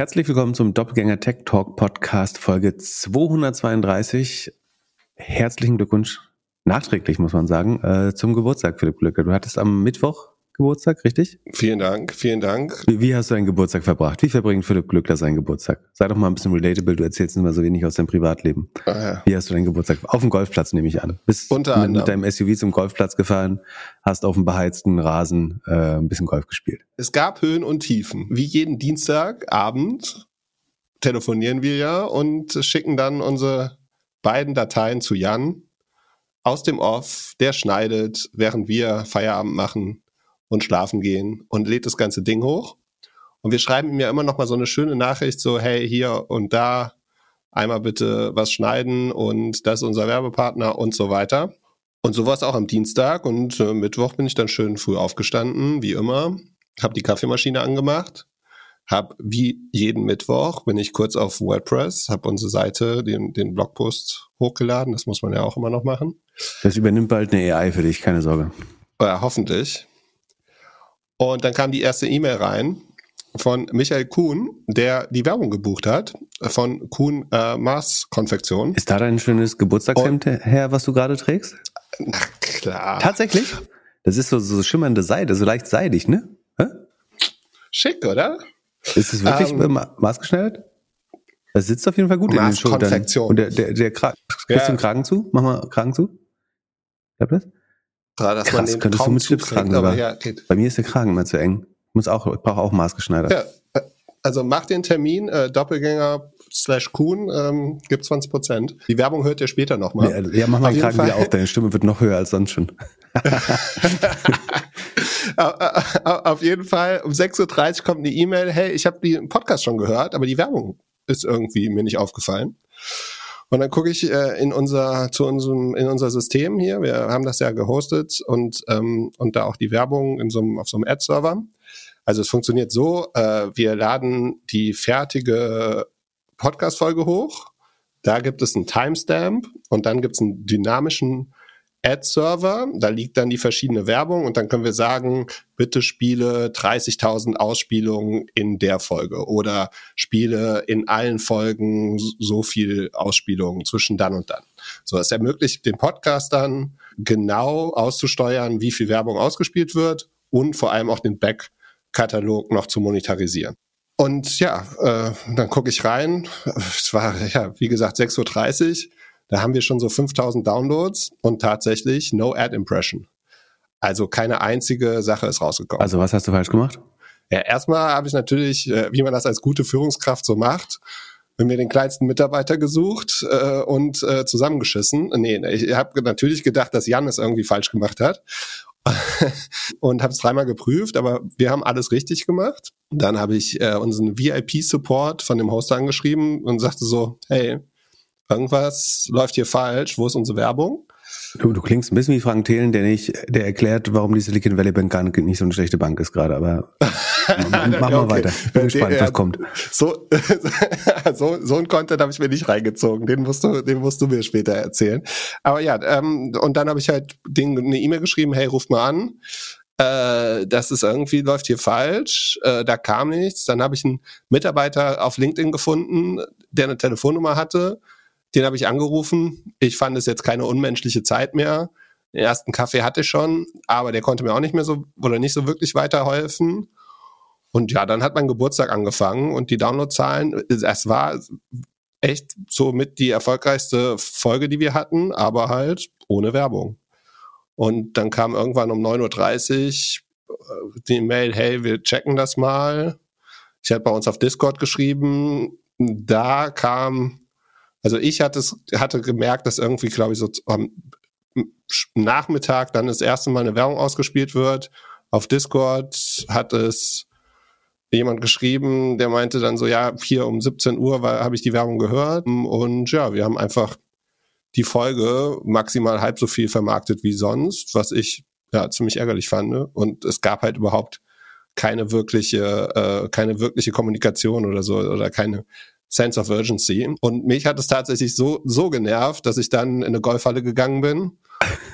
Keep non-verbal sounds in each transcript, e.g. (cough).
Herzlich willkommen zum Doppelgänger Tech Talk Podcast Folge 232. Herzlichen Glückwunsch, nachträglich muss man sagen, äh, zum Geburtstag, Philipp Glücke. Du hattest am Mittwoch Geburtstag, richtig? Vielen Dank, vielen Dank. Wie, wie, hast du deinen Geburtstag verbracht? Wie verbringt Philipp Glückler seinen Geburtstag? Sei doch mal ein bisschen relatable, du erzählst immer so wenig aus deinem Privatleben. Ah, ja. Wie hast du deinen Geburtstag? Auf dem Golfplatz nehme ich an. Bist Unter mit, mit deinem SUV zum Golfplatz gefahren, hast auf dem beheizten Rasen äh, ein bisschen Golf gespielt. Es gab Höhen und Tiefen. Wie jeden Dienstagabend telefonieren wir ja und schicken dann unsere beiden Dateien zu Jan aus dem Off. Der schneidet, während wir Feierabend machen und schlafen gehen und lädt das ganze Ding hoch. Und wir schreiben ihm ja immer noch mal so eine schöne Nachricht, so hey, hier und da einmal bitte was schneiden und das ist unser Werbepartner und so weiter. Und so war es auch am Dienstag und äh, Mittwoch bin ich dann schön früh aufgestanden, wie immer, habe die Kaffeemaschine angemacht, habe wie jeden Mittwoch bin ich kurz auf WordPress, habe unsere Seite, den, den Blogpost hochgeladen, das muss man ja auch immer noch machen. Das übernimmt bald eine AI für dich, keine Sorge. Ja, hoffentlich. Und dann kam die erste E-Mail rein von Michael Kuhn, der die Werbung gebucht hat von Kuhn äh, Mars Konfektion. Ist da dein schönes Geburtstagshemd her, was du gerade trägst? Na klar. Tatsächlich? Das ist so, so schimmernde Seide, so leicht seidig, ne? Hä? Schick, oder? Ist es wirklich ähm, maßgeschneidert? Das sitzt auf jeden Fall gut in den Schultern. Konfektion. Und der, der, der kriegst ja. du den Kragen zu? Mach mal Kragen zu. Klappt das? Dass Krass, man den könntest Traum du mit Schlips tragen aber ja, geht. Bei mir ist der Kragen immer zu eng. Muss auch, ich brauche auch maßgeschneidert. Ja, äh, also mach den Termin, äh, Doppelgänger slash Kuhn, ähm, gibt 20 Prozent. Die Werbung hört ihr später nochmal. Ja, ja, mach mal den Kragen Fall. wieder auf, deine Stimme wird noch höher als sonst schon. (laughs) auf jeden Fall, um 6.30 Uhr kommt eine E-Mail, hey, ich habe den Podcast schon gehört, aber die Werbung ist irgendwie mir nicht aufgefallen. Und dann gucke ich äh, in unser zu unserem in unser System hier. Wir haben das ja gehostet und ähm, und da auch die Werbung in so einem auf so einem Ad-Server. Also es funktioniert so: äh, Wir laden die fertige Podcast-Folge hoch. Da gibt es einen Timestamp und dann gibt es einen dynamischen Ad-Server, da liegt dann die verschiedene Werbung und dann können wir sagen, bitte spiele 30.000 Ausspielungen in der Folge oder spiele in allen Folgen so viel Ausspielungen zwischen dann und dann. So, es ermöglicht den Podcastern genau auszusteuern, wie viel Werbung ausgespielt wird und vor allem auch den Back-Katalog noch zu monetarisieren. Und ja, äh, dann gucke ich rein. Es war, ja, wie gesagt, 6.30 Uhr. Da haben wir schon so 5000 Downloads und tatsächlich no Ad Impression. Also keine einzige Sache ist rausgekommen. Also was hast du falsch gemacht? Ja, erstmal habe ich natürlich, äh, wie man das als gute Führungskraft so macht, mir den kleinsten Mitarbeiter gesucht äh, und äh, zusammengeschissen. Nee, ich habe natürlich gedacht, dass Jan es irgendwie falsch gemacht hat (laughs) und habe es dreimal geprüft, aber wir haben alles richtig gemacht. Dann habe ich äh, unseren VIP-Support von dem Hoster angeschrieben und sagte so, hey, irgendwas läuft hier falsch, wo ist unsere Werbung? Du, du klingst ein bisschen wie Frank Thelen, der nicht, der erklärt, warum die Silicon Valley Bank gar nicht so eine schlechte Bank ist gerade, aber (laughs) mach mal okay. weiter. Bin gespannt, was kommt. So, (laughs) so, so ein Content habe ich mir nicht reingezogen. Den musst du, den musst du mir später erzählen. Aber ja, ähm, und dann habe ich halt den, eine E-Mail geschrieben, hey, ruft mal an. Äh, das ist irgendwie, läuft hier falsch, äh, da kam nichts. Dann habe ich einen Mitarbeiter auf LinkedIn gefunden, der eine Telefonnummer hatte den habe ich angerufen. Ich fand es jetzt keine unmenschliche Zeit mehr. Den ersten Kaffee hatte ich schon, aber der konnte mir auch nicht mehr so oder nicht so wirklich weiterhelfen. Und ja, dann hat mein Geburtstag angefangen und die Downloadzahlen, es war echt so mit die erfolgreichste Folge, die wir hatten, aber halt ohne Werbung. Und dann kam irgendwann um 9.30 Uhr äh, die Mail, hey, wir checken das mal. Ich hatte bei uns auf Discord geschrieben, da kam also ich hatte, es, hatte gemerkt, dass irgendwie, glaube ich, so am Nachmittag dann das erste Mal eine Werbung ausgespielt wird. Auf Discord hat es jemand geschrieben, der meinte dann so, ja, hier um 17 Uhr habe ich die Werbung gehört. Und ja, wir haben einfach die Folge maximal halb so viel vermarktet wie sonst, was ich ja ziemlich ärgerlich fand. Ne? Und es gab halt überhaupt keine wirkliche, äh, keine wirkliche Kommunikation oder so oder keine Sense of Urgency. Und mich hat es tatsächlich so, so genervt, dass ich dann in eine Golfhalle gegangen bin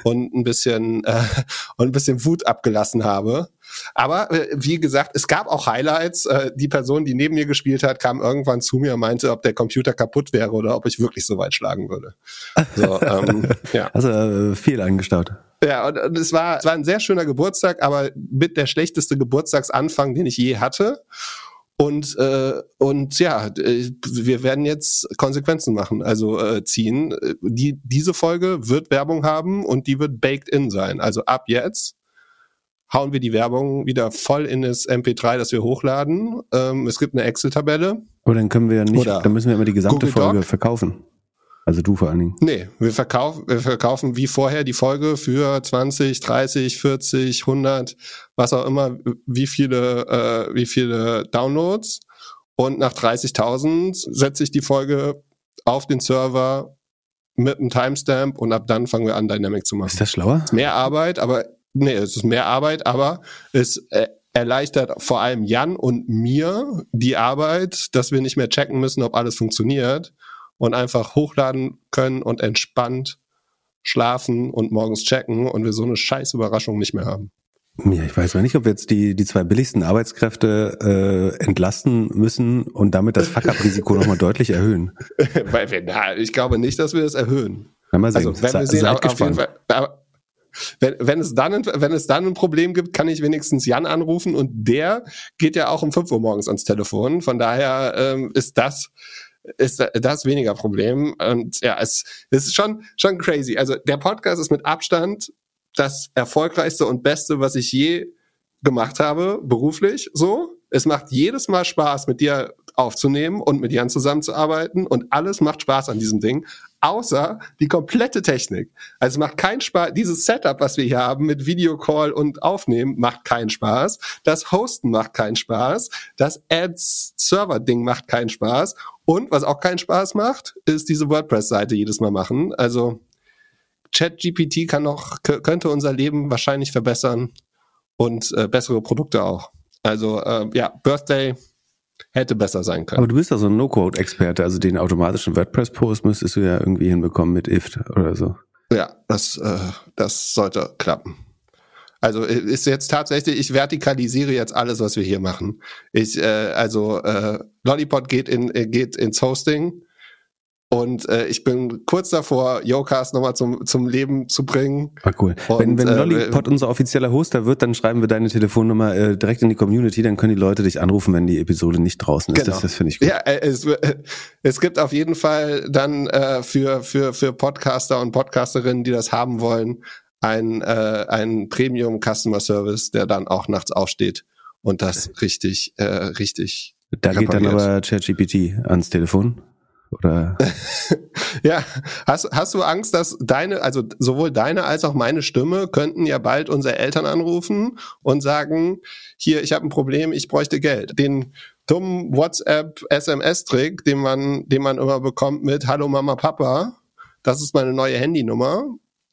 und ein bisschen, äh, (laughs) und ein bisschen Wut abgelassen habe. Aber äh, wie gesagt, es gab auch Highlights. Äh, die Person, die neben mir gespielt hat, kam irgendwann zu mir und meinte, ob der Computer kaputt wäre oder ob ich wirklich so weit schlagen würde. So, ähm, (laughs) ja. Also äh, viel angestaut. Ja, und, und es war, es war ein sehr schöner Geburtstag, aber mit der schlechteste Geburtstagsanfang, den ich je hatte. Und, äh, und ja, äh, wir werden jetzt Konsequenzen machen, also äh, ziehen. Die, diese Folge wird Werbung haben und die wird baked in sein. Also ab jetzt hauen wir die Werbung wieder voll in das MP3, das wir hochladen. Ähm, es gibt eine Excel-Tabelle. Aber dann können wir ja nicht, dann müssen wir immer die gesamte Google Folge Doc. verkaufen. Also du vor allen Dingen. Nee, wir verkaufen, wir verkaufen wie vorher die Folge für 20, 30, 40, 100, was auch immer, wie viele, äh, wie viele Downloads. Und nach 30.000 setze ich die Folge auf den Server mit einem Timestamp und ab dann fangen wir an, Dynamic zu machen. Ist das schlauer? Mehr Arbeit, aber nee, es ist mehr Arbeit, aber es äh, erleichtert vor allem Jan und mir die Arbeit, dass wir nicht mehr checken müssen, ob alles funktioniert und einfach hochladen können und entspannt schlafen und morgens checken und wir so eine scheiß Überraschung nicht mehr haben. Ja, ich weiß mal nicht, ob wir jetzt die, die zwei billigsten Arbeitskräfte äh, entlasten müssen und damit das Fuck-Up-Risiko nochmal deutlich erhöhen. (laughs) Weil wir, na, ich glaube nicht, dass wir das erhöhen. mal sehen. Also, wenn wir sehen, auf, auf jeden Fall, wenn, wenn, es dann, wenn es dann ein Problem gibt, kann ich wenigstens Jan anrufen und der geht ja auch um 5 Uhr morgens ans Telefon. Von daher ähm, ist das ist das weniger Problem. Und ja, es, es ist schon, schon crazy. Also der Podcast ist mit Abstand das erfolgreichste und beste, was ich je gemacht habe, beruflich so. Es macht jedes Mal Spaß, mit dir aufzunehmen und mit Jan zusammenzuarbeiten und alles macht Spaß an diesem Ding, außer die komplette Technik. Also es macht keinen Spaß, dieses Setup, was wir hier haben mit Videocall und Aufnehmen, macht keinen Spaß. Das Hosten macht keinen Spaß. Das Ads-Server-Ding macht keinen Spaß. Und was auch keinen Spaß macht, ist diese WordPress-Seite jedes Mal machen. Also ChatGPT kann noch, könnte unser Leben wahrscheinlich verbessern und äh, bessere Produkte auch. Also äh, ja, Birthday hätte besser sein können. Aber du bist ja so ein No-Code-Experte, also den automatischen WordPress-Post müsstest du ja irgendwie hinbekommen mit IFT oder so. Ja, das, äh, das sollte klappen. Also äh, ist jetzt tatsächlich, ich vertikalisiere jetzt alles, was wir hier machen. Ich, äh, also äh, Lollipop geht in äh, geht ins Hosting und äh, ich bin kurz davor, Yocast nochmal zum, zum Leben zu bringen. Ah, cool. Und, wenn wenn äh, Lollipop unser offizieller Hoster wird, dann schreiben wir deine Telefonnummer äh, direkt in die Community, dann können die Leute dich anrufen, wenn die Episode nicht draußen ist. Genau. Das, das finde ich gut. Ja, äh, es, es gibt auf jeden Fall dann äh, für, für, für Podcaster und Podcasterinnen, die das haben wollen, ein, äh, ein Premium Customer Service, der dann auch nachts aufsteht und das richtig, äh, richtig. Da repariert. geht dann aber ChatGPT ans Telefon. Oder? (laughs) ja, hast, hast du Angst, dass deine, also sowohl deine als auch meine Stimme könnten ja bald unsere Eltern anrufen und sagen, hier, ich habe ein Problem, ich bräuchte Geld. Den dummen WhatsApp-SMS-Trick, den man, den man immer bekommt mit Hallo Mama Papa, das ist meine neue Handynummer,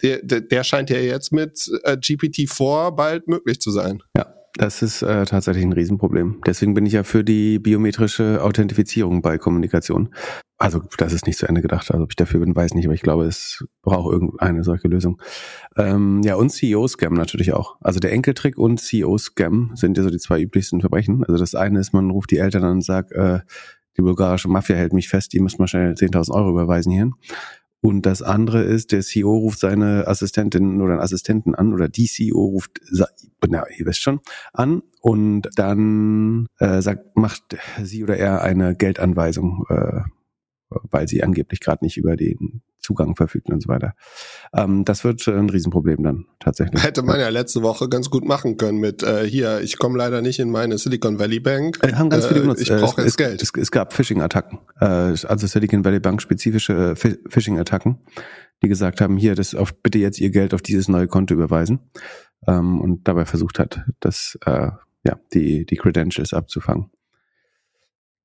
der, der, scheint ja jetzt mit äh, GPT-4 bald möglich zu sein. Ja. Das ist äh, tatsächlich ein Riesenproblem. Deswegen bin ich ja für die biometrische Authentifizierung bei Kommunikation. Also das ist nicht zu Ende gedacht. Also ob ich dafür bin, weiß nicht, aber ich glaube, es braucht irgendeine solche Lösung. Ähm, ja, und CEO-Scam natürlich auch. Also der Enkeltrick und CEO-Scam sind ja so die zwei üblichsten Verbrechen. Also das eine ist, man ruft die Eltern an und sagt, äh, die bulgarische Mafia hält mich fest, die müssen mal schnell 10.000 Euro überweisen hierhin. Und das andere ist, der CEO ruft seine Assistentin oder einen Assistenten an oder die CEO ruft, na, ihr wisst schon, an und dann äh, sagt, macht sie oder er eine Geldanweisung, äh, weil sie angeblich gerade nicht über den Zugang verfügt und so weiter. Ähm, das wird ein Riesenproblem dann tatsächlich. Hätte man ja letzte Woche ganz gut machen können mit äh, hier, ich komme leider nicht in meine Silicon Valley Bank. Äh, haben ganz viele äh, benutzt. Ich brauche jetzt es, Geld. Es, es gab Phishing-Attacken, äh, also Silicon Valley Bank spezifische äh, Phishing-Attacken, die gesagt haben, hier, das auf bitte jetzt ihr Geld auf dieses neue Konto überweisen ähm, und dabei versucht hat, das äh, ja die die Credentials abzufangen.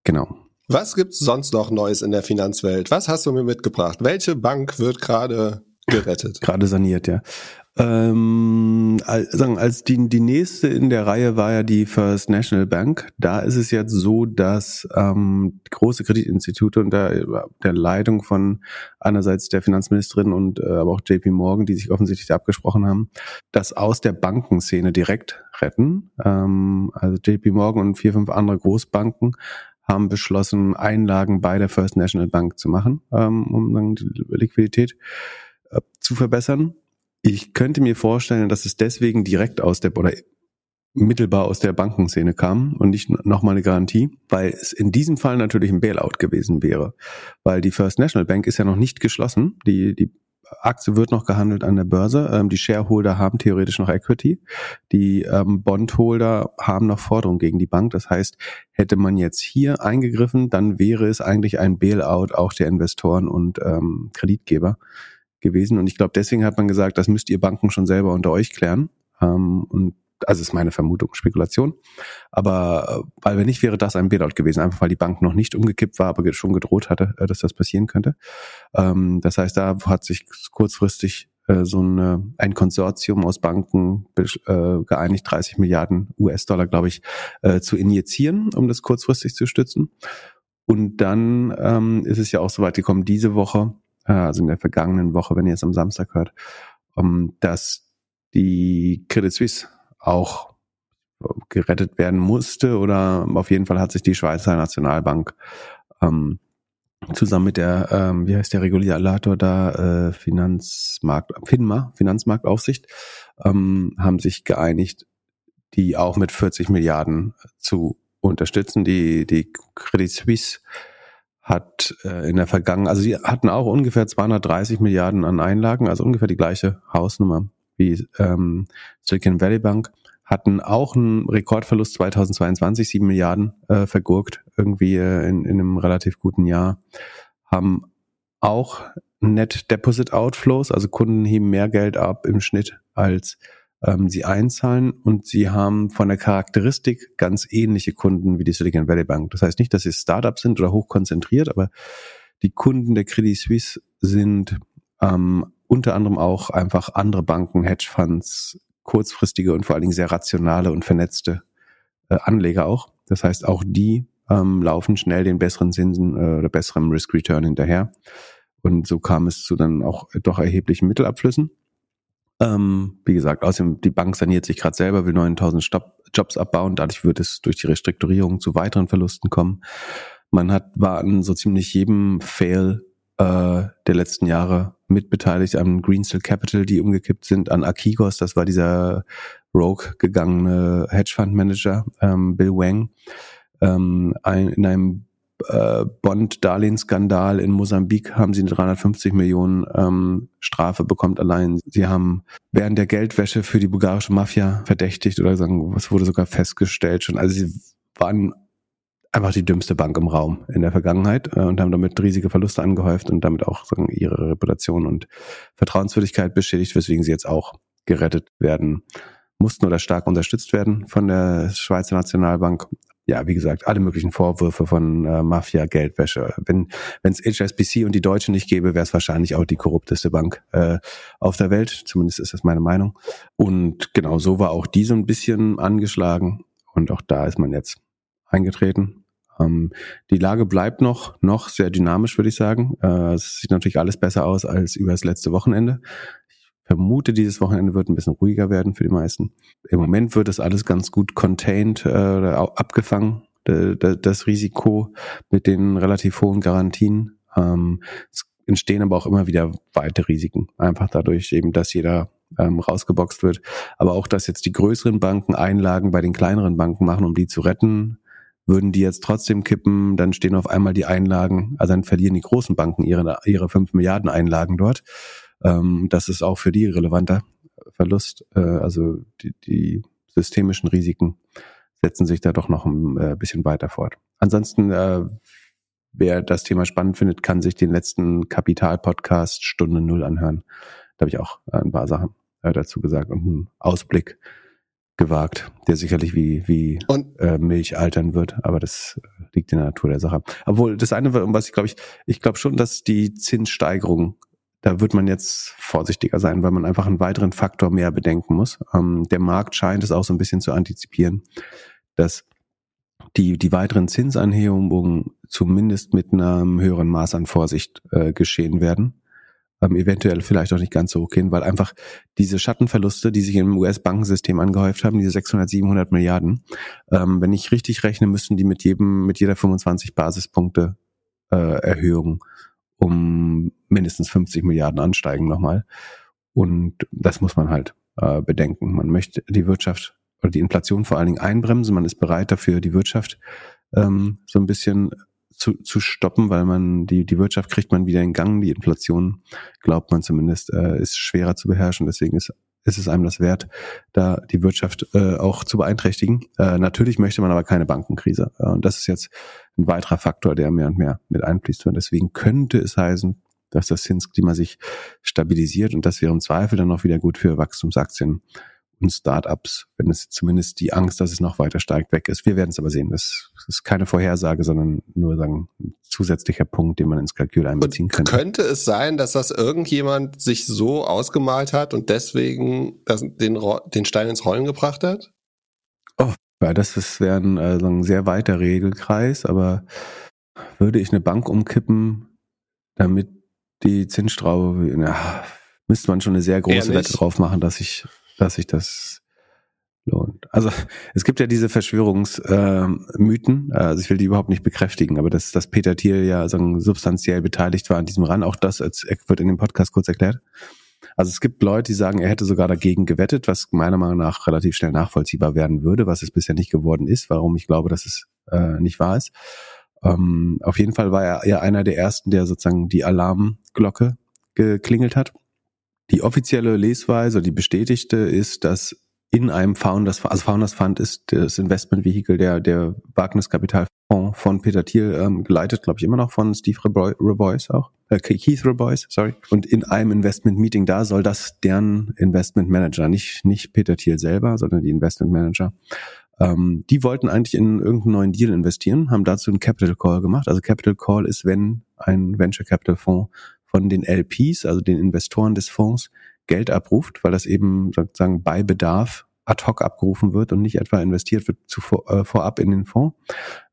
Genau. Was gibt's sonst noch Neues in der Finanzwelt? Was hast du mir mitgebracht? Welche Bank wird gerade gerettet. Gerade saniert, ja. Ähm, sagen, als die, die nächste in der Reihe war ja die First National Bank. Da ist es jetzt so, dass ähm, große Kreditinstitute unter der Leitung von einerseits der Finanzministerin und äh, aber auch JP Morgan, die sich offensichtlich abgesprochen haben, das aus der Bankenszene direkt retten. Ähm, also JP Morgan und vier, fünf andere Großbanken haben beschlossen, Einlagen bei der First National Bank zu machen, ähm, um dann die Liquidität äh, zu verbessern. Ich könnte mir vorstellen, dass es deswegen direkt aus der oder mittelbar aus der Bankenszene kam und nicht nochmal eine Garantie, weil es in diesem Fall natürlich ein Bailout gewesen wäre. Weil die First National Bank ist ja noch nicht geschlossen. Die, die Aktie wird noch gehandelt an der Börse. Ähm, die Shareholder haben theoretisch noch Equity. Die ähm, Bondholder haben noch Forderungen gegen die Bank. Das heißt, hätte man jetzt hier eingegriffen, dann wäre es eigentlich ein Bailout auch der Investoren und ähm, Kreditgeber gewesen. Und ich glaube, deswegen hat man gesagt, das müsst ihr Banken schon selber unter euch klären. Ähm, und also ist meine Vermutung, Spekulation. Aber äh, weil wenn nicht, wäre das ein Bailout gewesen, einfach weil die Bank noch nicht umgekippt war, aber schon gedroht hatte, äh, dass das passieren könnte. Ähm, das heißt, da hat sich kurzfristig äh, so eine, ein Konsortium aus Banken geeinigt, 30 Milliarden US-Dollar, glaube ich, zu injizieren, um das kurzfristig zu stützen. Und dann ähm, ist es ja auch so weit gekommen, diese Woche, also in der vergangenen Woche, wenn ihr es am Samstag hört, ähm, dass die Credit Suisse auch gerettet werden musste oder auf jeden Fall hat sich die Schweizer Nationalbank ähm, zusammen mit der, ähm, wie heißt der Regulator da, äh, Finanzmarkt, FINMA, Finanzmarktaufsicht, ähm, haben sich geeinigt, die auch mit 40 Milliarden zu unterstützen. Die, die Credit Suisse hat äh, in der Vergangenheit, also sie hatten auch ungefähr 230 Milliarden an Einlagen, also ungefähr die gleiche Hausnummer wie ähm, Silicon Valley Bank, hatten auch einen Rekordverlust 2022, sieben Milliarden äh, vergurkt, irgendwie äh, in, in einem relativ guten Jahr, haben auch Net Deposit Outflows, also Kunden heben mehr Geld ab im Schnitt, als ähm, sie einzahlen und sie haben von der Charakteristik ganz ähnliche Kunden wie die Silicon Valley Bank. Das heißt nicht, dass sie Startups sind oder hochkonzentriert, aber die Kunden der Credit Suisse sind ähm, unter anderem auch einfach andere Banken, Hedgefonds, kurzfristige und vor allen Dingen sehr rationale und vernetzte äh, Anleger auch. Das heißt, auch die ähm, laufen schnell den besseren Zinsen äh, oder besseren Risk Return hinterher. Und so kam es zu dann auch doch erheblichen Mittelabflüssen. Ähm, wie gesagt, außerdem die Bank saniert sich gerade selber, will 9000 Stop Jobs abbauen. Dadurch wird es durch die Restrukturierung zu weiteren Verlusten kommen. Man hat war an so ziemlich jedem Fail äh, der letzten Jahre mitbeteiligt an Greensill Capital, die umgekippt sind, an Akigos, das war dieser Rogue gegangene Hedgefund Manager, ähm, Bill Wang, ähm, ein, in einem äh, Bond-Darlehensskandal in Mosambik haben sie eine 350 Millionen ähm, Strafe bekommen allein. Sie haben während der Geldwäsche für die bulgarische Mafia verdächtigt oder sagen, was wurde sogar festgestellt schon. Also sie waren einfach die dümmste Bank im Raum in der Vergangenheit äh, und haben damit riesige Verluste angehäuft und damit auch sagen, ihre Reputation und Vertrauenswürdigkeit beschädigt, weswegen sie jetzt auch gerettet werden mussten oder stark unterstützt werden von der Schweizer Nationalbank. Ja, wie gesagt, alle möglichen Vorwürfe von äh, Mafia, Geldwäsche. Wenn es HSBC und die Deutsche nicht gäbe, wäre es wahrscheinlich auch die korrupteste Bank äh, auf der Welt. Zumindest ist das meine Meinung. Und genau so war auch die so ein bisschen angeschlagen. Und auch da ist man jetzt eingetreten. Ähm, die Lage bleibt noch, noch sehr dynamisch, würde ich sagen. Äh, es sieht natürlich alles besser aus als über das letzte Wochenende. Ich vermute, dieses Wochenende wird ein bisschen ruhiger werden für die meisten. Im Moment wird das alles ganz gut contained, äh, abgefangen, das Risiko mit den relativ hohen Garantien. Ähm, es entstehen aber auch immer wieder weitere Risiken. Einfach dadurch eben, dass jeder ähm, rausgeboxt wird. Aber auch, dass jetzt die größeren Banken Einlagen bei den kleineren Banken machen, um die zu retten würden die jetzt trotzdem kippen, dann stehen auf einmal die Einlagen, also dann verlieren die großen Banken ihre, ihre 5 Milliarden Einlagen dort. Ähm, das ist auch für die relevanter Verlust. Äh, also die, die systemischen Risiken setzen sich da doch noch ein äh, bisschen weiter fort. Ansonsten, äh, wer das Thema spannend findet, kann sich den letzten Kapital-Podcast Stunde Null anhören. Da habe ich auch ein paar Sachen äh, dazu gesagt und einen Ausblick gewagt, der sicherlich wie, wie und, äh, Milch altern wird, aber das liegt in der Natur der Sache. Obwohl das eine, was ich glaube ich, ich glaube schon, dass die Zinssteigerung da wird man jetzt vorsichtiger sein, weil man einfach einen weiteren Faktor mehr bedenken muss. Ähm, der Markt scheint es auch so ein bisschen zu antizipieren, dass die, die weiteren Zinsanhebungen zumindest mit einem höheren Maß an Vorsicht äh, geschehen werden. Ähm, eventuell vielleicht auch nicht ganz so hochgehen, weil einfach diese Schattenverluste, die sich im US-Bankensystem angehäuft haben, diese 600, 700 Milliarden, ähm, wenn ich richtig rechne, müssten die mit jedem, mit jeder 25 Basispunkte äh, Erhöhung um mindestens 50 Milliarden ansteigen nochmal. Und das muss man halt äh, bedenken. Man möchte die Wirtschaft oder die Inflation vor allen Dingen einbremsen. Man ist bereit dafür, die Wirtschaft ähm, so ein bisschen zu, zu stoppen, weil man die, die Wirtschaft kriegt man wieder in Gang. Die Inflation, glaubt man zumindest, äh, ist schwerer zu beherrschen. Deswegen ist, ist es einem das wert, da die Wirtschaft äh, auch zu beeinträchtigen. Äh, natürlich möchte man aber keine Bankenkrise. Äh, und das ist jetzt ein weiterer Faktor, der mehr und mehr mit einfließt. Und deswegen könnte es heißen, dass das Zinsklima sich stabilisiert und das wäre im Zweifel dann auch wieder gut für Wachstumsaktien und Startups, wenn es zumindest die Angst, dass es noch weiter steigt, weg ist. Wir werden es aber sehen. Das ist keine Vorhersage, sondern nur sagen, ein zusätzlicher Punkt, den man ins Kalkül einbeziehen kann. Könnte es sein, dass das irgendjemand sich so ausgemalt hat und deswegen den, den Stein ins Rollen gebracht hat? Oh, ja, das wäre ein, also ein sehr weiter Regelkreis, aber würde ich eine Bank umkippen, damit die Zinsstraube, na, müsste man schon eine sehr große Wette drauf machen, dass ich dass sich das lohnt. Also es gibt ja diese Verschwörungsmythen, äh, also ich will die überhaupt nicht bekräftigen, aber dass, dass Peter Thiel ja so substanziell beteiligt war an diesem Run, auch das wird in dem Podcast kurz erklärt. Also es gibt Leute, die sagen, er hätte sogar dagegen gewettet, was meiner Meinung nach relativ schnell nachvollziehbar werden würde, was es bisher nicht geworden ist, warum ich glaube, dass es äh, nicht wahr ist. Ähm, auf jeden Fall war er ja einer der ersten, der sozusagen die Alarmglocke geklingelt hat. Die offizielle Lesweise, die bestätigte, ist, dass in einem Founders, also Founders Fund ist das Investmentvehikel der, der Wagniskapitalfonds von Peter Thiel ähm, geleitet, glaube ich immer noch von Steve Rebois auch, äh, Keith Rebois, sorry. Und in einem Investment Meeting da soll das deren Investment Manager, nicht, nicht Peter Thiel selber, sondern die Investment Manager, ähm, die wollten eigentlich in irgendeinen neuen Deal investieren, haben dazu einen Capital Call gemacht. Also Capital Call ist, wenn ein Venture Capital Fonds von den LPs, also den Investoren des Fonds, Geld abruft, weil das eben sozusagen bei Bedarf ad hoc abgerufen wird und nicht etwa investiert wird zuvor, äh, vorab in den Fonds,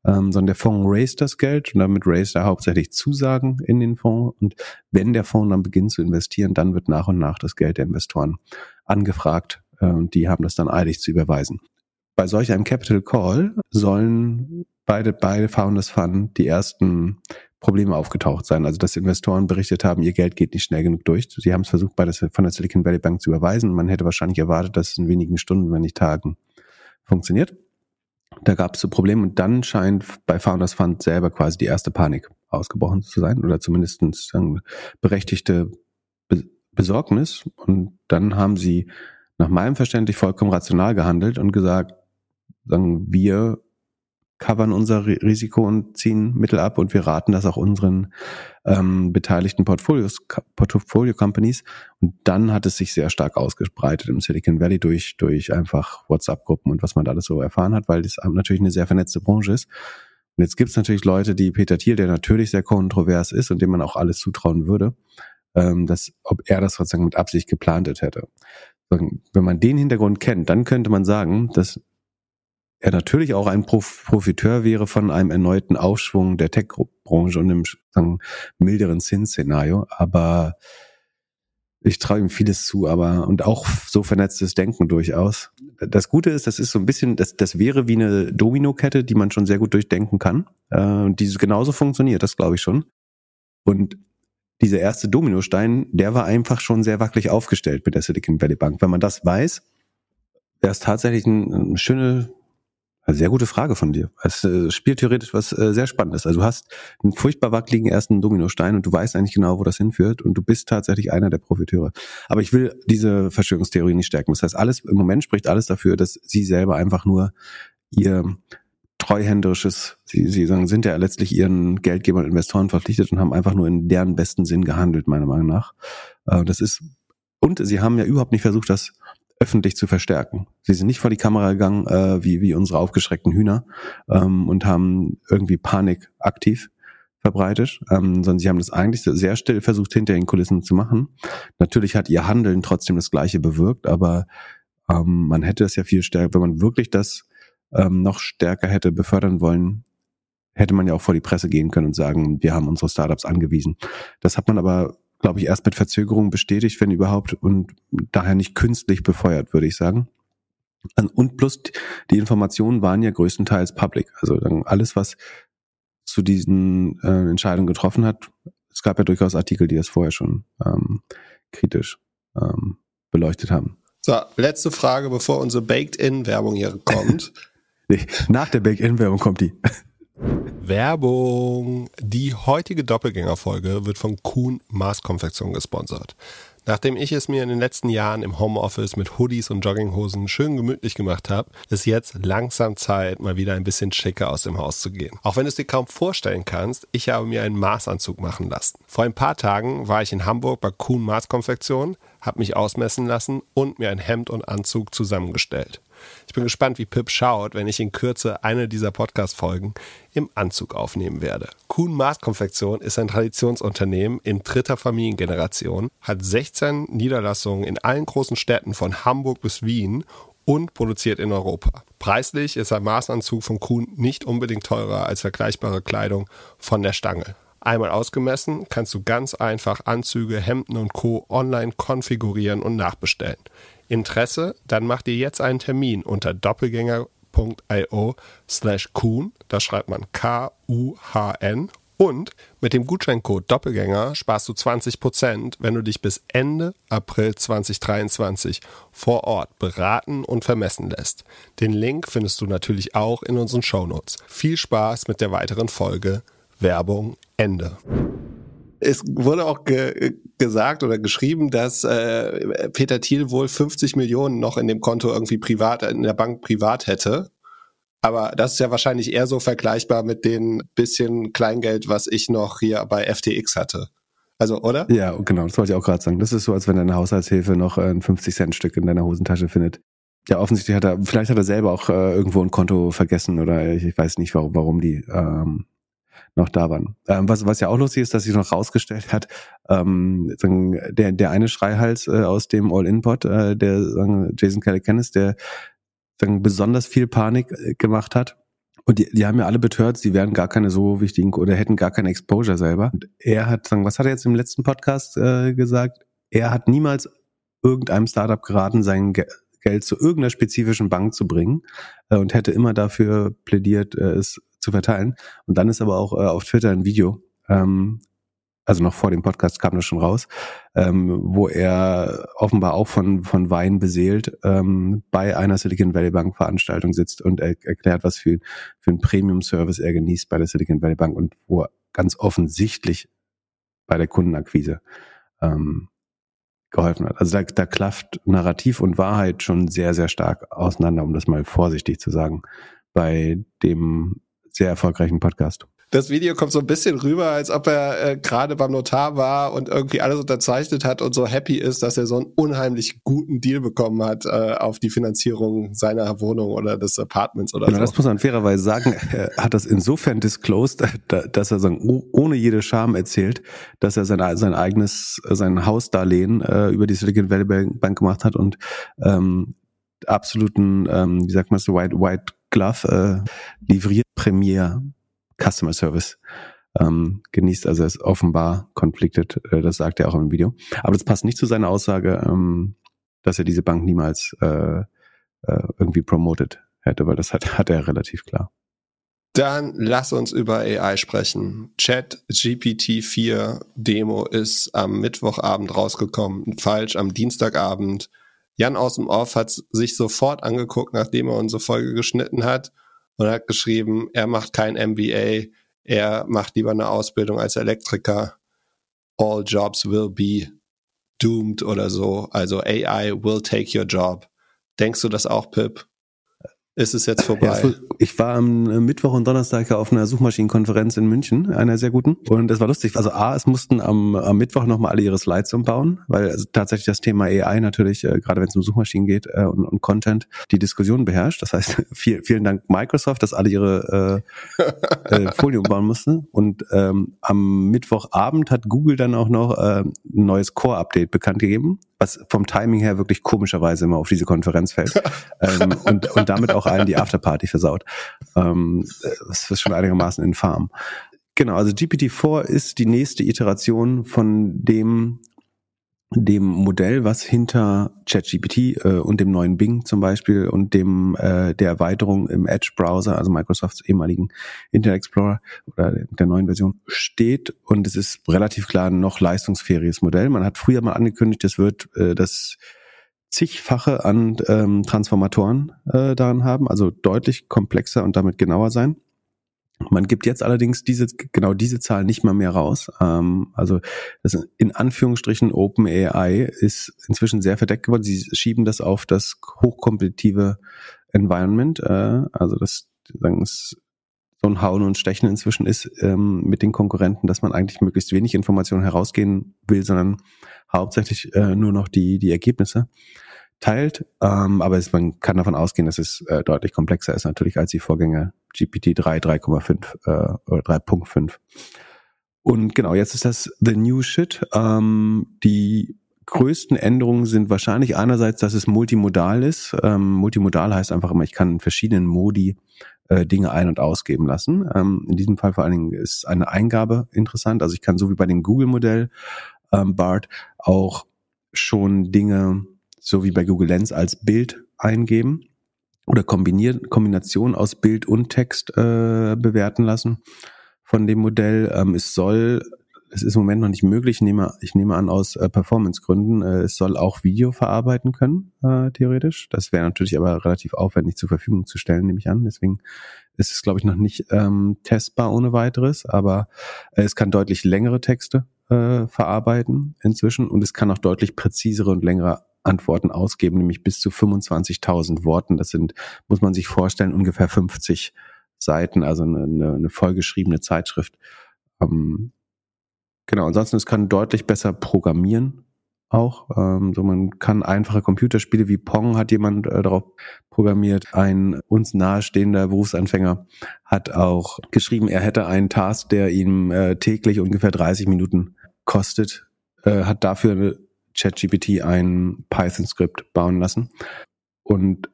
ähm, sondern der Fonds raised das Geld und damit raised er hauptsächlich Zusagen in den Fonds und wenn der Fonds dann beginnt zu investieren, dann wird nach und nach das Geld der Investoren angefragt äh, und die haben das dann eilig zu überweisen. Bei solch einem Capital Call sollen beide, beide Founders Fund die ersten Probleme aufgetaucht sein. Also dass Investoren berichtet haben, ihr Geld geht nicht schnell genug durch. Sie haben es versucht, bei der, von der Silicon Valley Bank zu überweisen. Man hätte wahrscheinlich erwartet, dass es in wenigen Stunden, wenn nicht Tagen, funktioniert. Da gab es so Probleme und dann scheint bei Founders Fund selber quasi die erste Panik ausgebrochen zu sein oder zumindest sagen, berechtigte Besorgnis. Und dann haben sie nach meinem Verständnis vollkommen rational gehandelt und gesagt, sagen wir covern unser Risiko und ziehen Mittel ab und wir raten das auch unseren ähm, beteiligten Portfolios, Portfolio Companies. Und dann hat es sich sehr stark ausgebreitet im Silicon Valley durch, durch einfach WhatsApp-Gruppen und was man da alles so erfahren hat, weil das natürlich eine sehr vernetzte Branche ist. Und jetzt gibt es natürlich Leute, die Peter Thiel, der natürlich sehr kontrovers ist und dem man auch alles zutrauen würde, ähm, dass ob er das sozusagen mit Absicht geplantet hätte. Wenn man den Hintergrund kennt, dann könnte man sagen, dass er natürlich auch ein Profiteur wäre von einem erneuten Aufschwung der Tech-Branche und einem milderen Zinsszenario. Aber ich traue ihm vieles zu, aber und auch so vernetztes Denken durchaus. Das Gute ist, das ist so ein bisschen, das, das wäre wie eine Domino-Kette, die man schon sehr gut durchdenken kann. Äh, und die genauso funktioniert, das glaube ich schon. Und dieser erste Dominostein, der war einfach schon sehr wackelig aufgestellt mit der Silicon Valley Bank. Wenn man das weiß, wäre es tatsächlich eine schöne sehr gute Frage von dir. Es äh, spielt theoretisch was äh, sehr Spannendes. Also du hast einen furchtbar wackeligen ersten Dominostein und du weißt eigentlich genau, wo das hinführt und du bist tatsächlich einer der Profiteure. Aber ich will diese Verschwörungstheorie nicht stärken. Das heißt, alles im Moment spricht alles dafür, dass sie selber einfach nur ihr treuhänderisches, sie, sie sagen, sind ja letztlich ihren Geldgebern und Investoren verpflichtet und haben einfach nur in deren besten Sinn gehandelt, meiner Meinung nach. Äh, das ist und sie haben ja überhaupt nicht versucht, das öffentlich zu verstärken. Sie sind nicht vor die Kamera gegangen, äh, wie, wie unsere aufgeschreckten Hühner, ähm, und haben irgendwie Panik aktiv verbreitet, ähm, sondern sie haben das eigentlich sehr still versucht, hinter den Kulissen zu machen. Natürlich hat ihr Handeln trotzdem das Gleiche bewirkt, aber ähm, man hätte es ja viel stärker, wenn man wirklich das ähm, noch stärker hätte befördern wollen, hätte man ja auch vor die Presse gehen können und sagen, wir haben unsere Startups angewiesen. Das hat man aber, glaube ich, erst mit Verzögerung bestätigt, wenn überhaupt, und daher nicht künstlich befeuert, würde ich sagen. Und plus die Informationen waren ja größtenteils public. Also dann alles, was zu diesen äh, Entscheidungen getroffen hat, es gab ja durchaus Artikel, die das vorher schon ähm, kritisch ähm, beleuchtet haben. So, letzte Frage, bevor unsere Baked-In-Werbung hier kommt. (laughs) nee, nach der Baked-In-Werbung kommt die. Werbung. Die heutige Doppelgängerfolge wird von Kuhn Maßkonfektion gesponsert. Nachdem ich es mir in den letzten Jahren im Homeoffice mit Hoodies und Jogginghosen schön gemütlich gemacht habe, ist jetzt langsam Zeit, mal wieder ein bisschen schicker aus dem Haus zu gehen. Auch wenn du es dir kaum vorstellen kannst, ich habe mir einen Maßanzug machen lassen. Vor ein paar Tagen war ich in Hamburg bei Kuhn Maßkonfektion, habe mich ausmessen lassen und mir ein Hemd und Anzug zusammengestellt. Ich bin gespannt, wie Pip schaut, wenn ich in Kürze eine dieser Podcast-Folgen im Anzug aufnehmen werde. Kuhn Maßkonfektion ist ein Traditionsunternehmen in dritter Familiengeneration, hat 16 Niederlassungen in allen großen Städten von Hamburg bis Wien und produziert in Europa. Preislich ist ein Maßanzug von Kuhn nicht unbedingt teurer als vergleichbare Kleidung von der Stange. Einmal ausgemessen kannst du ganz einfach Anzüge, Hemden und Co. online konfigurieren und nachbestellen. Interesse? Dann mach dir jetzt einen Termin unter doppelgänger.io slash Kuhn. Da schreibt man K-U-H-N. Und mit dem Gutscheincode Doppelgänger sparst du 20%, wenn du dich bis Ende April 2023 vor Ort beraten und vermessen lässt. Den Link findest du natürlich auch in unseren Shownotes. Viel Spaß mit der weiteren Folge. Werbung Ende es wurde auch ge gesagt oder geschrieben, dass äh, Peter Thiel wohl 50 Millionen noch in dem Konto irgendwie privat, in der Bank privat hätte. Aber das ist ja wahrscheinlich eher so vergleichbar mit dem bisschen Kleingeld, was ich noch hier bei FTX hatte. Also, oder? Ja, genau, das wollte ich auch gerade sagen. Das ist so, als wenn deine Haushaltshilfe noch ein 50-Cent-Stück in deiner Hosentasche findet. Ja, offensichtlich hat er, vielleicht hat er selber auch äh, irgendwo ein Konto vergessen oder ich, ich weiß nicht, warum, warum die ähm, noch da waren. Ähm, was, was ja auch lustig ist, dass sich noch rausgestellt hat, ähm, der, der eine Schreihals äh, aus dem All-In-Pod, äh, der sagen, Jason Calacanis, der sagen, besonders viel Panik äh, gemacht hat. Und die, die haben ja alle betört, sie wären gar keine so wichtigen oder hätten gar keine Exposure selber. Und er hat, sagen, was hat er jetzt im letzten Podcast äh, gesagt? Er hat niemals irgendeinem Startup geraten, sein Geld zu irgendeiner spezifischen Bank zu bringen äh, und hätte immer dafür plädiert, äh, es zu verteilen. Und dann ist aber auch äh, auf Twitter ein Video, ähm, also noch vor dem Podcast kam das schon raus, ähm, wo er offenbar auch von, von Wein beseelt ähm, bei einer Silicon Valley Bank Veranstaltung sitzt und er erklärt, was für, für ein Premium-Service er genießt bei der Silicon Valley Bank und wo er ganz offensichtlich bei der Kundenakquise ähm, geholfen hat. Also da, da klafft Narrativ und Wahrheit schon sehr, sehr stark auseinander, um das mal vorsichtig zu sagen, bei dem sehr erfolgreichen Podcast. Das Video kommt so ein bisschen rüber, als ob er äh, gerade beim Notar war und irgendwie alles unterzeichnet hat und so happy ist, dass er so einen unheimlich guten Deal bekommen hat äh, auf die Finanzierung seiner Wohnung oder des Apartments oder genau, so. Das muss man fairerweise sagen. Er hat das insofern disclosed, dass er sagen, ohne jede Scham erzählt, dass er sein, sein eigenes, sein Hausdarlehen äh, über die Silicon Valley Bank gemacht hat und ähm, absoluten, ähm, wie sagt man so, White, White Glove äh, livriert Premier Customer Service ähm, genießt. Also er ist offenbar conflicted, äh, das sagt er auch im Video. Aber das passt nicht zu seiner Aussage, ähm, dass er diese Bank niemals äh, äh, irgendwie promoted hätte, weil das hat, (laughs) hat er relativ klar. Dann lass uns über AI sprechen. Chat GPT 4 Demo ist am Mittwochabend rausgekommen, falsch am Dienstagabend. Jan aus dem Off hat sich sofort angeguckt, nachdem er unsere Folge geschnitten hat und hat geschrieben, er macht kein MBA, er macht lieber eine Ausbildung als Elektriker. All jobs will be doomed oder so. Also AI will take your job. Denkst du das auch, Pip? Ist es jetzt vorbei. Ja, ich war am äh, Mittwoch und Donnerstag auf einer Suchmaschinenkonferenz in München, einer sehr guten. Und es war lustig. Also A, es mussten am, am Mittwoch nochmal alle ihre Slides umbauen, weil also tatsächlich das Thema AI natürlich, äh, gerade wenn es um Suchmaschinen geht äh, und, und Content, die Diskussion beherrscht. Das heißt, (laughs) viel, vielen Dank Microsoft, dass alle ihre äh, (laughs) äh, Folien umbauen mussten. Und ähm, am Mittwochabend hat Google dann auch noch äh, ein neues Core-Update bekannt gegeben was vom Timing her wirklich komischerweise immer auf diese Konferenz fällt (laughs) ähm, und, und damit auch allen die Afterparty versaut. Ähm, das ist schon einigermaßen infam. Genau, also GPT-4 ist die nächste Iteration von dem dem Modell, was hinter ChatGPT äh, und dem neuen Bing zum Beispiel und dem äh, der Erweiterung im Edge-Browser, also Microsofts ehemaligen Internet Explorer oder der neuen Version steht. Und es ist relativ klar ein noch leistungsfähiges Modell. Man hat früher mal angekündigt, es wird äh, das zigfache an ähm, Transformatoren äh, daran haben, also deutlich komplexer und damit genauer sein. Man gibt jetzt allerdings diese, genau diese Zahl nicht mal mehr raus. Ähm, also das in Anführungsstrichen OpenAI ist inzwischen sehr verdeckt geworden. Sie schieben das auf das hochkompetitive Environment. Äh, also das sagen es so ein Hauen und Stechen inzwischen ist ähm, mit den Konkurrenten, dass man eigentlich möglichst wenig Informationen herausgehen will, sondern hauptsächlich äh, nur noch die, die Ergebnisse teilt. Ähm, aber es, man kann davon ausgehen, dass es äh, deutlich komplexer ist natürlich als die Vorgänger GPT-3, 3,5 äh, oder 3.5. Und genau, jetzt ist das The New Shit. Ähm, die größten Änderungen sind wahrscheinlich einerseits, dass es multimodal ist. Ähm, multimodal heißt einfach immer, ich kann in verschiedenen Modi äh, Dinge ein- und ausgeben lassen. Ähm, in diesem Fall vor allen Dingen ist eine Eingabe interessant. Also ich kann so wie bei dem Google-Modell ähm, BART auch schon Dinge so wie bei Google Lens als Bild eingeben oder kombiniert, Kombination aus Bild und Text äh, bewerten lassen von dem Modell. Ähm, es soll, es ist im Moment noch nicht möglich, ich nehme, ich nehme an aus äh, Performancegründen, äh, es soll auch Video verarbeiten können, äh, theoretisch. Das wäre natürlich aber relativ aufwendig zur Verfügung zu stellen, nehme ich an. Deswegen ist es, glaube ich, noch nicht ähm, testbar ohne weiteres, aber äh, es kann deutlich längere Texte äh, verarbeiten inzwischen und es kann auch deutlich präzisere und längere Antworten ausgeben, nämlich bis zu 25.000 Worten. Das sind, muss man sich vorstellen, ungefähr 50 Seiten, also eine, eine vollgeschriebene Zeitschrift. Ähm, genau, ansonsten es kann deutlich besser programmieren auch. Ähm, so man kann einfache Computerspiele wie Pong hat jemand äh, darauf programmiert. Ein uns nahestehender Berufsanfänger hat auch geschrieben, er hätte einen Task, der ihm äh, täglich ungefähr 30 Minuten kostet, äh, hat dafür ChatGPT ein Python-Skript bauen lassen. Und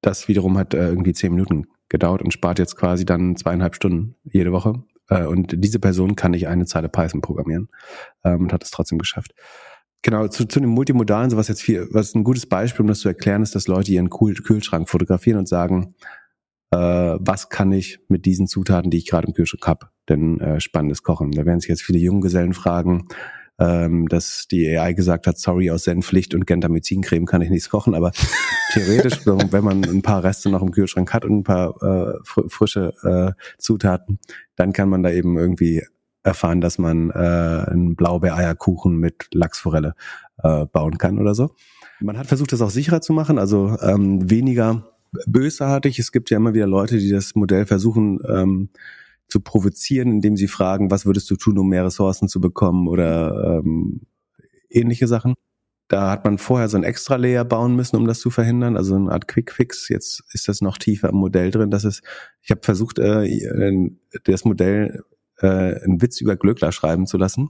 das wiederum hat äh, irgendwie zehn Minuten gedauert und spart jetzt quasi dann zweieinhalb Stunden jede Woche. Äh, und diese Person kann nicht eine Zeile Python programmieren ähm, und hat es trotzdem geschafft. Genau, zu, zu dem Multimodalen, so was jetzt viel, was ein gutes Beispiel, um das zu erklären, ist, dass Leute ihren Kühlschrank fotografieren und sagen, äh, was kann ich mit diesen Zutaten, die ich gerade im Kühlschrank habe, denn äh, spannendes kochen. Da werden sich jetzt viele Junggesellen fragen, ähm, dass die AI gesagt hat, sorry, aus Senflicht und Gentamycincreme kann ich nichts kochen, aber (laughs) theoretisch, wenn man ein paar Reste noch im Kühlschrank hat und ein paar äh, fr frische äh, Zutaten, dann kann man da eben irgendwie erfahren, dass man äh, einen Blaubeereierkuchen mit Lachsforelle äh, bauen kann oder so. Man hat versucht, das auch sicherer zu machen, also ähm, weniger bösartig. Es gibt ja immer wieder Leute, die das Modell versuchen, ähm, zu provozieren, indem sie fragen, was würdest du tun, um mehr Ressourcen zu bekommen oder ähm, ähnliche Sachen. Da hat man vorher so ein extra Layer bauen müssen, um das zu verhindern, also eine Art Quick-Fix. Jetzt ist das noch tiefer im Modell drin. Das ist, ich habe versucht, äh, das Modell äh, einen Witz über Glöckler schreiben zu lassen.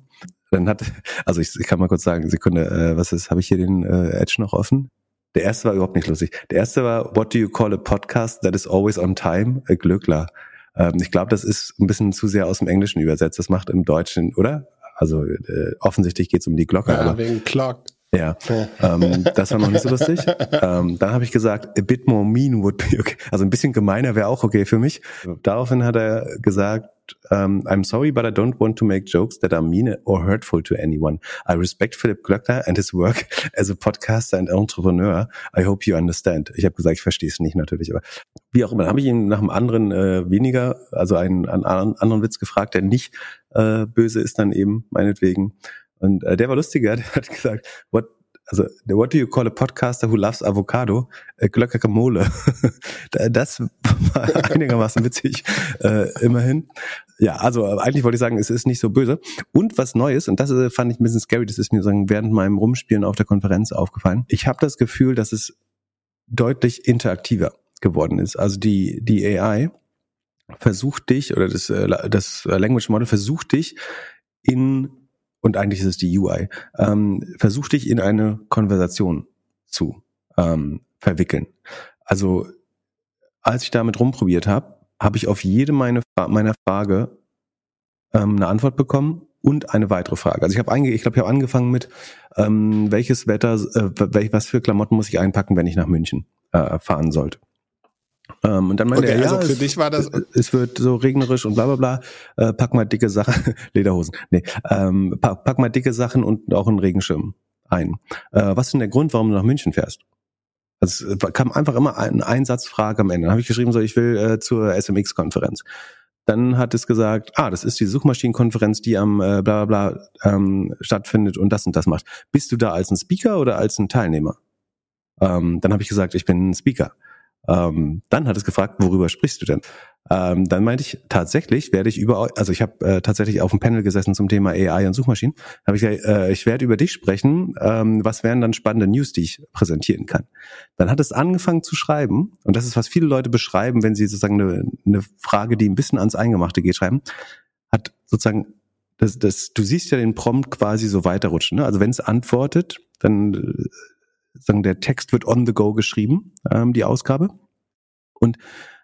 Dann hat, also ich, ich kann mal kurz sagen, Sekunde, äh, was ist, habe ich hier den äh, Edge noch offen? Der erste war überhaupt nicht lustig. Der erste war, what do you call a podcast that is always on time? A Glöckler. Ähm, ich glaube, das ist ein bisschen zu sehr aus dem Englischen übersetzt. Das macht im Deutschen, oder? Also äh, offensichtlich geht es um die Glocke. Ja, aber, wegen Clock. Ja, ähm, das war noch nicht so lustig. ähm, dann habe ich gesagt, a bit more mean would be okay. Also ein bisschen gemeiner wäre auch okay für mich. Daraufhin hat er gesagt, um, I'm sorry, but I don't want to make jokes that are mean or hurtful to anyone. I respect Philip Glöckner and his work as a podcaster and entrepreneur. I hope you understand. Ich habe gesagt, ich verstehe es nicht natürlich, aber wie auch immer, habe ich ihn nach einem anderen äh, weniger, also einen, einen anderen Witz gefragt, der nicht äh, böse ist dann eben, meinetwegen. Und äh, der war lustiger, (laughs) der hat gesagt, what also what do you call a podcaster who loves avocado? Äh, Glöckermole. (laughs) das war (laughs) einigermaßen witzig, äh, immerhin. Ja, also eigentlich wollte ich sagen, es ist nicht so böse. Und was Neues, und das äh, fand ich ein bisschen scary, das ist mir sagen, während meinem Rumspielen auf der Konferenz aufgefallen. Ich habe das Gefühl, dass es deutlich interaktiver geworden ist. Also die, die AI versucht dich, oder das, äh, das Language Model versucht dich in und eigentlich ist es die UI, ähm, versuch dich in eine Konversation zu ähm, verwickeln. Also als ich damit rumprobiert habe, habe ich auf jede meine, meiner Frage ähm, eine Antwort bekommen und eine weitere Frage. Also ich habe ich glaube, ich habe angefangen mit ähm, welches Wetter, äh, welch, was für Klamotten muss ich einpacken, wenn ich nach München äh, fahren sollte. Ähm, und dann meinte okay, er, ja, also für es, dich war das. Es wird so regnerisch und bla bla bla. Äh, pack mal dicke Sachen, (laughs) Lederhosen. Nee, ähm, pack, pack mal dicke Sachen und auch einen Regenschirm ein. Äh, was ist denn der Grund, warum du nach München fährst? Also es kam einfach immer ein Einsatzfrage am Ende. Dann habe ich geschrieben, so ich will äh, zur SMX-Konferenz. Dann hat es gesagt, ah, das ist die Suchmaschinenkonferenz, die am äh, bla bla bla ähm, stattfindet und das und das macht. Bist du da als ein Speaker oder als ein Teilnehmer? Ähm, dann habe ich gesagt, ich bin ein Speaker. Ähm, dann hat es gefragt, worüber sprichst du denn? Ähm, dann meinte ich, tatsächlich werde ich über, also ich habe äh, tatsächlich auf dem Panel gesessen zum Thema AI und Suchmaschinen. Habe ich gesagt, äh, ich werde über dich sprechen. Ähm, was wären dann spannende News, die ich präsentieren kann? Dann hat es angefangen zu schreiben und das ist was viele Leute beschreiben, wenn sie sozusagen eine, eine Frage, die ein bisschen ans Eingemachte geht, schreiben, hat sozusagen das, das, du siehst ja den Prompt quasi so weiterrutschen. Ne? Also wenn es antwortet, dann äh, sagen, der Text wird on the go geschrieben, ähm, die Ausgabe. Und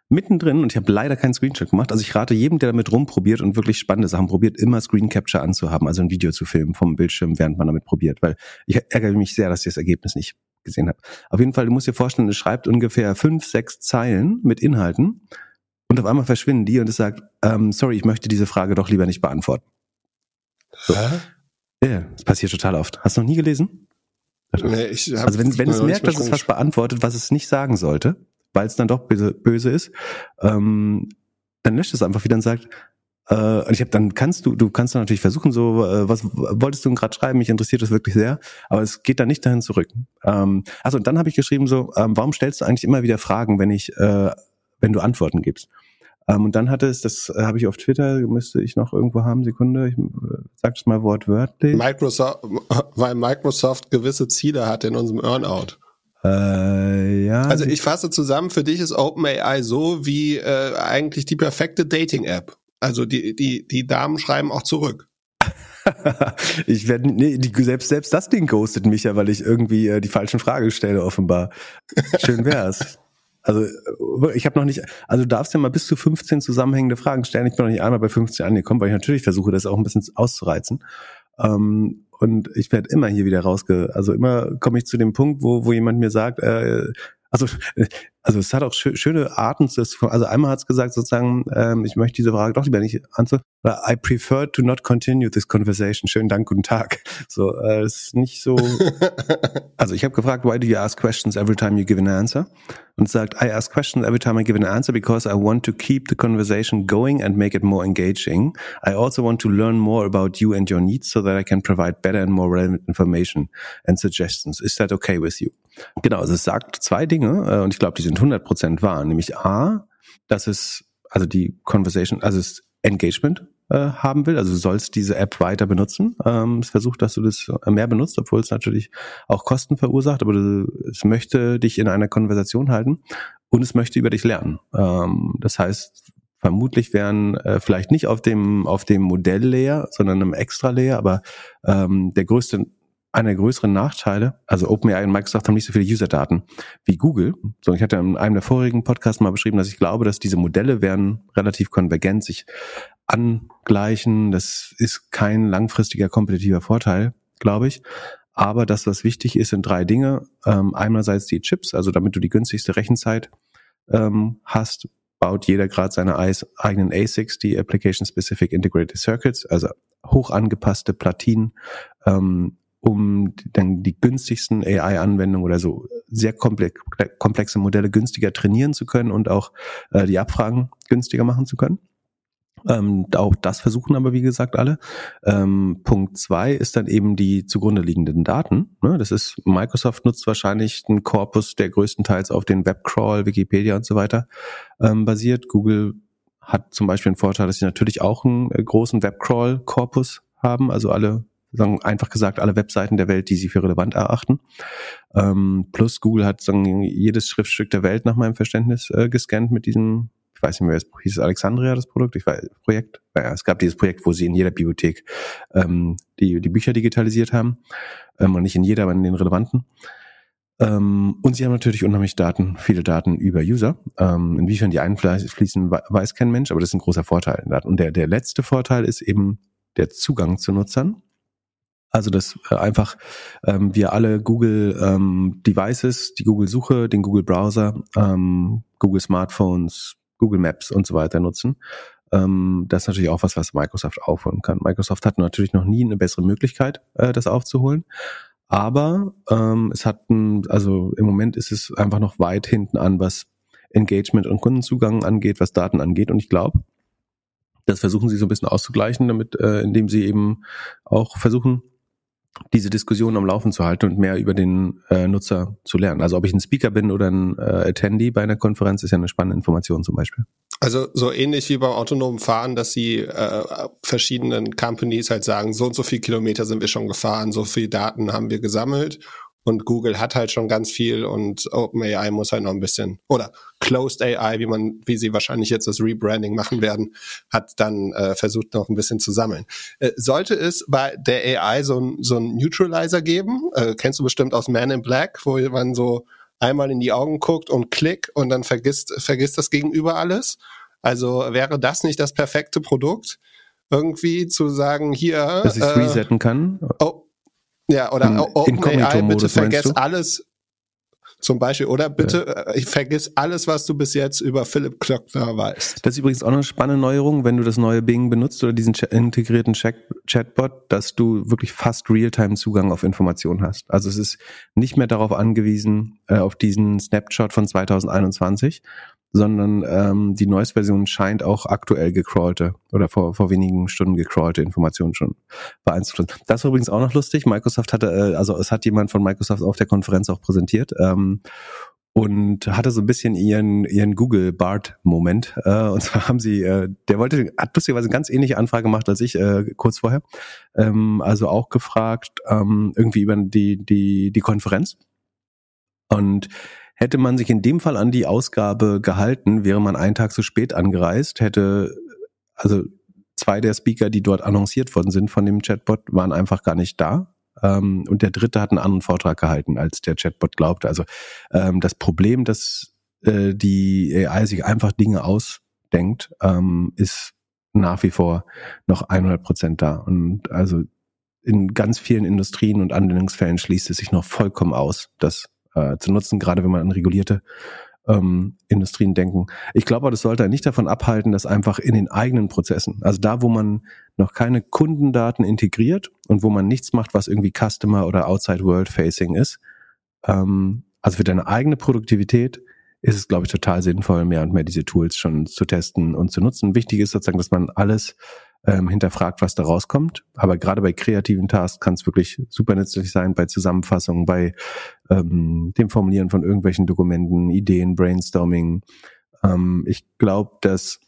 mittendrin, und ich habe leider keinen Screenshot gemacht, also ich rate jedem, der damit rumprobiert und wirklich spannende Sachen probiert, immer Screen Capture anzuhaben, also ein Video zu filmen vom Bildschirm, während man damit probiert, weil ich ärgere mich sehr, dass ich das Ergebnis nicht gesehen habe. Auf jeden Fall, du musst dir vorstellen, es schreibt ungefähr fünf, sechs Zeilen mit Inhalten und auf einmal verschwinden die und es sagt, ähm, sorry, ich möchte diese Frage doch lieber nicht beantworten. So. Ja, yeah, das passiert total oft. Hast du noch nie gelesen? Nee, ich also wenn, wenn es merkt, dass es was beantwortet, was es nicht sagen sollte, weil es dann doch böse, böse ist, ähm, dann löscht es einfach wieder und sagt, äh, und ich habe dann kannst du, du kannst dann natürlich versuchen, so, äh, was wolltest du gerade schreiben? Mich interessiert das wirklich sehr, aber es geht dann nicht dahin zurück. Ähm, also und dann habe ich geschrieben so, ähm, warum stellst du eigentlich immer wieder Fragen, wenn ich, äh, wenn du Antworten gibst? Ähm, und dann hatte es, das äh, habe ich auf Twitter, müsste ich noch irgendwo haben, Sekunde, ich äh, sag das mal wortwörtlich. Microsoft, (laughs) weil Microsoft gewisse Ziele hat in unserem Earnout. Äh, ja. Also ich fasse zusammen, für dich ist OpenAI so wie äh, eigentlich die perfekte Dating-App. Also die, die, die Damen schreiben auch zurück. (laughs) ich werde nee, die, selbst selbst das Ding ghostet mich ja, weil ich irgendwie äh, die falschen Fragen stelle offenbar. Schön wär's. Also äh, ich habe noch nicht, also du darfst ja mal bis zu 15 zusammenhängende Fragen stellen. Ich bin noch nicht einmal bei 15 angekommen, weil ich natürlich versuche, das auch ein bisschen auszureizen. Ähm, und ich werde immer hier wieder rausge, also immer komme ich zu dem Punkt, wo, wo jemand mir sagt, äh, also, also es hat auch schö schöne Arten, also einmal hat es gesagt sozusagen, ähm, ich möchte diese Frage doch lieber nicht antworten, I prefer to not continue this conversation. Schönen Dank, guten Tag. So, äh, ist nicht so. (laughs) also ich habe gefragt, why do you ask questions every time you give an answer? Und sagt, I ask questions every time I give an answer because I want to keep the conversation going and make it more engaging. I also want to learn more about you and your needs so that I can provide better and more relevant information and suggestions. Is that okay with you? Genau, also es sagt zwei Dinge äh, und ich glaube, die sind 100% wahr. Nämlich A, dass es, also die Conversation, also es Engagement äh, haben will. Also du sollst diese App weiter benutzen. Ähm, es versucht, dass du das mehr benutzt, obwohl es natürlich auch Kosten verursacht, aber du, es möchte dich in einer Konversation halten und es möchte über dich lernen. Ähm, das heißt, vermutlich wären äh, vielleicht nicht auf dem auf dem Modell-Layer, sondern einem Extra-Layer, aber ähm, der größte einer der größeren Nachteile, also OpenAI und Microsoft haben nicht so viele User-Daten wie Google. So, ich hatte in einem der vorigen Podcasts mal beschrieben, dass ich glaube, dass diese Modelle werden relativ konvergent sich angleichen. Das ist kein langfristiger kompetitiver Vorteil, glaube ich. Aber das, was wichtig ist, sind drei Dinge. Ähm, einerseits die Chips, also damit du die günstigste Rechenzeit ähm, hast, baut jeder gerade seine eigenen ASICs, die Application Specific Integrated Circuits, also hoch angepasste Platinen, ähm, um dann die günstigsten AI-Anwendungen oder so sehr komplexe Modelle günstiger trainieren zu können und auch äh, die Abfragen günstiger machen zu können. Ähm, auch das versuchen aber, wie gesagt, alle. Ähm, Punkt zwei ist dann eben die zugrunde liegenden Daten. Ne? Das ist, Microsoft nutzt wahrscheinlich einen Korpus, der größtenteils auf den Webcrawl, Wikipedia und so weiter ähm, basiert. Google hat zum Beispiel einen Vorteil, dass sie natürlich auch einen äh, großen Webcrawl-Korpus haben, also alle sagen einfach gesagt alle Webseiten der Welt, die sie für relevant erachten. Ähm, plus Google hat sagen, jedes Schriftstück der Welt nach meinem Verständnis äh, gescannt mit diesem ich weiß nicht mehr, hieß es Alexandria, das Produkt, ich weiß, Projekt. Naja, es gab dieses Projekt, wo sie in jeder Bibliothek ähm, die, die Bücher digitalisiert haben. Ähm, und nicht in jeder, aber in den relevanten. Ähm, und sie haben natürlich unheimlich Daten, viele Daten über User. Ähm, inwiefern die einfließen, weiß kein Mensch, aber das ist ein großer Vorteil. Und der, der letzte Vorteil ist eben der Zugang zu Nutzern. Also dass äh, einfach ähm, wir alle Google ähm, Devices, die Google Suche, den Google Browser, ähm, Google Smartphones, Google Maps und so weiter nutzen. Ähm, das ist natürlich auch was, was Microsoft aufholen kann. Microsoft hat natürlich noch nie eine bessere Möglichkeit, äh, das aufzuholen. Aber ähm, es hat ein, also im Moment ist es einfach noch weit hinten an, was Engagement und Kundenzugang angeht, was Daten angeht. Und ich glaube, das versuchen sie so ein bisschen auszugleichen, damit, äh, indem sie eben auch versuchen, diese Diskussion am Laufen zu halten und mehr über den äh, Nutzer zu lernen. Also ob ich ein Speaker bin oder ein äh, Attendee bei einer Konferenz, ist ja eine spannende Information zum Beispiel. Also so ähnlich wie beim autonomen Fahren, dass sie äh, verschiedenen Companies halt sagen, so und so viel Kilometer sind wir schon gefahren, so viel Daten haben wir gesammelt und Google hat halt schon ganz viel und OpenAI muss halt noch ein bisschen, oder Closed AI, wie man, wie sie wahrscheinlich jetzt das Rebranding machen werden, hat dann äh, versucht noch ein bisschen zu sammeln. Äh, sollte es bei der AI so ein, so ein Neutralizer geben? Äh, kennst du bestimmt aus Man in Black, wo man so einmal in die Augen guckt und klick und dann vergisst, vergisst das Gegenüber alles? Also wäre das nicht das perfekte Produkt? Irgendwie zu sagen, hier. Dass ich es äh, resetten kann? Oh, ja, oder OpenAI, bitte vergiss alles, zum Beispiel. Oder bitte äh, vergiss alles, was du bis jetzt über Philipp Klöckner weißt. Das ist übrigens auch eine spannende Neuerung, wenn du das neue Bing benutzt oder diesen integrierten Chat Chatbot, dass du wirklich fast Realtime-Zugang auf Informationen hast. Also es ist nicht mehr darauf angewiesen, äh, auf diesen Snapshot von 2021, sondern ähm, die neueste Version scheint auch aktuell gecrawlte oder vor, vor wenigen Stunden gecrawlte Informationen schon beeinflusst. Das war übrigens auch noch lustig. Microsoft hatte, äh, also es hat jemand von Microsoft auf der Konferenz auch präsentiert. Ähm, und hatte so ein bisschen ihren ihren Google Bart Moment äh, und zwar haben sie äh, der wollte hat lustigerweise eine ganz ähnliche Anfrage gemacht als ich äh, kurz vorher ähm, also auch gefragt ähm, irgendwie über die die die Konferenz und Hätte man sich in dem Fall an die Ausgabe gehalten, wäre man einen Tag zu spät angereist, hätte, also zwei der Speaker, die dort annonciert worden sind von dem Chatbot, waren einfach gar nicht da. Ähm, und der dritte hat einen anderen Vortrag gehalten, als der Chatbot glaubte. Also ähm, das Problem, dass äh, die AI sich einfach Dinge ausdenkt, ähm, ist nach wie vor noch 100 Prozent da. Und also in ganz vielen Industrien und Anwendungsfällen schließt es sich noch vollkommen aus, dass äh, zu nutzen, gerade wenn man an regulierte ähm, Industrien denken. Ich glaube, das sollte nicht davon abhalten, dass einfach in den eigenen Prozessen, also da, wo man noch keine Kundendaten integriert und wo man nichts macht, was irgendwie Customer oder Outside World Facing ist, ähm, also für deine eigene Produktivität ist es, glaube ich, total sinnvoll, mehr und mehr diese Tools schon zu testen und zu nutzen. Wichtig ist sozusagen, dass man alles ähm, hinterfragt, was da rauskommt. Aber gerade bei kreativen Tasks kann es wirklich super nützlich sein, bei Zusammenfassungen, bei ähm, dem Formulieren von irgendwelchen Dokumenten, Ideen, Brainstorming. Ähm, ich glaube, dass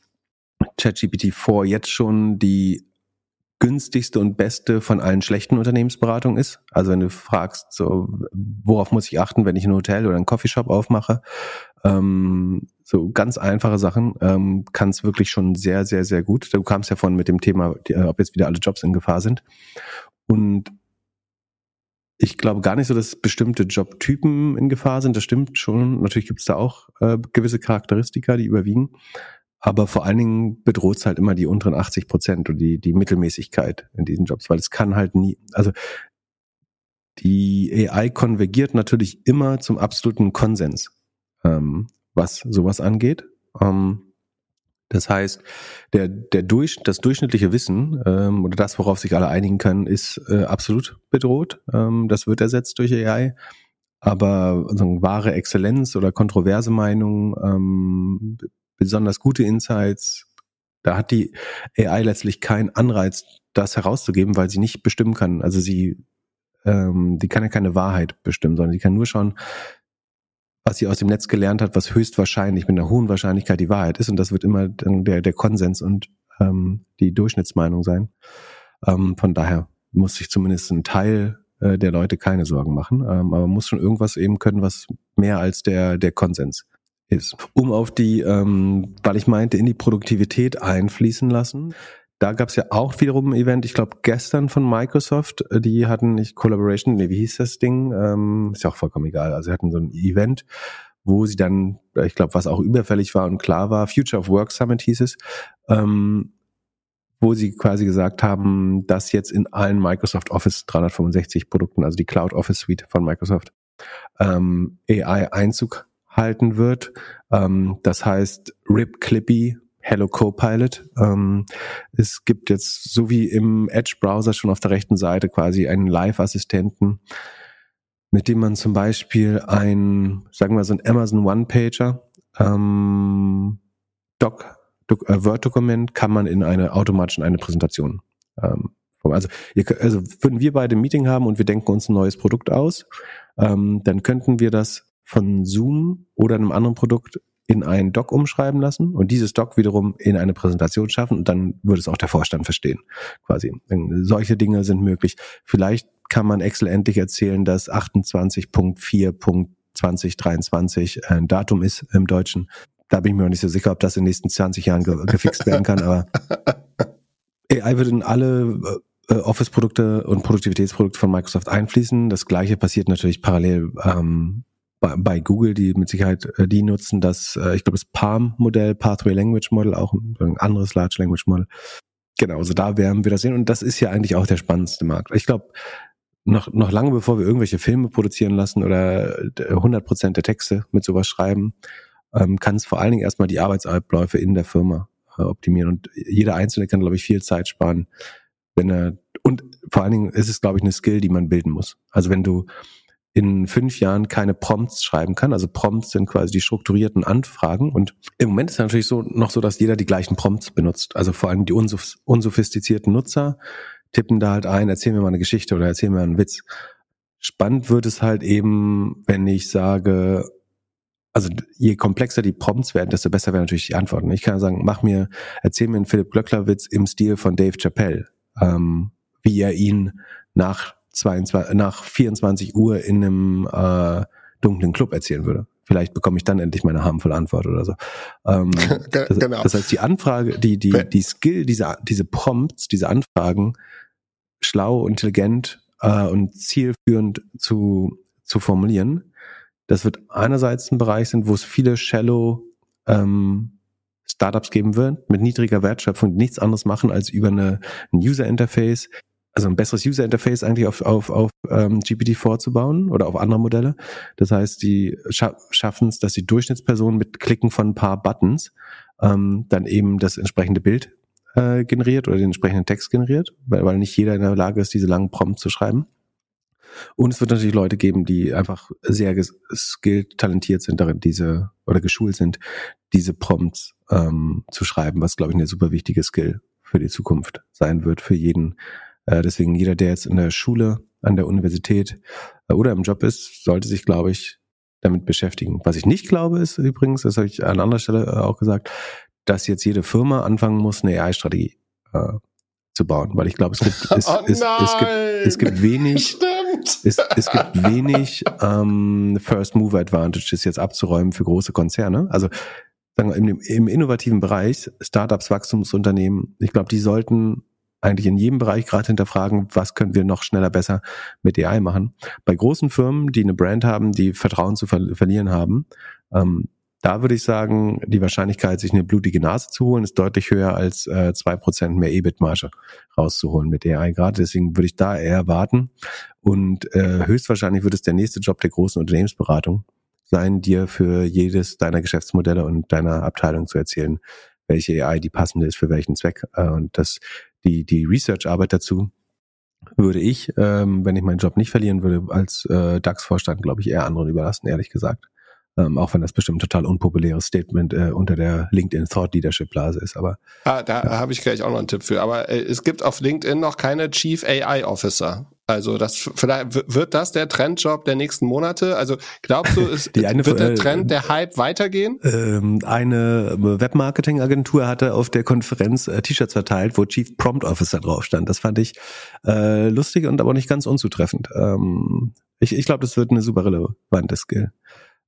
ChatGPT 4 jetzt schon die günstigste und beste von allen schlechten Unternehmensberatungen ist. Also wenn du fragst, so, worauf muss ich achten, wenn ich ein Hotel oder einen Coffeeshop aufmache, ähm, so ganz einfache Sachen, ähm, kann es wirklich schon sehr, sehr, sehr gut. Du kamst ja von mit dem Thema, die, ob jetzt wieder alle Jobs in Gefahr sind. Und ich glaube gar nicht so, dass bestimmte Jobtypen in Gefahr sind. Das stimmt schon. Natürlich gibt es da auch äh, gewisse Charakteristika, die überwiegen. Aber vor allen Dingen bedroht es halt immer die unteren 80 Prozent und die, die Mittelmäßigkeit in diesen Jobs, weil es kann halt nie, also die AI konvergiert natürlich immer zum absoluten Konsens ähm, was sowas angeht. Ähm, das heißt, der, der durch, das durchschnittliche Wissen ähm, oder das, worauf sich alle einigen können, ist äh, absolut bedroht. Ähm, das wird ersetzt durch AI. Aber also, wahre Exzellenz oder kontroverse Meinungen, ähm, besonders gute Insights, da hat die AI letztlich keinen Anreiz, das herauszugeben, weil sie nicht bestimmen kann. Also sie, ähm, die kann ja keine Wahrheit bestimmen, sondern sie kann nur schauen, was sie aus dem Netz gelernt hat, was höchstwahrscheinlich mit einer hohen Wahrscheinlichkeit die Wahrheit ist. Und das wird immer der, der Konsens und ähm, die Durchschnittsmeinung sein. Ähm, von daher muss sich zumindest ein Teil äh, der Leute keine Sorgen machen. Ähm, aber man muss schon irgendwas eben können, was mehr als der, der Konsens ist. Um auf die, ähm, weil ich meinte, in die Produktivität einfließen lassen. Da gab es ja auch wiederum ein Event, ich glaube gestern von Microsoft, die hatten nicht Collaboration, nee, wie hieß das Ding? Ähm, ist ja auch vollkommen egal. Also sie hatten so ein Event, wo sie dann, ich glaube, was auch überfällig war und klar war, Future of Work Summit hieß es, ähm, wo sie quasi gesagt haben, dass jetzt in allen Microsoft Office 365 Produkten, also die Cloud Office Suite von Microsoft, ähm, AI Einzug halten wird. Ähm, das heißt RIP Clippy Hello Copilot. Ähm, es gibt jetzt, so wie im Edge-Browser schon auf der rechten Seite quasi einen Live-Assistenten, mit dem man zum Beispiel ein, sagen wir so ein Amazon One-Pager, ähm, Doc, Doc äh, Word-Dokument kann man in eine automatisch in eine Präsentation. Ähm, also, ihr, also würden wir beide ein Meeting haben und wir denken uns ein neues Produkt aus, ähm, dann könnten wir das von Zoom oder einem anderen Produkt in ein Doc umschreiben lassen und dieses Doc wiederum in eine Präsentation schaffen und dann würde es auch der Vorstand verstehen, quasi. Solche Dinge sind möglich. Vielleicht kann man Excel endlich erzählen, dass 28.4.2023 ein Datum ist im Deutschen. Da bin ich mir noch nicht so sicher, ob das in den nächsten 20 Jahren ge gefixt werden kann, aber (laughs) AI wird in alle äh, Office-Produkte und Produktivitätsprodukte von Microsoft einfließen. Das gleiche passiert natürlich parallel ähm, bei, bei Google, die mit Sicherheit, äh, die nutzen das, äh, ich glaube, das PALM-Modell, Pathway Language Model, auch ein anderes Large Language Model. Genau, also da werden wir das sehen und das ist ja eigentlich auch der spannendste Markt. Ich glaube, noch, noch lange bevor wir irgendwelche Filme produzieren lassen oder 100 Prozent der Texte mit sowas schreiben, ähm, kann es vor allen Dingen erstmal die Arbeitsabläufe in der Firma äh, optimieren und jeder Einzelne kann, glaube ich, viel Zeit sparen, wenn er und vor allen Dingen ist es, glaube ich, eine Skill, die man bilden muss. Also wenn du in fünf Jahren keine Prompts schreiben kann. Also Prompts sind quasi die strukturierten Anfragen. Und im Moment ist natürlich so noch so, dass jeder die gleichen Prompts benutzt. Also vor allem die unsophistizierten Nutzer tippen da halt ein, erzähl mir mal eine Geschichte oder erzähl mir einen Witz. Spannend wird es halt eben, wenn ich sage, also je komplexer die Prompts werden, desto besser werden natürlich die Antworten. Ich kann sagen, mach mir, erzähl mir einen Philipp Glöckler Witz im Stil von Dave Chappelle, ähm, wie er ihn nach 22, nach 24 Uhr in einem äh, dunklen Club erzählen würde. Vielleicht bekomme ich dann endlich meine harmvolle Antwort oder so. Ähm, (laughs) das, genau. das heißt, die Anfrage, die, die, die Skill, diese, diese Prompts, diese Anfragen, schlau, intelligent äh, und zielführend zu, zu formulieren, das wird einerseits ein Bereich sein, wo es viele shallow ähm, Startups geben wird, mit niedriger Wertschöpfung, die nichts anderes machen, als über eine, ein User Interface also ein besseres User Interface eigentlich auf, auf, auf ähm, GPT vorzubauen oder auf andere Modelle. Das heißt, die scha schaffen es, dass die Durchschnittsperson mit Klicken von ein paar Buttons ähm, dann eben das entsprechende Bild äh, generiert oder den entsprechenden Text generiert, weil, weil nicht jeder in der Lage ist, diese langen Prompts zu schreiben. Und es wird natürlich Leute geben, die einfach sehr skilled, talentiert sind darin, diese oder geschult sind, diese Prompts ähm, zu schreiben, was glaube ich eine super wichtige Skill für die Zukunft sein wird für jeden äh, deswegen jeder, der jetzt in der Schule, an der Universität äh, oder im Job ist, sollte sich, glaube ich, damit beschäftigen. Was ich nicht glaube, ist übrigens, das habe ich an anderer Stelle äh, auch gesagt, dass jetzt jede Firma anfangen muss, eine AI-Strategie äh, zu bauen, weil ich glaube, es gibt es, (laughs) oh es, es, gibt es gibt wenig es, es gibt wenig ähm, First Mover Advantages jetzt abzuräumen für große Konzerne. Also sagen wir, im, im innovativen Bereich Startups, Wachstumsunternehmen, ich glaube, die sollten eigentlich in jedem Bereich gerade hinterfragen, was können wir noch schneller besser mit AI machen. Bei großen Firmen, die eine Brand haben, die Vertrauen zu ver verlieren haben, ähm, da würde ich sagen, die Wahrscheinlichkeit, sich eine blutige Nase zu holen, ist deutlich höher als äh, zwei äh, Prozent mehr EBIT-Marge rauszuholen mit AI gerade. Deswegen würde ich da eher warten. Und äh, höchstwahrscheinlich wird es der nächste Job der großen Unternehmensberatung sein, dir für jedes deiner Geschäftsmodelle und deiner Abteilung zu erzählen, welche AI die passende ist für welchen Zweck. Äh, und das die, die Research-Arbeit dazu würde ich, ähm, wenn ich meinen Job nicht verlieren würde, als äh, DAX-Vorstand, glaube ich, eher anderen überlassen, ehrlich gesagt. Ähm, auch wenn das bestimmt ein total unpopuläres Statement äh, unter der LinkedIn Thought Leadership Blase ist. Aber ah, da ja. habe ich gleich auch noch einen Tipp für. Aber äh, es gibt auf LinkedIn noch keine Chief AI Officer. Also das vielleicht wird das der Trendjob der nächsten Monate. Also glaubst du, es (laughs) eine, wird der äh, Trend, der Hype weitergehen? Ähm, eine Webmarketing-Agentur hatte auf der Konferenz äh, T-Shirts verteilt, wo Chief Prompt Officer drauf stand. Das fand ich äh, lustig und aber nicht ganz unzutreffend. Ähm, ich ich glaube, das wird eine super relevante Skill.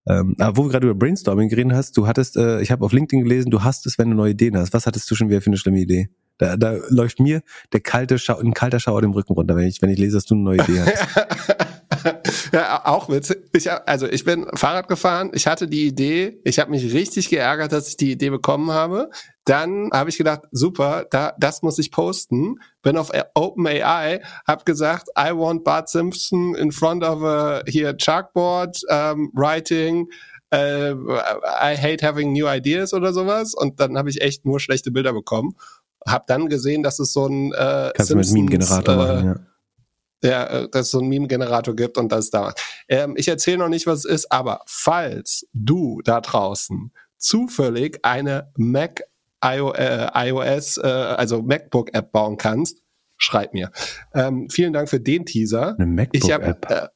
Ähm, aber wo wir gerade über Brainstorming geredet hast, du hattest, äh, ich habe auf LinkedIn gelesen, du hast es, wenn du neue Ideen hast. Was hattest du schon wieder für eine schlimme Idee? Da, da läuft mir der kalte Schau ein kalter Schauer dem Rücken runter, wenn ich, wenn ich lese, dass du eine neue Idee hast. (laughs) ja, auch witzig. Ich, also ich bin Fahrrad gefahren, ich hatte die Idee, ich habe mich richtig geärgert, dass ich die Idee bekommen habe. Dann habe ich gedacht, super, da, das muss ich posten. Bin auf OpenAI, habe gesagt, I want Bart Simpson in front of a here chalkboard, um, writing, uh, I hate having new ideas oder sowas. Und dann habe ich echt nur schlechte Bilder bekommen. Hab dann gesehen, dass es so ein äh, Kannst Simpsons, du mit Meme-Generator äh, machen, ja. Ja, äh, dass es so ein Meme-Generator gibt und das da. Ähm, ich erzähle noch nicht, was es ist, aber falls du da draußen zufällig eine Mac IO, äh, iOS, äh, also MacBook-App bauen kannst, schreib mir. Ähm, vielen Dank für den Teaser. Eine MacBook-App? Äh,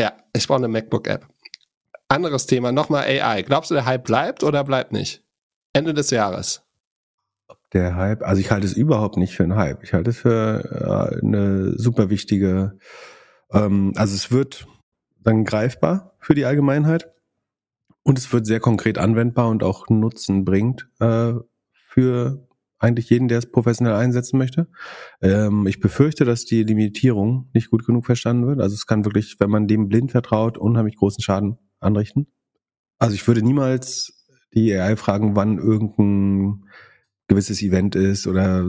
ja, ich brauche eine MacBook-App. Anderes Thema, nochmal AI. Glaubst du, der Hype bleibt oder bleibt nicht? Ende des Jahres der Hype. Also ich halte es überhaupt nicht für einen Hype. Ich halte es für äh, eine super wichtige, ähm, also es wird dann greifbar für die Allgemeinheit und es wird sehr konkret anwendbar und auch Nutzen bringt äh, für eigentlich jeden, der es professionell einsetzen möchte. Ähm, ich befürchte, dass die Limitierung nicht gut genug verstanden wird. Also es kann wirklich, wenn man dem blind vertraut, unheimlich großen Schaden anrichten. Also ich würde niemals die AI fragen, wann irgendein gewisses Event ist oder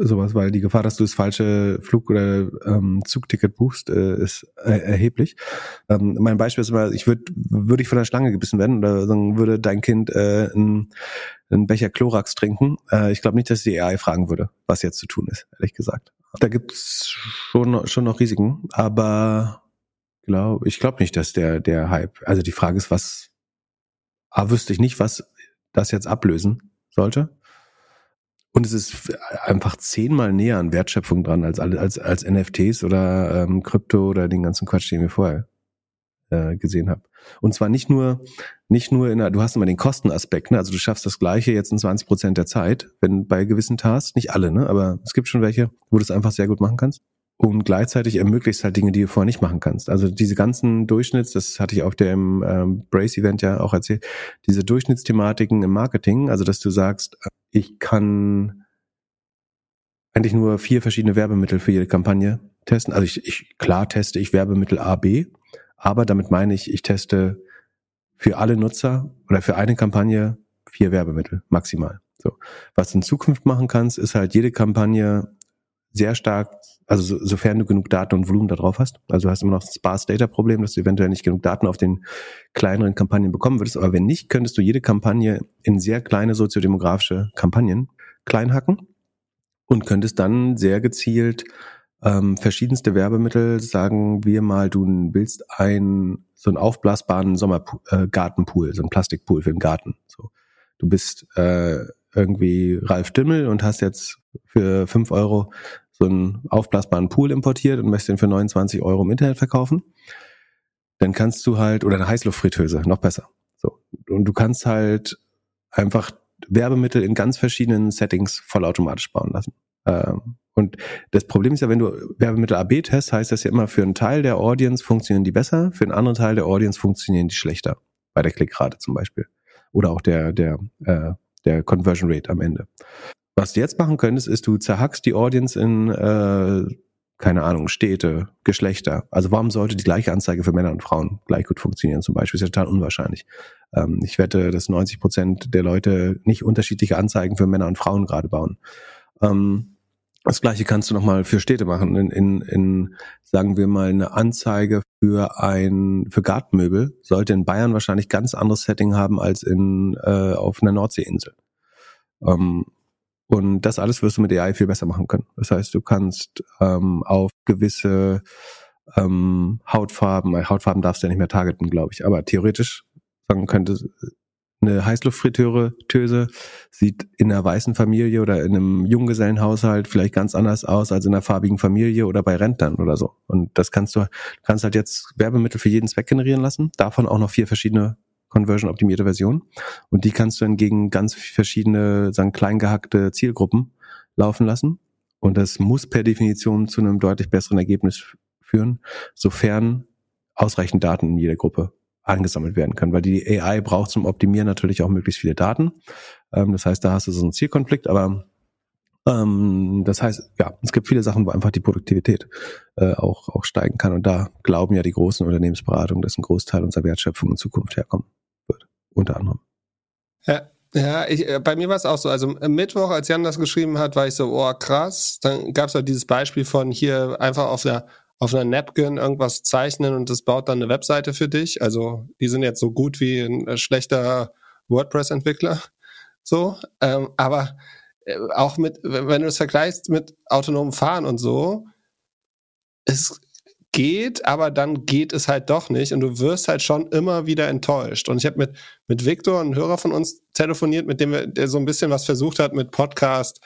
sowas, weil die Gefahr, dass du das falsche Flug- oder ähm, Zugticket buchst, äh, ist äh, erheblich. Ähm, mein Beispiel ist immer, ich würde würde ich von der Schlange gebissen werden oder dann würde dein Kind äh, einen, einen Becher Chlorax trinken. Äh, ich glaube nicht, dass die AI fragen würde, was jetzt zu tun ist, ehrlich gesagt. Da gibt's schon schon noch Risiken, aber glaub, ich glaube nicht, dass der der Hype. Also die Frage ist, was A, wüsste ich nicht, was das jetzt ablösen sollte. Und es ist einfach zehnmal näher an Wertschöpfung dran als, als, als NFTs oder ähm, Krypto oder den ganzen Quatsch, den wir vorher äh, gesehen haben. Und zwar nicht nur, nicht nur in der, du hast immer den Kostenaspekt, ne? Also du schaffst das Gleiche jetzt in 20 Prozent der Zeit, wenn bei gewissen Tasks, nicht alle, ne? Aber es gibt schon welche, wo du es einfach sehr gut machen kannst. Und gleichzeitig ermöglicht halt Dinge, die du vorher nicht machen kannst. Also diese ganzen Durchschnitts, das hatte ich auf dem ähm, Brace-Event ja auch erzählt, diese Durchschnittsthematiken im Marketing, also dass du sagst, ich kann eigentlich nur vier verschiedene Werbemittel für jede Kampagne testen. Also ich, ich klar teste ich Werbemittel A, B, aber damit meine ich, ich teste für alle Nutzer oder für eine Kampagne vier Werbemittel maximal. So. Was du in Zukunft machen kannst, ist halt jede Kampagne sehr stark, also so, sofern du genug Daten und Volumen da drauf hast. Also du hast immer noch das Sparse Data Problem, dass du eventuell nicht genug Daten auf den kleineren Kampagnen bekommen würdest. Aber wenn nicht, könntest du jede Kampagne in sehr kleine soziodemografische Kampagnen klein hacken und könntest dann sehr gezielt ähm, verschiedenste Werbemittel, sagen wir mal, du willst ein so einen aufblasbaren Sommergartenpool, äh, so einen Plastikpool für den Garten. So, du bist äh, irgendwie Ralf Dimmel und hast jetzt für fünf Euro so einen aufblasbaren Pool importiert und möchtest den für 29 Euro im Internet verkaufen, dann kannst du halt, oder eine Heißluftfritteuse, noch besser. So. Und du kannst halt einfach Werbemittel in ganz verschiedenen Settings vollautomatisch bauen lassen. Ähm, und das Problem ist ja, wenn du Werbemittel AB test, heißt das ja immer, für einen Teil der Audience funktionieren die besser, für einen anderen Teil der Audience funktionieren die schlechter. Bei der Klickrate zum Beispiel. Oder auch der, der, äh, der Conversion Rate am Ende. Was du jetzt machen könntest, ist, du zerhackst die Audience in, äh, keine Ahnung, Städte, Geschlechter. Also warum sollte die gleiche Anzeige für Männer und Frauen gleich gut funktionieren zum Beispiel? Ist ja total unwahrscheinlich. Ähm, ich wette, dass 90 Prozent der Leute nicht unterschiedliche Anzeigen für Männer und Frauen gerade bauen. Ähm, das gleiche kannst du nochmal für Städte machen. In, in, in, sagen wir mal, eine Anzeige für ein für Gartenmöbel sollte in Bayern wahrscheinlich ganz anderes Setting haben als in äh, auf einer Nordseeinsel. Ähm, und das alles wirst du mit AI viel besser machen können. Das heißt, du kannst ähm, auf gewisse ähm, Hautfarben, Hautfarben darfst du ja nicht mehr targeten, glaube ich, aber theoretisch sagen könnte, eine Heißluftfritteure Töse sieht in einer weißen Familie oder in einem Junggesellenhaushalt vielleicht ganz anders aus als in einer farbigen Familie oder bei Rentnern oder so. Und das kannst du, kannst halt jetzt Werbemittel für jeden Zweck generieren lassen. Davon auch noch vier verschiedene Conversion-optimierte Versionen. Und die kannst du dann gegen ganz verschiedene, sagen, kleingehackte Zielgruppen laufen lassen. Und das muss per Definition zu einem deutlich besseren Ergebnis führen, sofern ausreichend Daten in jeder Gruppe angesammelt werden können, weil die AI braucht zum Optimieren natürlich auch möglichst viele Daten. Ähm, das heißt, da hast du so einen Zielkonflikt, aber ähm, das heißt, ja, es gibt viele Sachen, wo einfach die Produktivität äh, auch, auch steigen kann. Und da glauben ja die großen Unternehmensberatungen, dass ein Großteil unserer Wertschöpfung in Zukunft herkommen wird, unter anderem. Ja, ja, ich, äh, bei mir war es auch so. Also Mittwoch, als Jan das geschrieben hat, war ich so, oh krass. Dann gab es halt dieses Beispiel von hier einfach auf der auf einer Napkin irgendwas zeichnen und das baut dann eine Webseite für dich. Also die sind jetzt so gut wie ein äh, schlechter WordPress-Entwickler. So, ähm, aber äh, auch mit, wenn du es vergleichst mit autonomem Fahren und so, es geht, aber dann geht es halt doch nicht und du wirst halt schon immer wieder enttäuscht. Und ich habe mit, mit Victor, einem Hörer von uns, telefoniert, mit dem wir, der so ein bisschen was versucht hat mit Podcast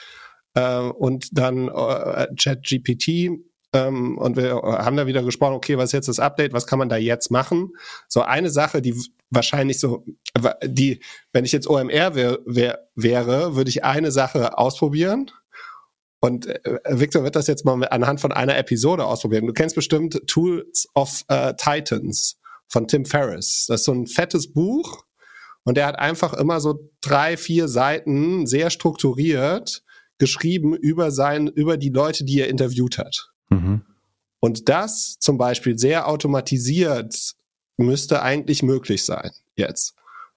äh, und dann äh, ChatGPT ähm, und wir haben da wieder gesprochen, okay, was ist jetzt das Update, was kann man da jetzt machen? So eine Sache, die wahrscheinlich so, die, wenn ich jetzt OMR wär, wär, wäre, würde ich eine Sache ausprobieren. Und äh, Victor wird das jetzt mal anhand von einer Episode ausprobieren. Du kennst bestimmt Tools of uh, Titans von Tim Ferriss. Das ist so ein fettes Buch und der hat einfach immer so drei, vier Seiten sehr strukturiert geschrieben über sein, über die Leute, die er interviewt hat. Mhm. Und das zum Beispiel sehr automatisiert müsste eigentlich möglich sein jetzt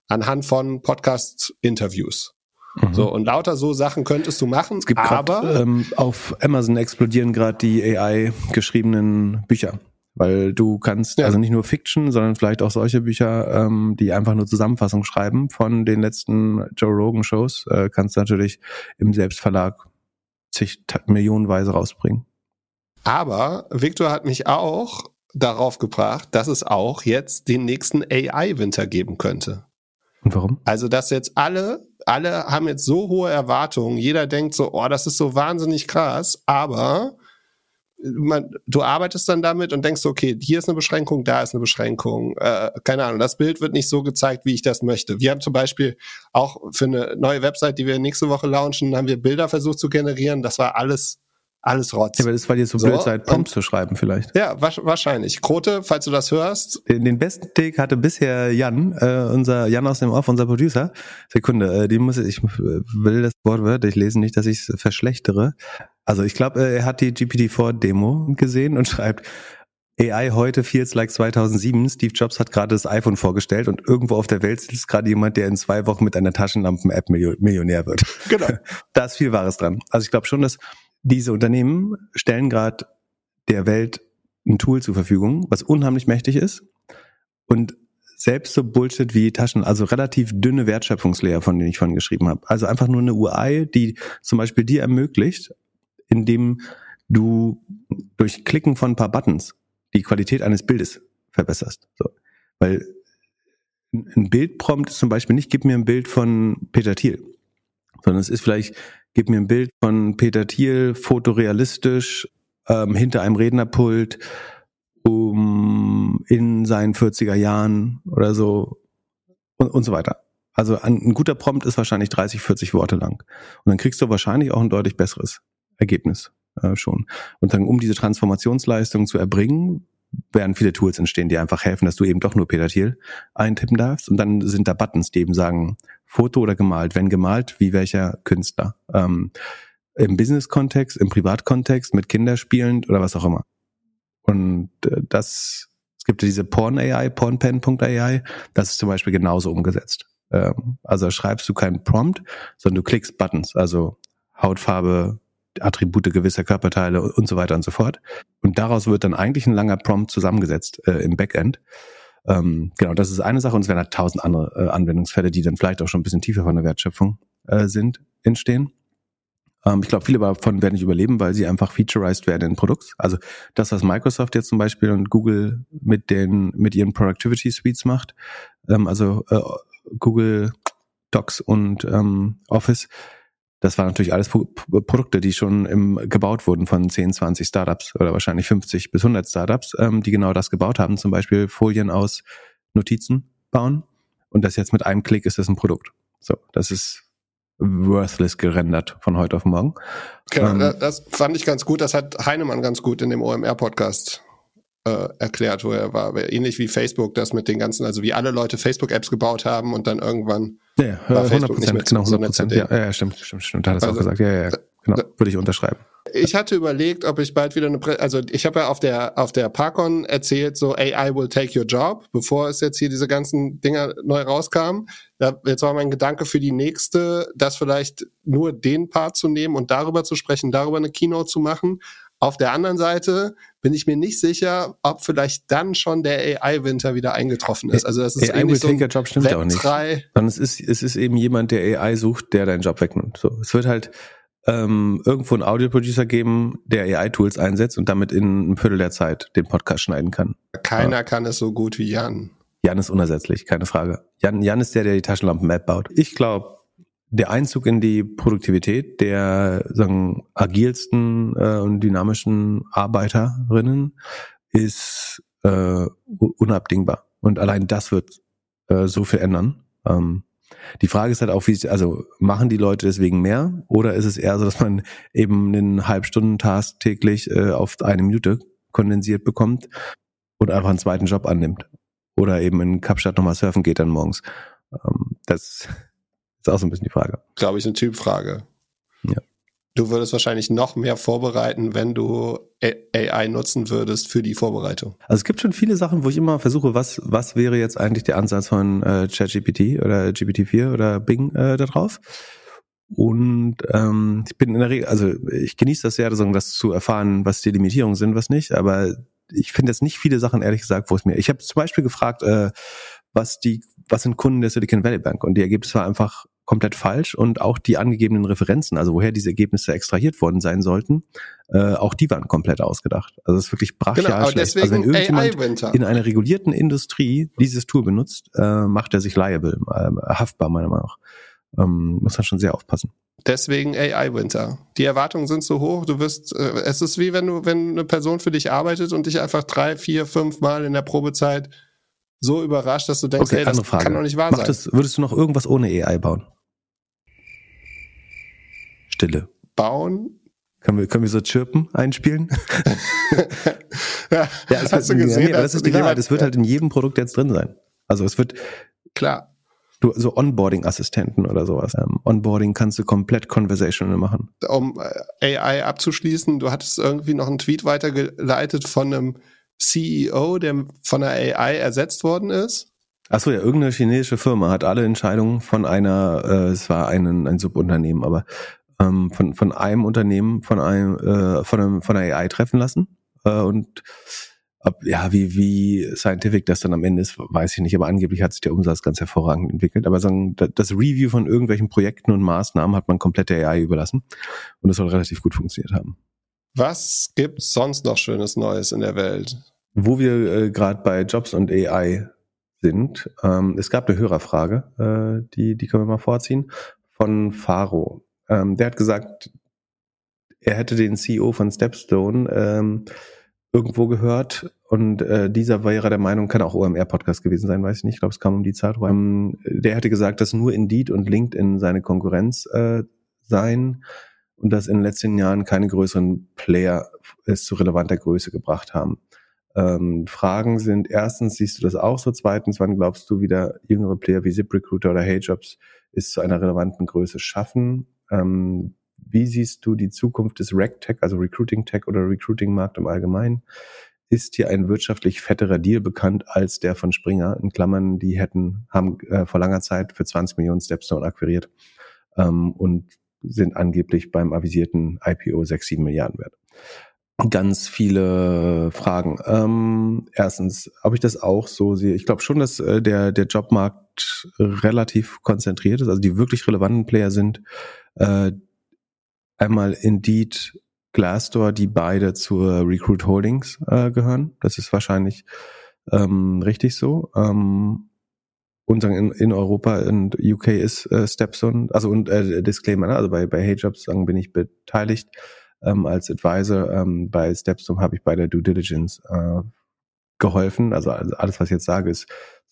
anhand von Podcast-Interviews. Mhm. So, und lauter so Sachen könntest du machen, es gibt aber grad, ähm, auf Amazon explodieren gerade die AI geschriebenen Bücher. Weil du kannst ja. also nicht nur Fiction, sondern vielleicht auch solche Bücher, ähm, die einfach nur Zusammenfassung schreiben von den letzten Joe Rogan Shows, äh, kannst du natürlich im Selbstverlag zig Millionenweise rausbringen. Aber Victor hat mich auch darauf gebracht, dass es auch jetzt den nächsten AI-Winter geben könnte. Und warum? Also, dass jetzt alle, alle haben jetzt so hohe Erwartungen. Jeder denkt so, oh, das ist so wahnsinnig krass. Aber man, du arbeitest dann damit und denkst, okay, hier ist eine Beschränkung, da ist eine Beschränkung. Äh, keine Ahnung, das Bild wird nicht so gezeigt, wie ich das möchte. Wir haben zum Beispiel auch für eine neue Website, die wir nächste Woche launchen, haben wir Bilder versucht zu generieren. Das war alles alles Rotz. Ja, aber das war dir so, so blöd seid, Prompts zu schreiben vielleicht. Ja, wahrscheinlich. Krote, falls du das hörst. Den, den besten Take hatte bisher Jan, äh, unser Jan aus dem Off, unser Producer. Sekunde, äh, die muss ich, ich will das Wort wörtlich lesen, nicht, dass ich es verschlechtere. Also ich glaube, äh, er hat die GPT-4-Demo gesehen und (laughs) schreibt, AI heute feels like 2007. Steve Jobs hat gerade das iPhone vorgestellt und irgendwo auf der Welt sitzt gerade jemand, der in zwei Wochen mit einer Taschenlampen-App Millionär wird. Genau. (laughs) da ist viel Wahres dran. Also ich glaube schon, dass diese Unternehmen stellen gerade der Welt ein Tool zur Verfügung, was unheimlich mächtig ist und selbst so Bullshit wie Taschen, also relativ dünne Wertschöpfungslayer, von denen ich vorhin geschrieben habe. Also einfach nur eine UI, die zum Beispiel dir ermöglicht, indem du durch Klicken von ein paar Buttons die Qualität eines Bildes verbesserst. So. Weil ein Bildprompt ist zum Beispiel nicht, gib mir ein Bild von Peter Thiel, sondern es ist vielleicht, gib mir ein Bild von Peter Thiel, fotorealistisch, ähm, hinter einem Rednerpult, um, in seinen 40er Jahren oder so und, und so weiter. Also ein, ein guter Prompt ist wahrscheinlich 30, 40 Worte lang. Und dann kriegst du wahrscheinlich auch ein deutlich besseres Ergebnis äh, schon. Und dann, um diese Transformationsleistung zu erbringen, werden viele Tools entstehen, die einfach helfen, dass du eben doch nur Peter Thiel eintippen darfst. Und dann sind da Buttons, die eben sagen, Foto oder gemalt. Wenn gemalt, wie welcher Künstler? Ähm, Im Business-Kontext, im Privatkontext, mit Kinderspielend oder was auch immer. Und äh, das, es gibt diese Porn-AI, pornpen.ai, das ist zum Beispiel genauso umgesetzt. Ähm, also schreibst du keinen Prompt, sondern du klickst Buttons, also Hautfarbe, Attribute gewisser Körperteile und so weiter und so fort. Und daraus wird dann eigentlich ein langer Prompt zusammengesetzt äh, im Backend. Ähm, genau, das ist eine Sache und es werden halt tausend andere äh, Anwendungsfälle, die dann vielleicht auch schon ein bisschen tiefer von der Wertschöpfung äh, sind, entstehen. Ähm, ich glaube, viele davon werden nicht überleben, weil sie einfach featureized werden in Produkts. Also das, was Microsoft jetzt zum Beispiel und Google mit den mit ihren Productivity Suites macht, ähm, also äh, Google Docs und ähm, Office, das waren natürlich alles Pro Produkte, die schon im, gebaut wurden von 10, 20 Startups oder wahrscheinlich 50 bis 100 Startups, ähm, die genau das gebaut haben, zum Beispiel Folien aus Notizen bauen. Und das jetzt mit einem Klick ist das ein Produkt. So, das ist worthless gerendert von heute auf morgen. Genau, ähm, das fand ich ganz gut. Das hat Heinemann ganz gut in dem OMR-Podcast äh, erklärt, wo er war. Ähnlich wie Facebook das mit den ganzen, also wie alle Leute Facebook-Apps gebaut haben und dann irgendwann ja, war 100 Facebook nicht mehr genau, 100 so Ja, ja, stimmt, stimmt, stimmt. Da hat es also, auch gesagt. Ja, ja, genau. Würde ich unterschreiben. Ich hatte überlegt, ob ich bald wieder eine, Prä also ich habe ja auf der auf der Parkon erzählt, so AI will take your job, bevor es jetzt hier diese ganzen Dinger neu rauskamen. Da, jetzt war mein Gedanke für die nächste, das vielleicht nur den Part zu nehmen und darüber zu sprechen, darüber eine Keynote zu machen. Auf der anderen Seite bin ich mir nicht sicher, ob vielleicht dann schon der AI-Winter wieder eingetroffen ist. Also das ist AI will so take job stimmt auch nicht. Sondern es ist, es ist eben jemand, der AI sucht, der deinen Job wegnimmt. So, es wird halt ähm, irgendwo einen Audio-Producer geben, der AI-Tools einsetzt und damit in einem Viertel der Zeit den Podcast schneiden kann. Keiner ja. kann es so gut wie Jan. Jan ist unersetzlich, keine Frage. Jan, Jan ist der, der die Taschenlampen-Map baut. Ich glaube, der Einzug in die Produktivität der sagen, agilsten äh, und dynamischen Arbeiterinnen ist äh, unabdingbar. Und allein das wird äh, so viel ändern. Ähm, die Frage ist halt auch, wie, also machen die Leute deswegen mehr oder ist es eher so, dass man eben einen Halbstunden-Task täglich äh, auf eine Minute kondensiert bekommt und einfach einen zweiten Job annimmt oder eben in Kapstadt nochmal surfen geht dann morgens. Ähm, das ist auch so ein bisschen die Frage. Glaube ich, eine Typfrage. Ja. Du würdest wahrscheinlich noch mehr vorbereiten, wenn du AI nutzen würdest für die Vorbereitung. Also es gibt schon viele Sachen, wo ich immer versuche, was, was wäre jetzt eigentlich der Ansatz von äh, ChatGPT oder GPT-4 oder Bing äh, da drauf. Und ähm, ich bin in der Regel, also ich genieße das sehr, das zu erfahren, was die Limitierungen sind, was nicht, aber ich finde jetzt nicht viele Sachen, ehrlich gesagt, wo es mir. Ich habe zum Beispiel gefragt, äh, was die, was sind Kunden der Silicon Valley Bank? Und die Ergebnisse war einfach komplett falsch und auch die angegebenen Referenzen, also woher diese Ergebnisse extrahiert worden sein sollten, äh, auch die waren komplett ausgedacht. Also es ist wirklich brachial genau, schlecht. Also wenn irgendjemand in einer regulierten Industrie dieses Tool benutzt, äh, macht er sich liable, äh, haftbar meiner Meinung nach. Ähm, muss man schon sehr aufpassen. Deswegen AI Winter. Die Erwartungen sind so hoch, du wirst, äh, es ist wie wenn du, wenn eine Person für dich arbeitet und dich einfach drei, vier, fünf Mal in der Probezeit so überrascht, dass du denkst, okay, ey, das Frage. kann doch nicht wahr Mach sein. Das, würdest du noch irgendwas ohne AI bauen? Stille. Bauen? Können wir, können wir so Chirpen einspielen? (laughs) ja, ja es hast wird, du gesehen? Nee, aber das ist die Wahrheit. Es wird halt in jedem Produkt jetzt drin sein. Also es wird. Klar. Du, so Onboarding-Assistenten oder sowas. Ähm, Onboarding kannst du komplett conversational machen. Um äh, AI abzuschließen, du hattest irgendwie noch einen Tweet weitergeleitet von einem CEO, der von der AI ersetzt worden ist. Achso, ja, irgendeine chinesische Firma hat alle Entscheidungen von einer, äh, es war ein, ein Subunternehmen, aber ähm, von, von einem Unternehmen, von einem, äh, von einem, von der AI treffen lassen. Äh, und ob, ja, wie, wie scientific das dann am Ende ist, weiß ich nicht, aber angeblich hat sich der Umsatz ganz hervorragend entwickelt. Aber sagen, das Review von irgendwelchen Projekten und Maßnahmen hat man komplett der AI überlassen und das soll relativ gut funktioniert haben. Was gibt's sonst noch Schönes Neues in der Welt? Wo wir äh, gerade bei Jobs und AI sind, ähm, es gab eine Hörerfrage, äh, die, die können wir mal vorziehen, von Faro. Ähm, der hat gesagt, er hätte den CEO von Stepstone ähm, irgendwo gehört und äh, dieser wäre der Meinung, kann auch OMR-Podcast gewesen sein, weiß ich nicht, ich glaube, es kam um die Zeit rum. Der hätte gesagt, dass nur Indeed und LinkedIn seine Konkurrenz äh, seien und dass in den letzten Jahren keine größeren Player es zu relevanter Größe gebracht haben. Ähm, Fragen sind, erstens, siehst du das auch so? Zweitens, wann glaubst du wieder jüngere Player wie ZipRecruiter oder HeyJobs ist zu einer relevanten Größe schaffen? Ähm, wie siehst du die Zukunft des RecTech, also Recruiting Tech oder Recruiting Markt im Allgemeinen? Ist hier ein wirtschaftlich fetterer Deal bekannt als der von Springer? In Klammern, die hätten, haben äh, vor langer Zeit für 20 Millionen Stepstone akquiriert ähm, und sind angeblich beim avisierten IPO 6, 7 Milliarden wert. Ganz viele Fragen. Ähm, erstens, ob ich das auch so sehe. Ich glaube schon, dass äh, der, der Jobmarkt relativ konzentriert ist. Also die wirklich relevanten Player sind äh, einmal Indeed, Glassdoor, die beide zur Recruit Holdings äh, gehören. Das ist wahrscheinlich ähm, richtig so. Ähm, und sagen in, in Europa und UK ist äh, Stepstone, also und äh, Disclaimer, ne? also bei bei HeyJobs sagen bin ich beteiligt ähm, als Advisor. Ähm, bei Stepstone habe ich bei der Due Diligence äh, geholfen. Also, alles, was ich jetzt sage, ist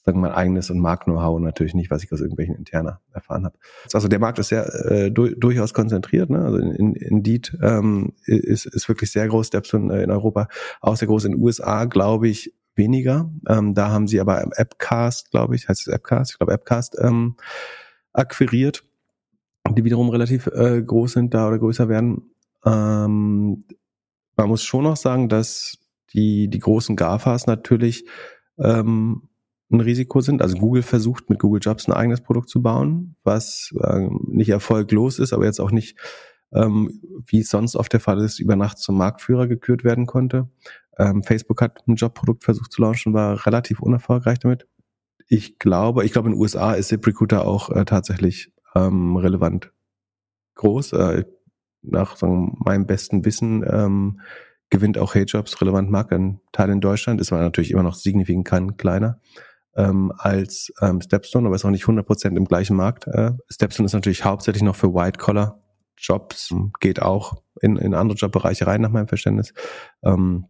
sagen mein eigenes und Markt-Know-how natürlich nicht, was ich aus irgendwelchen interner erfahren habe. Also der Markt ist sehr äh, du, durchaus konzentriert. Ne? Also in, in, Indeed ähm, ist, ist wirklich sehr groß, Stepstone äh, in Europa, auch sehr groß in den USA, glaube ich, weniger. Ähm, da haben sie aber Appcast, glaube ich, heißt es Appcast, ich glaube Appcast, ähm, akquiriert, die wiederum relativ äh, groß sind da oder größer werden. Ähm, man muss schon noch sagen, dass die, die großen GAFAs natürlich ähm, ein Risiko sind. Also Google versucht mit Google Jobs ein eigenes Produkt zu bauen, was ähm, nicht erfolglos ist, aber jetzt auch nicht, ähm, wie sonst oft der Fall ist, über Nacht zum Marktführer gekürt werden konnte. Ähm, Facebook hat ein Jobprodukt versucht zu launchen, war relativ unerfolgreich damit. Ich glaube, ich glaube in den USA ist ZipRecruiter auch äh, tatsächlich ähm, relevant groß. Äh, nach sagen, meinem besten Wissen ähm, gewinnt auch HeyJobs relevant Marktanteil in Deutschland, ist aber natürlich immer noch signifikant kleiner ähm, als ähm, Stepstone, aber ist auch nicht 100% im gleichen Markt. Äh, Stepstone ist natürlich hauptsächlich noch für White-Collar-Jobs, geht auch in, in andere Jobbereiche rein, nach meinem Verständnis. Ähm,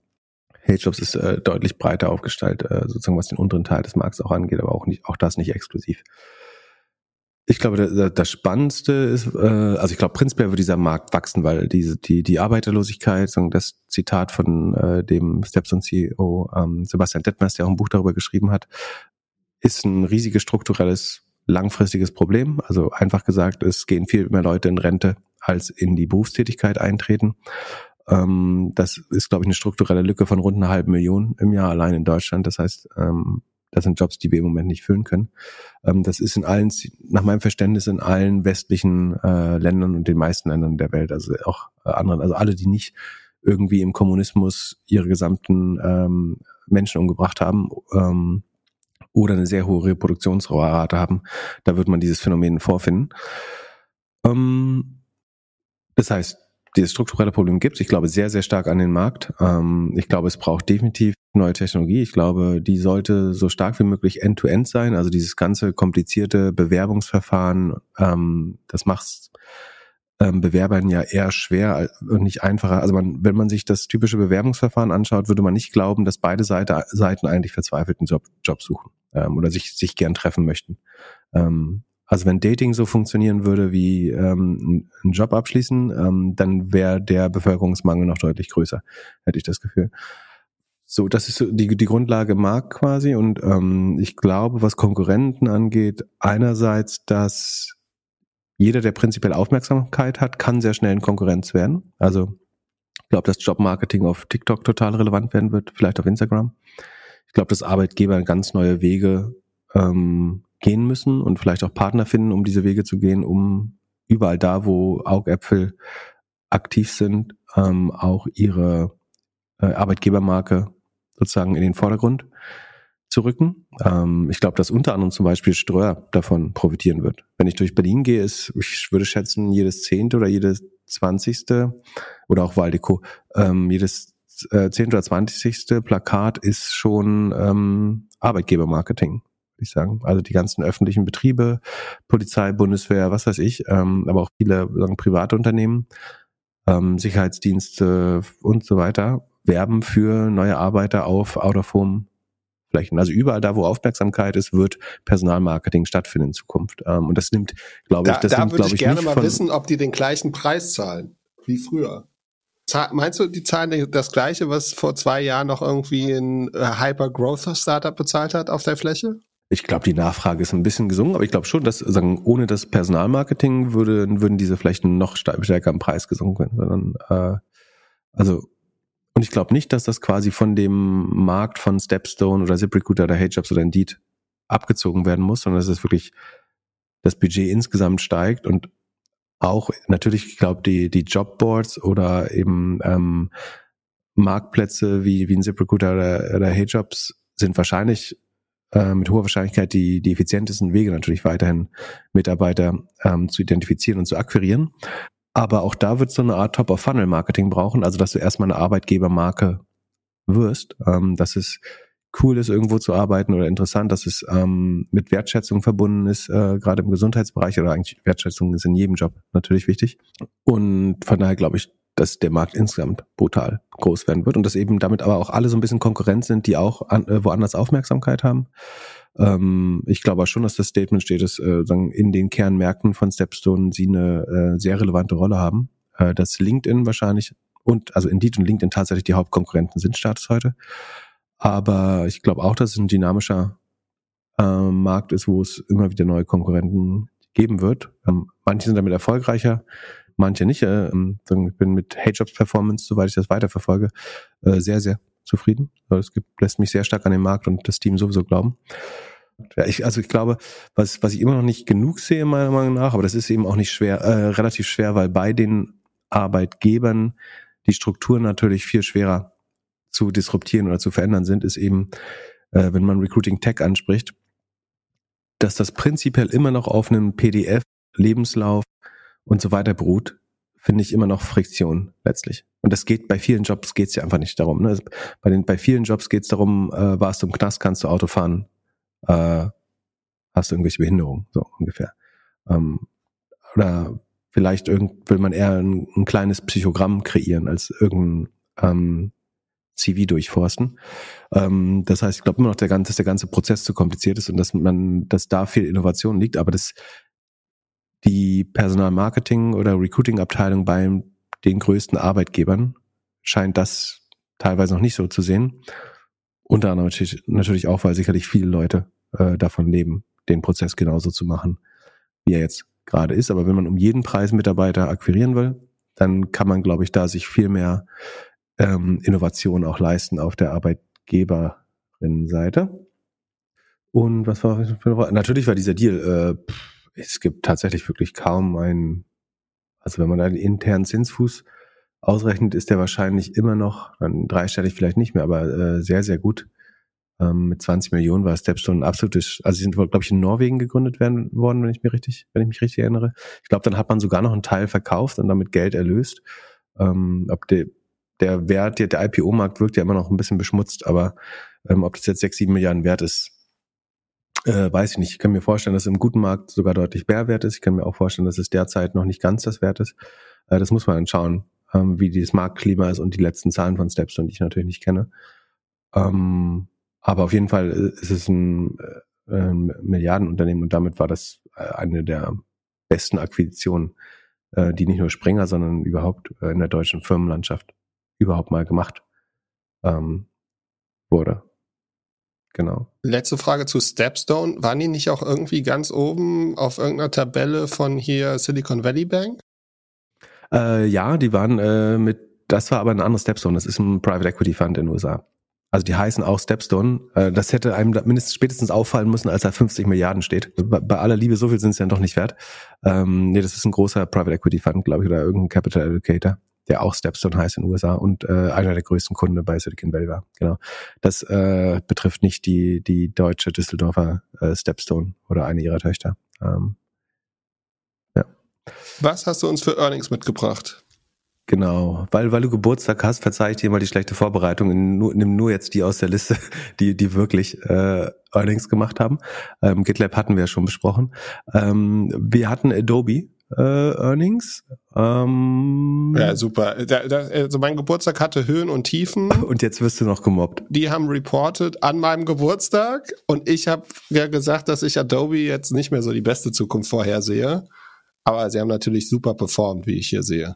HeyJobs ist äh, deutlich breiter aufgestellt, äh, sozusagen was den unteren Teil des Markts auch angeht, aber auch nicht, auch das nicht exklusiv. Ich glaube, das Spannendste ist, äh, also ich glaube, prinzipiell wird dieser Markt wachsen, weil diese, die, die Arbeiterlosigkeit, das Zitat von äh, dem Stepstone CEO ähm, Sebastian Detmers, der auch ein Buch darüber geschrieben hat, ist ein riesiges strukturelles, langfristiges Problem. Also einfach gesagt, es gehen viel mehr Leute in Rente, als in die Berufstätigkeit eintreten. Ähm, das ist, glaube ich, eine strukturelle Lücke von rund einer halben Million im Jahr allein in Deutschland. Das heißt, ähm, das sind Jobs, die wir im Moment nicht füllen können. Ähm, das ist in allen, nach meinem Verständnis, in allen westlichen äh, Ländern und den meisten Ländern der Welt, also auch äh, anderen, also alle, die nicht irgendwie im Kommunismus ihre gesamten ähm, Menschen umgebracht haben ähm, oder eine sehr hohe Reproduktionsrate haben, da wird man dieses Phänomen vorfinden. Ähm, das heißt, dieses strukturelle Problem gibt Ich glaube sehr, sehr stark an den Markt. Ähm, ich glaube, es braucht definitiv neue Technologie. Ich glaube, die sollte so stark wie möglich end-to-end -end sein. Also dieses ganze komplizierte Bewerbungsverfahren, ähm, das macht ähm, Bewerbern ja eher schwer und nicht einfacher. Also man, wenn man sich das typische Bewerbungsverfahren anschaut, würde man nicht glauben, dass beide Seite, Seiten eigentlich verzweifelten Job, Job suchen oder sich, sich gern treffen möchten. Also wenn Dating so funktionieren würde wie ähm, ein Job abschließen, ähm, dann wäre der Bevölkerungsmangel noch deutlich größer, hätte ich das Gefühl. So, das ist die, die Grundlage Markt quasi. Und ähm, ich glaube, was Konkurrenten angeht, einerseits, dass jeder, der prinzipiell Aufmerksamkeit hat, kann sehr schnell in Konkurrenz werden. Also ich glaube, dass Jobmarketing auf TikTok total relevant werden wird, vielleicht auf Instagram. Ich glaube, dass Arbeitgeber ganz neue Wege ähm, gehen müssen und vielleicht auch Partner finden, um diese Wege zu gehen, um überall da, wo Augäpfel aktiv sind, ähm, auch ihre äh, Arbeitgebermarke sozusagen in den Vordergrund zu rücken. Ähm, ich glaube, dass unter anderem zum Beispiel Ströer davon profitieren wird. Wenn ich durch Berlin gehe, ist, ich würde schätzen, jedes zehnte oder jedes zwanzigste oder auch Waldeco, ähm, jedes äh, zehnte oder zwanzigste Plakat ist schon ähm, Arbeitgebermarketing ich sagen. Also die ganzen öffentlichen Betriebe, Polizei, Bundeswehr, was weiß ich, ähm, aber auch viele sagen, private Unternehmen, ähm, Sicherheitsdienste und so weiter werben für neue Arbeiter auf Out-of-Home Flächen. Also überall da, wo Aufmerksamkeit ist, wird Personalmarketing stattfinden in Zukunft. Ähm, und das nimmt, glaube ich, das da nimmt, würde ich, ich gerne mal wissen, ob die den gleichen Preis zahlen wie früher. Meinst du, die zahlen das gleiche, was vor zwei Jahren noch irgendwie ein äh, Hyper-Growth-Startup bezahlt hat auf der Fläche? Ich glaube, die Nachfrage ist ein bisschen gesungen, aber ich glaube schon, dass sagen, ohne das Personalmarketing würde, würden diese vielleicht noch stärker im Preis gesunken werden, sondern äh, also und ich glaube nicht, dass das quasi von dem Markt von Stepstone oder ZipRecruiter oder HeyJobs oder Indeed abgezogen werden muss, sondern dass es wirklich das Budget insgesamt steigt und auch natürlich, ich glaube, die, die Jobboards oder eben ähm, Marktplätze wie, wie ein ZipRecruiter oder, oder HeyJobs sind wahrscheinlich äh, mit hoher Wahrscheinlichkeit die, die effizientesten Wege natürlich weiterhin Mitarbeiter ähm, zu identifizieren und zu akquirieren. Aber auch da wird so eine Art Top-of-Funnel-Marketing brauchen, also dass du erstmal eine Arbeitgebermarke wirst, ähm, dass es cool ist, irgendwo zu arbeiten oder interessant, dass es ähm, mit Wertschätzung verbunden ist, äh, gerade im Gesundheitsbereich oder eigentlich Wertschätzung ist in jedem Job natürlich wichtig. Und von daher glaube ich, dass der Markt insgesamt brutal groß werden wird und dass eben damit aber auch alle so ein bisschen Konkurrent sind, die auch an, äh, woanders Aufmerksamkeit haben. Ähm, ich glaube schon, dass das Statement steht, dass äh, in den Kernmärkten von Stepstone sie eine äh, sehr relevante Rolle haben. Äh, dass LinkedIn wahrscheinlich und also Indeed und LinkedIn tatsächlich die Hauptkonkurrenten sind Status heute. Aber ich glaube auch, dass es ein dynamischer äh, Markt ist, wo es immer wieder neue Konkurrenten geben wird. Ähm, manche sind damit erfolgreicher, manche nicht. Äh, ich bin mit HeyJobs Performance, soweit ich das weiterverfolge, äh, sehr, sehr zufrieden. Es gibt, lässt mich sehr stark an den Markt und das Team sowieso glauben. Ja, ich, also ich glaube, was, was ich immer noch nicht genug sehe, meiner Meinung nach, aber das ist eben auch nicht schwer, äh, relativ schwer, weil bei den Arbeitgebern die Strukturen natürlich viel schwerer zu disruptieren oder zu verändern sind, ist eben, äh, wenn man Recruiting Tech anspricht, dass das prinzipiell immer noch auf einem PDF, Lebenslauf und so weiter beruht, finde ich immer noch Friktion letztlich. Und das geht bei vielen Jobs geht es ja einfach nicht darum. Ne? Also bei den bei vielen Jobs geht es darum, äh, warst du im Knast, kannst du Auto fahren, äh, hast du irgendwelche Behinderungen, so ungefähr. Ähm, oder vielleicht irgend, will man eher ein, ein, kleines Psychogramm kreieren als irgendein ähm, CV durchforsten. Ähm, das heißt, ich glaube immer noch, der ganze, dass der ganze Prozess zu kompliziert ist und dass man, dass da viel Innovation liegt, aber das die Personalmarketing oder Recruiting-Abteilung bei den größten Arbeitgebern scheint das teilweise noch nicht so zu sehen. Unter anderem natürlich, natürlich auch, weil sicherlich viele Leute äh, davon leben, den Prozess genauso zu machen, wie er jetzt gerade ist. Aber wenn man um jeden Preis Mitarbeiter akquirieren will, dann kann man, glaube ich, da sich viel mehr ähm, Innovation auch leisten auf der Arbeitgeberinnenseite. Und was war natürlich war dieser Deal, äh, es gibt tatsächlich wirklich kaum einen, also wenn man einen internen Zinsfuß ausrechnet, ist der wahrscheinlich immer noch, dann dreistellig vielleicht nicht mehr, aber äh, sehr, sehr gut. Ähm, mit 20 Millionen war Stepstone absolutes, also sie sind, glaube ich, in Norwegen gegründet werden worden, wenn ich mir richtig, wenn ich mich richtig erinnere. Ich glaube, dann hat man sogar noch einen Teil verkauft und damit Geld erlöst. Ähm, ob der, der Wert, der, der IPO-Markt wirkt ja immer noch ein bisschen beschmutzt, aber ähm, ob das jetzt sechs, sieben Milliarden wert ist, äh, weiß ich nicht. Ich kann mir vorstellen, dass es im guten Markt sogar deutlich mehr wert ist. Ich kann mir auch vorstellen, dass es derzeit noch nicht ganz das Wert ist. Äh, das muss man dann schauen, ähm, wie dieses Marktklima ist und die letzten Zahlen von Stepstone, die ich natürlich nicht kenne. Ähm, aber auf jeden Fall ist es ein, äh, ein Milliardenunternehmen und damit war das äh, eine der besten Akquisitionen, äh, die nicht nur Springer, sondern überhaupt äh, in der deutschen Firmenlandschaft überhaupt mal gemacht ähm, wurde. Genau. Letzte Frage zu Stepstone. Waren die nicht auch irgendwie ganz oben auf irgendeiner Tabelle von hier Silicon Valley Bank? Äh, ja, die waren äh, mit, das war aber ein anderes Stepstone. Das ist ein Private Equity Fund in den USA. Also die heißen auch Stepstone. Äh, das hätte einem mindestens spätestens auffallen müssen, als da 50 Milliarden steht. Bei, bei aller Liebe, so viel sind es ja doch nicht wert. Ähm, nee, das ist ein großer Private Equity Fund, glaube ich, oder irgendein Capital Allocator der auch Stepstone heißt in den USA und äh, einer der größten Kunden bei Silicon Valley war. Genau. Das äh, betrifft nicht die die deutsche Düsseldorfer äh, Stepstone oder eine ihrer Töchter. Ähm, ja. Was hast du uns für Earnings mitgebracht? Genau, weil weil du Geburtstag hast, verzeih ich dir mal die schlechte Vorbereitung. Nur, nimm nur jetzt die aus der Liste, (laughs) die die wirklich äh, Earnings gemacht haben. Ähm, GitLab hatten wir ja schon besprochen. Ähm, wir hatten Adobe äh, Earnings. Ähm, ja, super. Da, da, also mein Geburtstag hatte Höhen und Tiefen. (laughs) Und jetzt wirst du noch gemobbt. Die haben reported an meinem Geburtstag und ich habe ja gesagt, dass ich Adobe jetzt nicht mehr so die beste Zukunft vorhersehe. Aber sie haben natürlich super performt, wie ich hier sehe.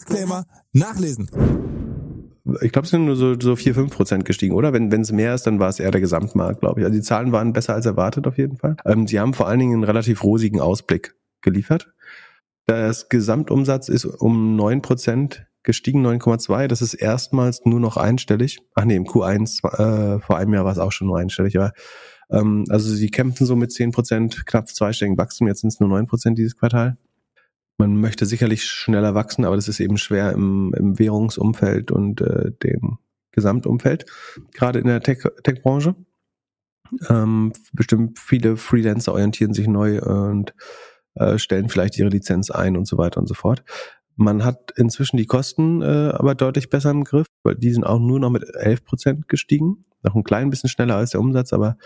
Disclaimer nachlesen. Ich glaube, es sind nur so, so 4, 5 Prozent gestiegen, oder? Wenn es mehr ist, dann war es eher der Gesamtmarkt, glaube ich. Also die Zahlen waren besser als erwartet auf jeden Fall. Ähm, sie haben vor allen Dingen einen relativ rosigen Ausblick geliefert. Das Gesamtumsatz ist um neun Prozent gestiegen, 9,2. Das ist erstmals nur noch einstellig. Ach nee, im Q1 äh, vor einem Jahr war es auch schon nur einstellig, aber ähm, also sie kämpfen so mit 10 Prozent, knapp zweistelligen Wachstum. Jetzt sind es nur 9 Prozent dieses Quartal. Man möchte sicherlich schneller wachsen, aber das ist eben schwer im, im Währungsumfeld und äh, dem Gesamtumfeld, gerade in der Tech-Branche. Tech ähm, bestimmt viele Freelancer orientieren sich neu und äh, stellen vielleicht ihre Lizenz ein und so weiter und so fort. Man hat inzwischen die Kosten äh, aber deutlich besser im Griff, weil die sind auch nur noch mit 11 Prozent gestiegen. Noch ein klein bisschen schneller als der Umsatz, aber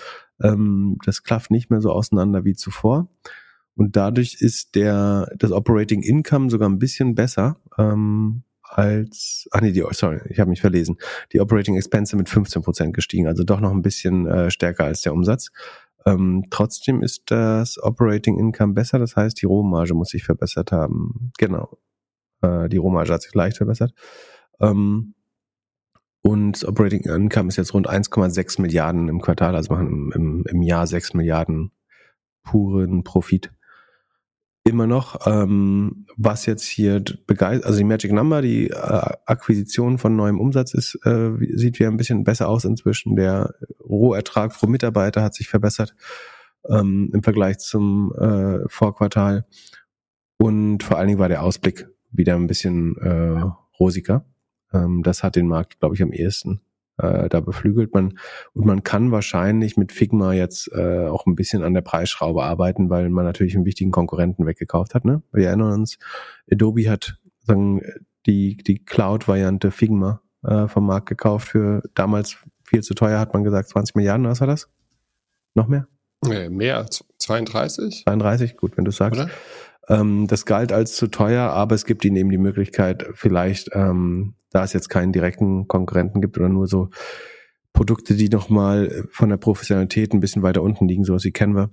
ähm, das klafft nicht mehr so auseinander wie zuvor. Und dadurch ist der das Operating Income sogar ein bisschen besser ähm, als, ach nee, die, sorry, ich habe mich verlesen. Die Operating Expense mit 15 Prozent gestiegen, also doch noch ein bisschen äh, stärker als der Umsatz. Ähm, trotzdem ist das Operating Income besser, das heißt, die Rohmarge muss sich verbessert haben. Genau. Äh, die Rohmarge hat sich leicht verbessert. Ähm, und das Operating Income ist jetzt rund 1,6 Milliarden im Quartal, also machen im, im, im Jahr 6 Milliarden puren Profit immer noch. Ähm, was jetzt hier begeistert, also die Magic Number, die äh, Akquisition von neuem Umsatz ist, äh, sieht wieder ein bisschen besser aus inzwischen. Der Rohertrag pro Mitarbeiter hat sich verbessert ähm, im Vergleich zum äh, Vorquartal. Und vor allen Dingen war der Ausblick wieder ein bisschen äh, rosiger. Ähm, das hat den Markt, glaube ich, am ehesten äh, da beflügelt man und man kann wahrscheinlich mit Figma jetzt äh, auch ein bisschen an der Preisschraube arbeiten, weil man natürlich einen wichtigen Konkurrenten weggekauft hat. Ne? Wir erinnern uns, Adobe hat sagen, die die Cloud-Variante Figma äh, vom Markt gekauft für damals viel zu teuer, hat man gesagt 20 Milliarden, was war das? Noch mehr? Nee, mehr, 32? 32, gut, wenn du sagst. Oder? Ähm, das galt als zu teuer, aber es gibt ihnen eben die Möglichkeit, vielleicht, ähm, da es jetzt keinen direkten Konkurrenten gibt oder nur so Produkte, die nochmal von der Professionalität ein bisschen weiter unten liegen, sowas wie Canva,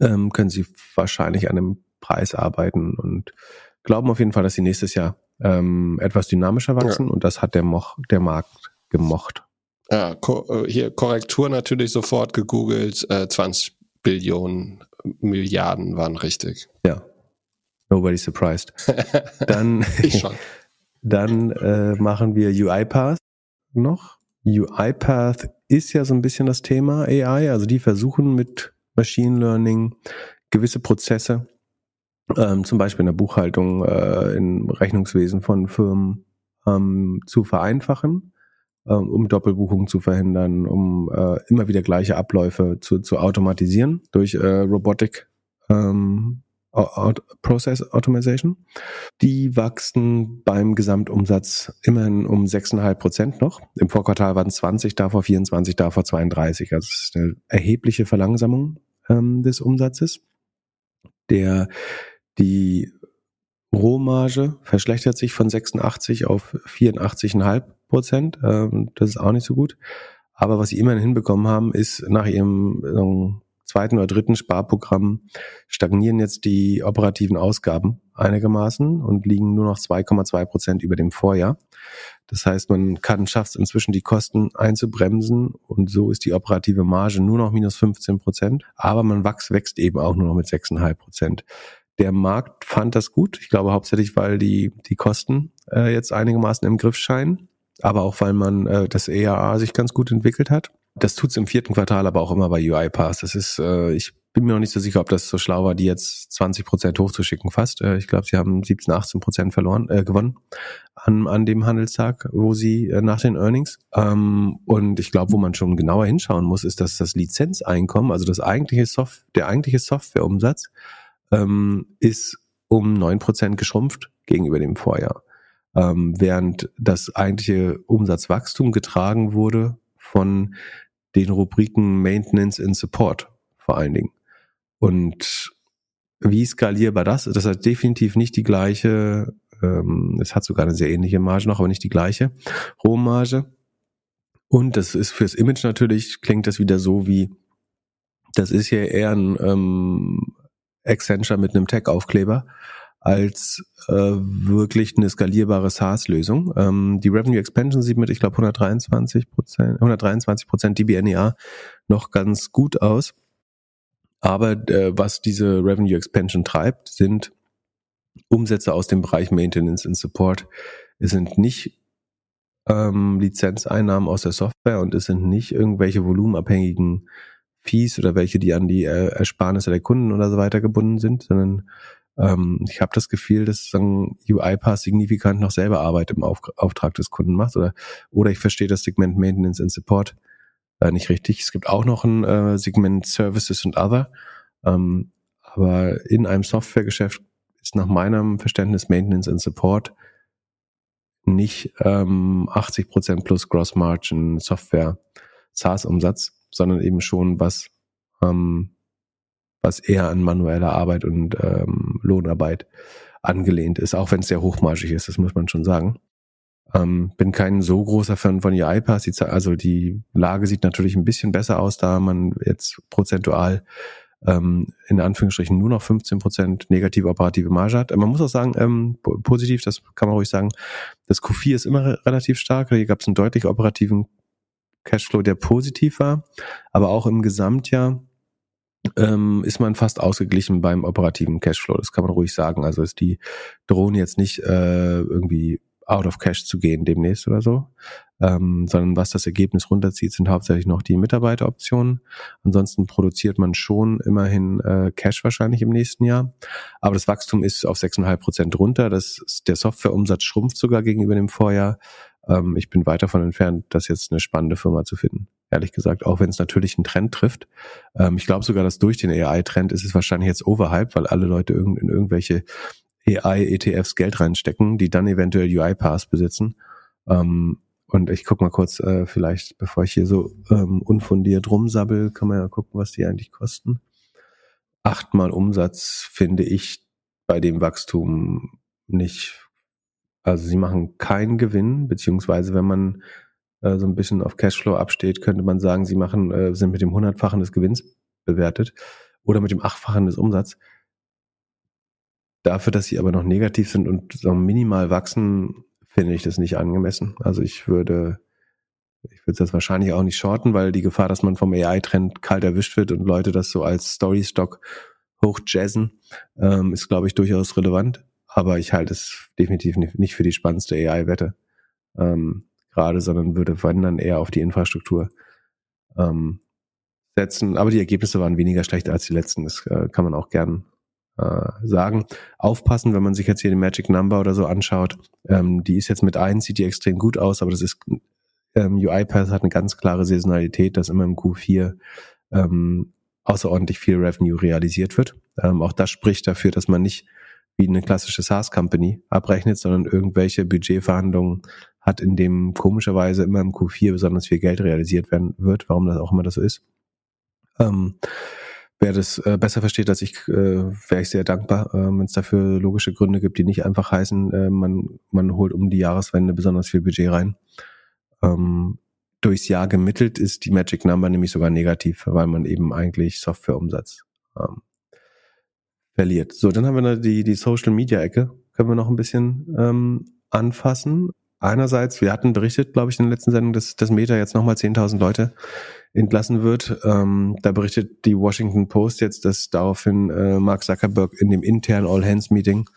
ähm, können sie wahrscheinlich an einem Preis arbeiten und glauben auf jeden Fall, dass sie nächstes Jahr ähm, etwas dynamischer wachsen ja. und das hat der, Moch, der Markt gemocht. Ja, ko äh, hier Korrektur natürlich sofort gegoogelt, äh, 20 Billionen Milliarden waren richtig. Ja, Nobody's surprised. (laughs) Dann, ich schon. (laughs) dann äh, machen wir UiPath noch. UiPath ist ja so ein bisschen das Thema AI. Also die versuchen mit Machine Learning gewisse Prozesse, ähm, zum Beispiel in der Buchhaltung, äh, im Rechnungswesen von Firmen ähm, zu vereinfachen, äh, um Doppelbuchungen zu verhindern, um äh, immer wieder gleiche Abläufe zu, zu automatisieren durch äh, Robotic ähm, Process Automation. Die wachsen beim Gesamtumsatz immerhin um 6,5 Prozent noch. Im Vorquartal waren es 20, davor 24, davor 32. Also es ist eine erhebliche Verlangsamung ähm, des Umsatzes. Der, die Rohmarge verschlechtert sich von 86 auf 84,5 Prozent. Ähm, das ist auch nicht so gut. Aber was sie immerhin hinbekommen haben, ist nach ihrem zweiten oder dritten Sparprogramm stagnieren jetzt die operativen Ausgaben einigermaßen und liegen nur noch 2,2 Prozent über dem Vorjahr. Das heißt, man kann schafft es inzwischen die Kosten einzubremsen und so ist die operative Marge nur noch minus 15 Prozent, aber man wächst, wächst eben auch nur noch mit 6,5 Prozent. Der Markt fand das gut. Ich glaube hauptsächlich, weil die, die Kosten äh, jetzt einigermaßen im Griff scheinen, aber auch weil man äh, das ERA sich ganz gut entwickelt hat. Das tut's im vierten Quartal aber auch immer bei UiPath. Das ist, äh, ich bin mir noch nicht so sicher, ob das so schlau war, die jetzt 20 Prozent hochzuschicken fast. Äh, ich glaube, sie haben 17, 18 Prozent verloren, äh, gewonnen an, an dem Handelstag, wo sie äh, nach den Earnings. Ähm, und ich glaube, wo man schon genauer hinschauen muss, ist, dass das Lizenzeinkommen, also das eigentliche Soft, der eigentliche Softwareumsatz, ähm, ist um neun Prozent geschrumpft gegenüber dem Vorjahr. Ähm, während das eigentliche Umsatzwachstum getragen wurde von den Rubriken Maintenance and Support vor allen Dingen. Und wie skalierbar das ist, das hat definitiv nicht die gleiche, ähm, es hat sogar eine sehr ähnliche Marge noch, aber nicht die gleiche Rohmarge. Und das ist fürs Image natürlich, klingt das wieder so wie, das ist ja eher ein ähm, Accenture mit einem Tech-Aufkleber als äh, wirklich eine skalierbare SaaS-Lösung. Ähm, die Revenue Expansion sieht mit, ich glaube, 123 Prozent, 123 Prozent DBNEA noch ganz gut aus. Aber äh, was diese Revenue Expansion treibt, sind Umsätze aus dem Bereich Maintenance und Support. Es sind nicht ähm, Lizenzeinnahmen aus der Software und es sind nicht irgendwelche volumenabhängigen Fees oder welche, die an die äh, Ersparnisse der Kunden oder so weiter gebunden sind, sondern ähm, ich habe das Gefühl, dass sagen, UiPath signifikant noch selber Arbeit im Auf Auftrag des Kunden macht oder oder ich verstehe das Segment Maintenance and Support äh, nicht richtig. Es gibt auch noch ein äh, Segment Services und Other, ähm, aber in einem Softwaregeschäft ist nach meinem Verständnis Maintenance and Support nicht ähm, 80% plus Gross Margin Software SaaS-Umsatz, sondern eben schon was, ähm, was eher an manueller Arbeit und ähm, Lohnarbeit angelehnt ist, auch wenn es sehr hochmargig ist, das muss man schon sagen. Ähm, bin kein so großer Fan von UiPath. Also die Lage sieht natürlich ein bisschen besser aus, da man jetzt prozentual ähm, in Anführungsstrichen nur noch 15 Prozent negative operative Marge hat. Man muss auch sagen, ähm, positiv, das kann man ruhig sagen, das Q4 ist immer relativ stark. Hier gab es einen deutlich operativen Cashflow, der positiv war, aber auch im Gesamtjahr ähm, ist man fast ausgeglichen beim operativen Cashflow. Das kann man ruhig sagen. Also ist die Drohne jetzt nicht äh, irgendwie out of cash zu gehen demnächst oder so, ähm, sondern was das Ergebnis runterzieht, sind hauptsächlich noch die Mitarbeiteroptionen. Ansonsten produziert man schon immerhin äh, Cash wahrscheinlich im nächsten Jahr, aber das Wachstum ist auf 6,5 Prozent runter. Das, der Softwareumsatz schrumpft sogar gegenüber dem Vorjahr. Ähm, ich bin weit davon entfernt, das jetzt eine spannende Firma zu finden. Ehrlich gesagt, auch wenn es natürlich einen Trend trifft. Ähm, ich glaube sogar, dass durch den AI-Trend ist es wahrscheinlich jetzt overhyped, weil alle Leute in irgendwelche AI-ETFs Geld reinstecken, die dann eventuell UiPath besitzen. Ähm, und ich guck mal kurz, äh, vielleicht, bevor ich hier so ähm, unfundiert rumsabbel, kann man ja gucken, was die eigentlich kosten. Achtmal Umsatz finde ich bei dem Wachstum nicht. Also sie machen keinen Gewinn, beziehungsweise wenn man äh, so ein bisschen auf Cashflow absteht, könnte man sagen, sie machen, äh, sind mit dem hundertfachen des Gewinns bewertet oder mit dem achtfachen des Umsatzes. Dafür, dass sie aber noch negativ sind und so minimal wachsen, finde ich das nicht angemessen. Also ich würde, ich würde das wahrscheinlich auch nicht shorten, weil die Gefahr, dass man vom AI-Trend kalt erwischt wird und Leute das so als Story-Stock hochjazzen, ähm, ist, glaube ich, durchaus relevant. Aber ich halte es definitiv nicht für die spannendste AI-Wette ähm, gerade, sondern würde wenn dann eher auf die Infrastruktur ähm, setzen. Aber die Ergebnisse waren weniger schlecht als die letzten. Das äh, kann man auch gern äh, sagen. Aufpassen, wenn man sich jetzt hier die Magic Number oder so anschaut. Ähm, die ist jetzt mit eins, sieht die extrem gut aus, aber das ist ähm, UiPath hat eine ganz klare Saisonalität, dass immer im Q4 ähm, außerordentlich viel Revenue realisiert wird. Ähm, auch das spricht dafür, dass man nicht wie eine klassische SaaS-Company abrechnet, sondern irgendwelche Budgetverhandlungen hat, in dem komischerweise immer im Q4 besonders viel Geld realisiert werden wird, warum das auch immer das so ist. Ähm, Wer das äh, besser versteht als ich, äh, wäre ich sehr dankbar, äh, wenn es dafür logische Gründe gibt, die nicht einfach heißen, äh, man, man holt um die Jahreswende besonders viel Budget rein. Ähm, durchs Jahr gemittelt ist die Magic Number nämlich sogar negativ, weil man eben eigentlich Softwareumsatz ähm, verliert. So, dann haben wir noch die, die Social Media Ecke. Können wir noch ein bisschen ähm, anfassen. Einerseits, wir hatten berichtet, glaube ich, in der letzten Sendung, dass das Meta jetzt nochmal 10.000 Leute entlassen wird. Ähm, da berichtet die Washington Post jetzt, dass daraufhin äh, Mark Zuckerberg in dem internen All-Hands-Meeting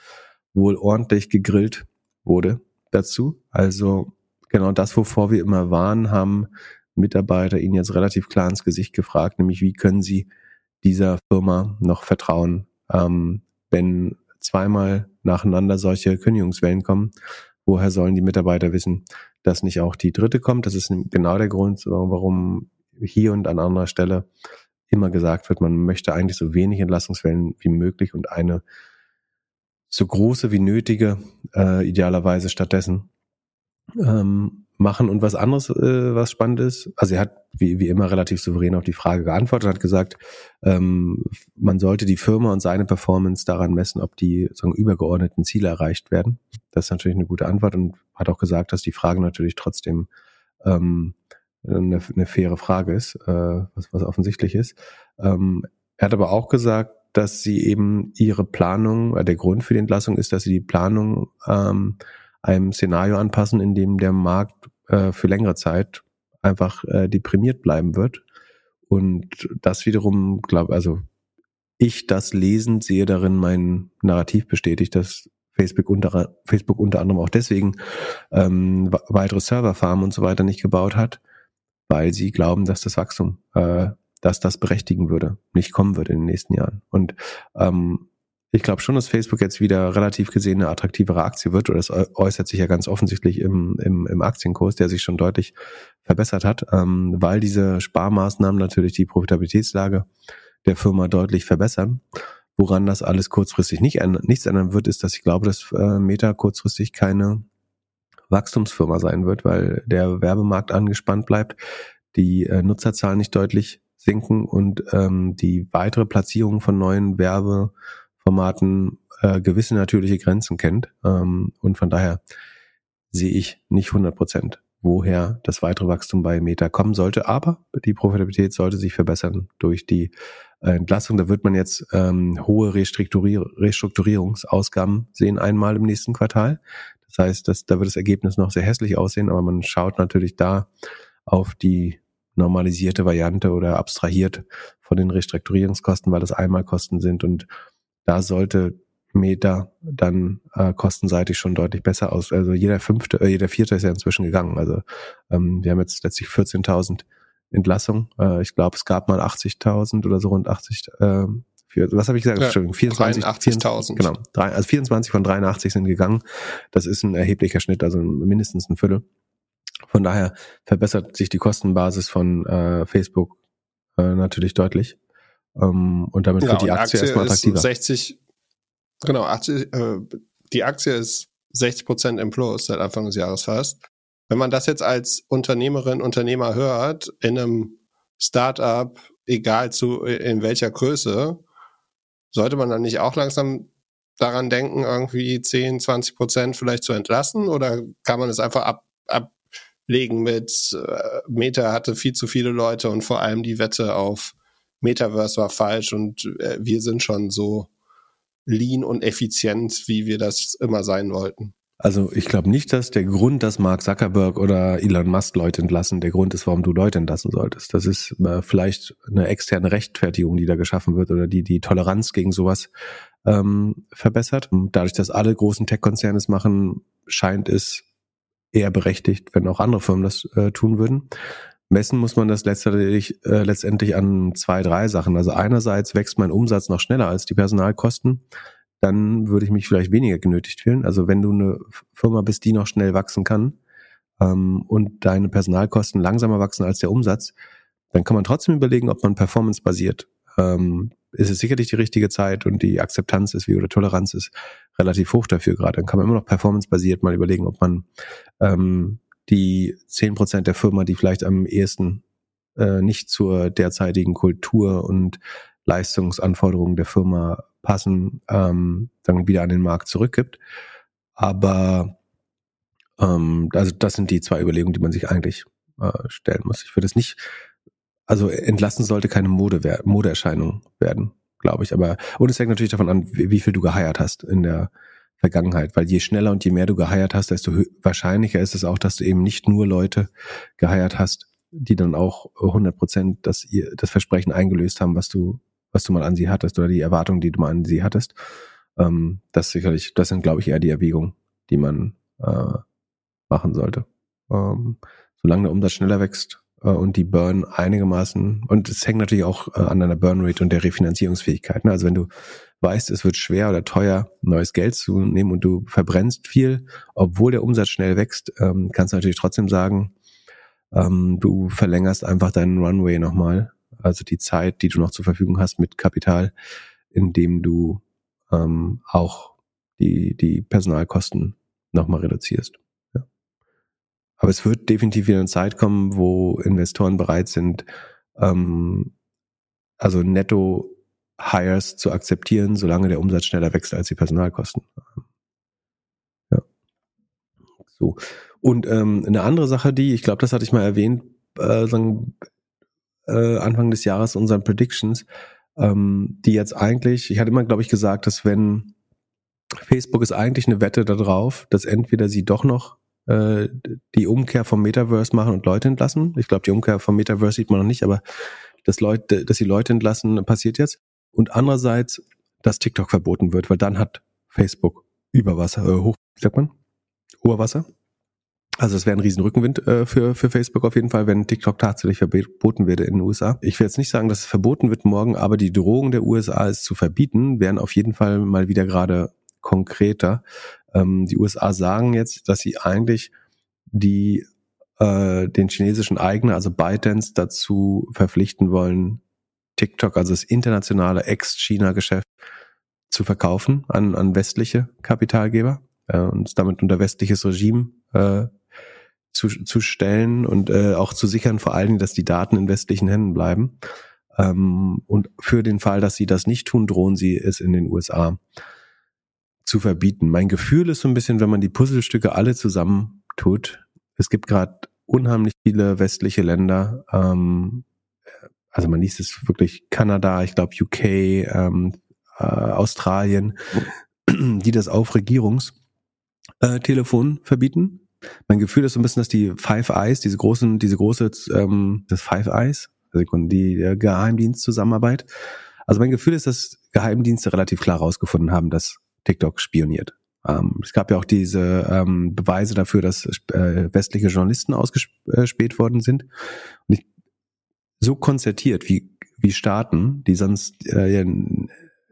wohl ordentlich gegrillt wurde dazu. Also genau das, wovor wir immer waren, haben Mitarbeiter ihn jetzt relativ klar ins Gesicht gefragt, nämlich wie können sie dieser Firma noch vertrauen, ähm, wenn zweimal nacheinander solche Kündigungswellen kommen. Woher sollen die Mitarbeiter wissen, dass nicht auch die dritte kommt? Das ist genau der Grund, warum hier und an anderer Stelle immer gesagt wird, man möchte eigentlich so wenig Entlassungswellen wie möglich und eine so große wie nötige, äh, idealerweise stattdessen ähm, machen. Und was anderes, äh, was spannend ist, also er hat wie, wie immer relativ souverän auf die Frage geantwortet, hat gesagt, ähm, man sollte die Firma und seine Performance daran messen, ob die sagen, übergeordneten Ziele erreicht werden. Das ist natürlich eine gute Antwort und hat auch gesagt, dass die Frage natürlich trotzdem ähm, eine, eine faire Frage ist, äh, was, was offensichtlich ist. Ähm, er hat aber auch gesagt, dass sie eben ihre Planung, äh, der Grund für die Entlassung ist, dass sie die Planung ähm, einem Szenario anpassen, in dem der Markt äh, für längere Zeit einfach äh, deprimiert bleiben wird. Und das wiederum, glaube also ich das lesend sehe darin mein Narrativ bestätigt, dass Facebook unter, Facebook unter anderem auch deswegen ähm, weitere Serverfarmen und so weiter nicht gebaut hat, weil sie glauben, dass das Wachstum, äh, dass das berechtigen würde, nicht kommen würde in den nächsten Jahren. Und ähm, ich glaube schon, dass Facebook jetzt wieder relativ gesehen eine attraktivere Aktie wird, oder es äußert sich ja ganz offensichtlich im, im, im Aktienkurs, der sich schon deutlich verbessert hat, ähm, weil diese Sparmaßnahmen natürlich die Profitabilitätslage der Firma deutlich verbessern. Woran das alles kurzfristig nicht nichts ändern wird, ist, dass ich glaube, dass äh, Meta kurzfristig keine Wachstumsfirma sein wird, weil der Werbemarkt angespannt bleibt, die äh, Nutzerzahlen nicht deutlich sinken und ähm, die weitere Platzierung von neuen Werbeformaten äh, gewisse natürliche Grenzen kennt. Ähm, und von daher sehe ich nicht 100 Prozent, woher das weitere Wachstum bei Meta kommen sollte. Aber die Profitabilität sollte sich verbessern durch die äh, Entlassung. Da wird man jetzt ähm, hohe Restrukturier Restrukturierungsausgaben sehen einmal im nächsten Quartal. Das heißt, dass, da wird das Ergebnis noch sehr hässlich aussehen, aber man schaut natürlich da auf die normalisierte Variante oder abstrahiert von den Restrukturierungskosten, weil das Einmalkosten sind und da sollte Meta dann äh, kostenseitig schon deutlich besser aus. Also jeder fünfte, äh, jeder vierte ist ja inzwischen gegangen. Also ähm, wir haben jetzt letztlich 14.000 Entlassungen. Äh, ich glaube, es gab mal 80.000 oder so rund 80. Äh, für, was habe ich gesagt? Ja, Entschuldigung, 24, 83.000. Genau, drei, also 24 von 83 sind gegangen. Das ist ein erheblicher Schnitt, also mindestens ein Viertel. Von daher verbessert sich die Kostenbasis von äh, Facebook äh, natürlich deutlich. Ähm, und damit ja, wird die Aktie, Aktie erstmal attraktiver. 60, genau, Aktie, äh, die Aktie ist 60 Prozent im Plus seit Anfang des Jahres fast. Wenn man das jetzt als Unternehmerin, Unternehmer hört, in einem Startup, egal zu, in welcher Größe, sollte man dann nicht auch langsam daran denken, irgendwie 10, 20 Prozent vielleicht zu entlassen? Oder kann man es einfach ab, ablegen mit äh, Meta hatte viel zu viele Leute und vor allem die Wette auf Metaverse war falsch und äh, wir sind schon so lean und effizient, wie wir das immer sein wollten? Also ich glaube nicht, dass der Grund, dass Mark Zuckerberg oder Elon Musk Leute entlassen, der Grund ist, warum du Leute entlassen solltest. Das ist äh, vielleicht eine externe Rechtfertigung, die da geschaffen wird oder die die Toleranz gegen sowas ähm, verbessert. Dadurch, dass alle großen Tech-Konzerne es machen, scheint es eher berechtigt, wenn auch andere Firmen das äh, tun würden. Messen muss man das letztendlich, äh, letztendlich an zwei, drei Sachen. Also einerseits wächst mein Umsatz noch schneller als die Personalkosten dann würde ich mich vielleicht weniger genötigt fühlen. Also wenn du eine Firma bist, die noch schnell wachsen kann ähm, und deine Personalkosten langsamer wachsen als der Umsatz, dann kann man trotzdem überlegen, ob man performance-basiert. Ähm, ist es sicherlich die richtige Zeit und die Akzeptanz ist wie oder Toleranz ist relativ hoch dafür gerade. Dann kann man immer noch performance-basiert mal überlegen, ob man ähm, die zehn Prozent der Firma, die vielleicht am ehesten äh, nicht zur derzeitigen Kultur und Leistungsanforderungen der Firma passen, ähm, dann wieder an den Markt zurückgibt. Aber ähm, also das sind die zwei Überlegungen, die man sich eigentlich äh, stellen muss. Ich würde es nicht, also entlassen sollte keine Mode Modeerscheinung werden, glaube ich. Aber und es hängt natürlich davon an, wie, wie viel du geheiert hast in der Vergangenheit, weil je schneller und je mehr du geheiert hast, desto wahrscheinlicher ist es auch, dass du eben nicht nur Leute geheiert hast, die dann auch 100 Prozent das, das Versprechen eingelöst haben, was du was du mal an sie hattest oder die Erwartungen, die du mal an sie hattest. Ähm, das sicherlich, das sind, glaube ich, eher die Erwägungen, die man äh, machen sollte. Ähm, solange der Umsatz schneller wächst und die Burn einigermaßen, und es hängt natürlich auch äh, an deiner Burn Rate und der Refinanzierungsfähigkeit. Ne? Also wenn du weißt, es wird schwer oder teuer, neues Geld zu nehmen und du verbrennst viel, obwohl der Umsatz schnell wächst, ähm, kannst du natürlich trotzdem sagen, ähm, du verlängerst einfach deinen Runway nochmal also die Zeit, die du noch zur Verfügung hast mit Kapital, indem du ähm, auch die, die Personalkosten nochmal reduzierst. Aber es wird definitiv wieder eine Zeit kommen, wo Investoren bereit sind, ähm, also netto Hires zu akzeptieren, solange der Umsatz schneller wächst als die Personalkosten. Ja. So. Und ähm, eine andere Sache, die, ich glaube, das hatte ich mal erwähnt, äh, sagen, äh, Anfang des Jahres unseren Predictions, ähm, die jetzt eigentlich, ich hatte immer, glaube ich, gesagt, dass wenn Facebook ist eigentlich eine Wette darauf, dass entweder sie doch noch äh, die Umkehr vom Metaverse machen und Leute entlassen. Ich glaube, die Umkehr vom Metaverse sieht man noch nicht, aber dass Leute, dass sie Leute entlassen, passiert jetzt. und andererseits, dass TikTok verboten wird, weil dann hat Facebook über Wasser, äh, hoch, wie sagt man? Oberwasser. Also es wäre ein riesen Rückenwind äh, für, für Facebook auf jeden Fall, wenn TikTok tatsächlich verboten würde in den USA. Ich will jetzt nicht sagen, dass es verboten wird morgen, aber die Drohung der USA, es zu verbieten, wären auf jeden Fall mal wieder gerade konkreter. Ähm, die USA sagen jetzt, dass sie eigentlich die äh, den chinesischen Eigner, also ByteDance, dazu verpflichten wollen, TikTok, also das internationale Ex-China-Geschäft, zu verkaufen an, an westliche Kapitalgeber äh, und damit unter westliches Regime äh, zu, zu stellen und äh, auch zu sichern, vor allen Dingen, dass die Daten in westlichen Händen bleiben. Ähm, und für den Fall, dass sie das nicht tun, drohen sie es in den USA zu verbieten. Mein Gefühl ist so ein bisschen, wenn man die Puzzlestücke alle zusammen tut, es gibt gerade unheimlich viele westliche Länder, ähm, also man liest es wirklich Kanada, ich glaube UK, ähm, äh, Australien, (clears throat) die das auf Regierungstelefon äh, verbieten. Mein Gefühl ist so ein bisschen, dass die Five Eyes, diese großen, diese große, ähm, das Five Eyes, die der Geheimdienstzusammenarbeit. Also mein Gefühl ist, dass Geheimdienste relativ klar herausgefunden haben, dass TikTok spioniert. Ähm, es gab ja auch diese ähm, Beweise dafür, dass äh, westliche Journalisten ausgespäht worden sind. Und ich, so konzertiert wie, wie Staaten, die sonst äh,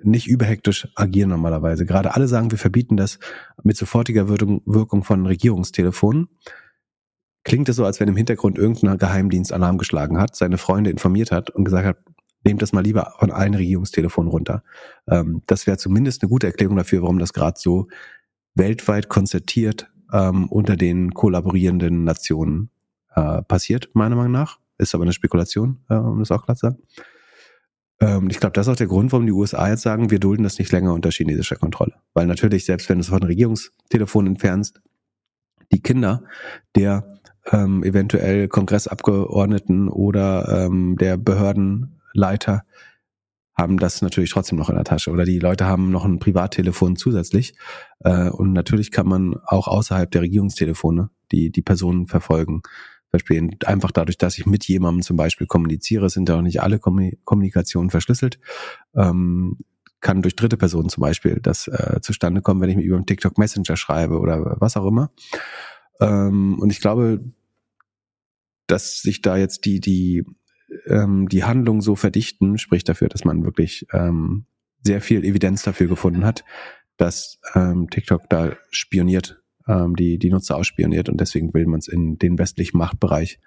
nicht überhektisch agieren normalerweise. Gerade alle sagen, wir verbieten das mit sofortiger Wirkung, von Regierungstelefonen. Klingt es so, als wenn im Hintergrund irgendein Geheimdienst Alarm geschlagen hat, seine Freunde informiert hat und gesagt hat, nehmt das mal lieber von allen Regierungstelefonen runter. Ähm, das wäre zumindest eine gute Erklärung dafür, warum das gerade so weltweit konzertiert ähm, unter den kollaborierenden Nationen äh, passiert, meiner Meinung nach. Ist aber eine Spekulation, äh, um das auch klar zu sagen. Ähm, ich glaube, das ist auch der Grund, warum die USA jetzt sagen, wir dulden das nicht länger unter chinesischer Kontrolle. Weil natürlich, selbst wenn du es von Regierungstelefon entfernst, die Kinder der ähm, eventuell Kongressabgeordneten oder ähm, der Behördenleiter haben das natürlich trotzdem noch in der Tasche oder die Leute haben noch ein Privattelefon zusätzlich äh, und natürlich kann man auch außerhalb der Regierungstelefone die die Personen verfolgen. Beispiel einfach dadurch, dass ich mit jemandem zum Beispiel kommuniziere, sind ja auch nicht alle Kommunikationen verschlüsselt. Ähm, kann durch dritte Personen zum Beispiel das äh, zustande kommen, wenn ich mir über einen TikTok Messenger schreibe oder was auch immer. Ähm, und ich glaube, dass sich da jetzt die die ähm, die Handlung so verdichten, spricht dafür, dass man wirklich ähm, sehr viel Evidenz dafür gefunden hat, dass ähm, TikTok da spioniert, ähm, die, die Nutzer ausspioniert und deswegen will man es in den westlichen Machtbereich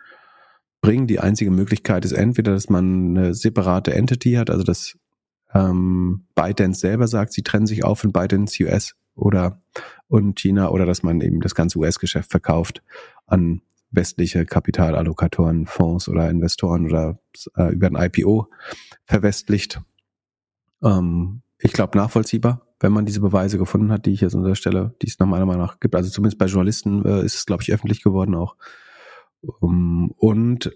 bringen. Die einzige Möglichkeit ist entweder, dass man eine separate Entity hat, also dass ähm, ByteDance selber sagt, sie trennen sich auf in ByteDance US oder und China oder dass man eben das ganze US-Geschäft verkauft an westliche Kapitalallokatoren, Fonds oder Investoren oder äh, über ein IPO verwestlicht. Ähm, ich glaube nachvollziehbar, wenn man diese Beweise gefunden hat, die ich jetzt an der Stelle, die es nach meiner Meinung nach gibt. Also zumindest bei Journalisten äh, ist es, glaube ich, öffentlich geworden auch. Um, und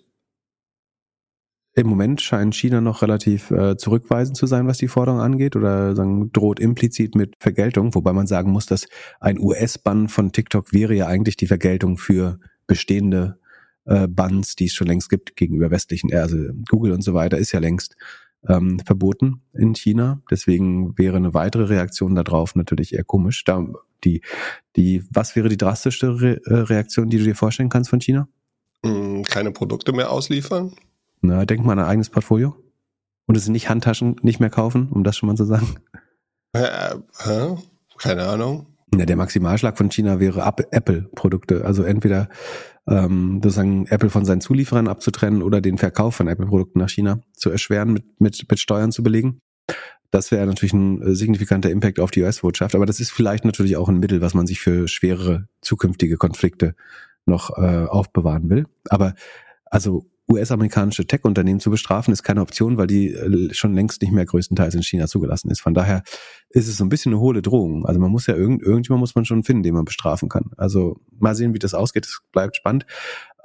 im Moment scheint China noch relativ äh, zurückweisend zu sein, was die Forderung angeht, oder sagen, droht implizit mit Vergeltung, wobei man sagen muss, dass ein US-Bann von TikTok wäre ja eigentlich die Vergeltung für bestehende äh, Bans, die es schon längst gibt gegenüber westlichen, äh, also Google und so weiter, ist ja längst ähm, verboten in China. Deswegen wäre eine weitere Reaktion darauf natürlich eher komisch. Da, die, die, was wäre die drastischste Re äh, Reaktion, die du dir vorstellen kannst von China? Mm, keine Produkte mehr ausliefern. Na, denk mal an ein eigenes Portfolio. Und es nicht Handtaschen nicht mehr kaufen, um das schon mal zu sagen. Äh, äh, keine Ahnung. Ja, der Maximalschlag von China wäre Apple-Produkte. Also entweder ähm, sozusagen Apple von seinen Zulieferern abzutrennen oder den Verkauf von Apple-Produkten nach China zu erschweren, mit, mit, mit Steuern zu belegen. Das wäre natürlich ein äh, signifikanter Impact auf die US-Wirtschaft. Aber das ist vielleicht natürlich auch ein Mittel, was man sich für schwerere zukünftige Konflikte noch äh, aufbewahren will. Aber also US-amerikanische Tech-Unternehmen zu bestrafen, ist keine Option, weil die äh, schon längst nicht mehr größtenteils in China zugelassen ist. Von daher ist es so ein bisschen eine hohle Drohung. Also man muss ja irgend, irgendjemand muss man schon finden, den man bestrafen kann. Also mal sehen, wie das ausgeht. Es bleibt spannend.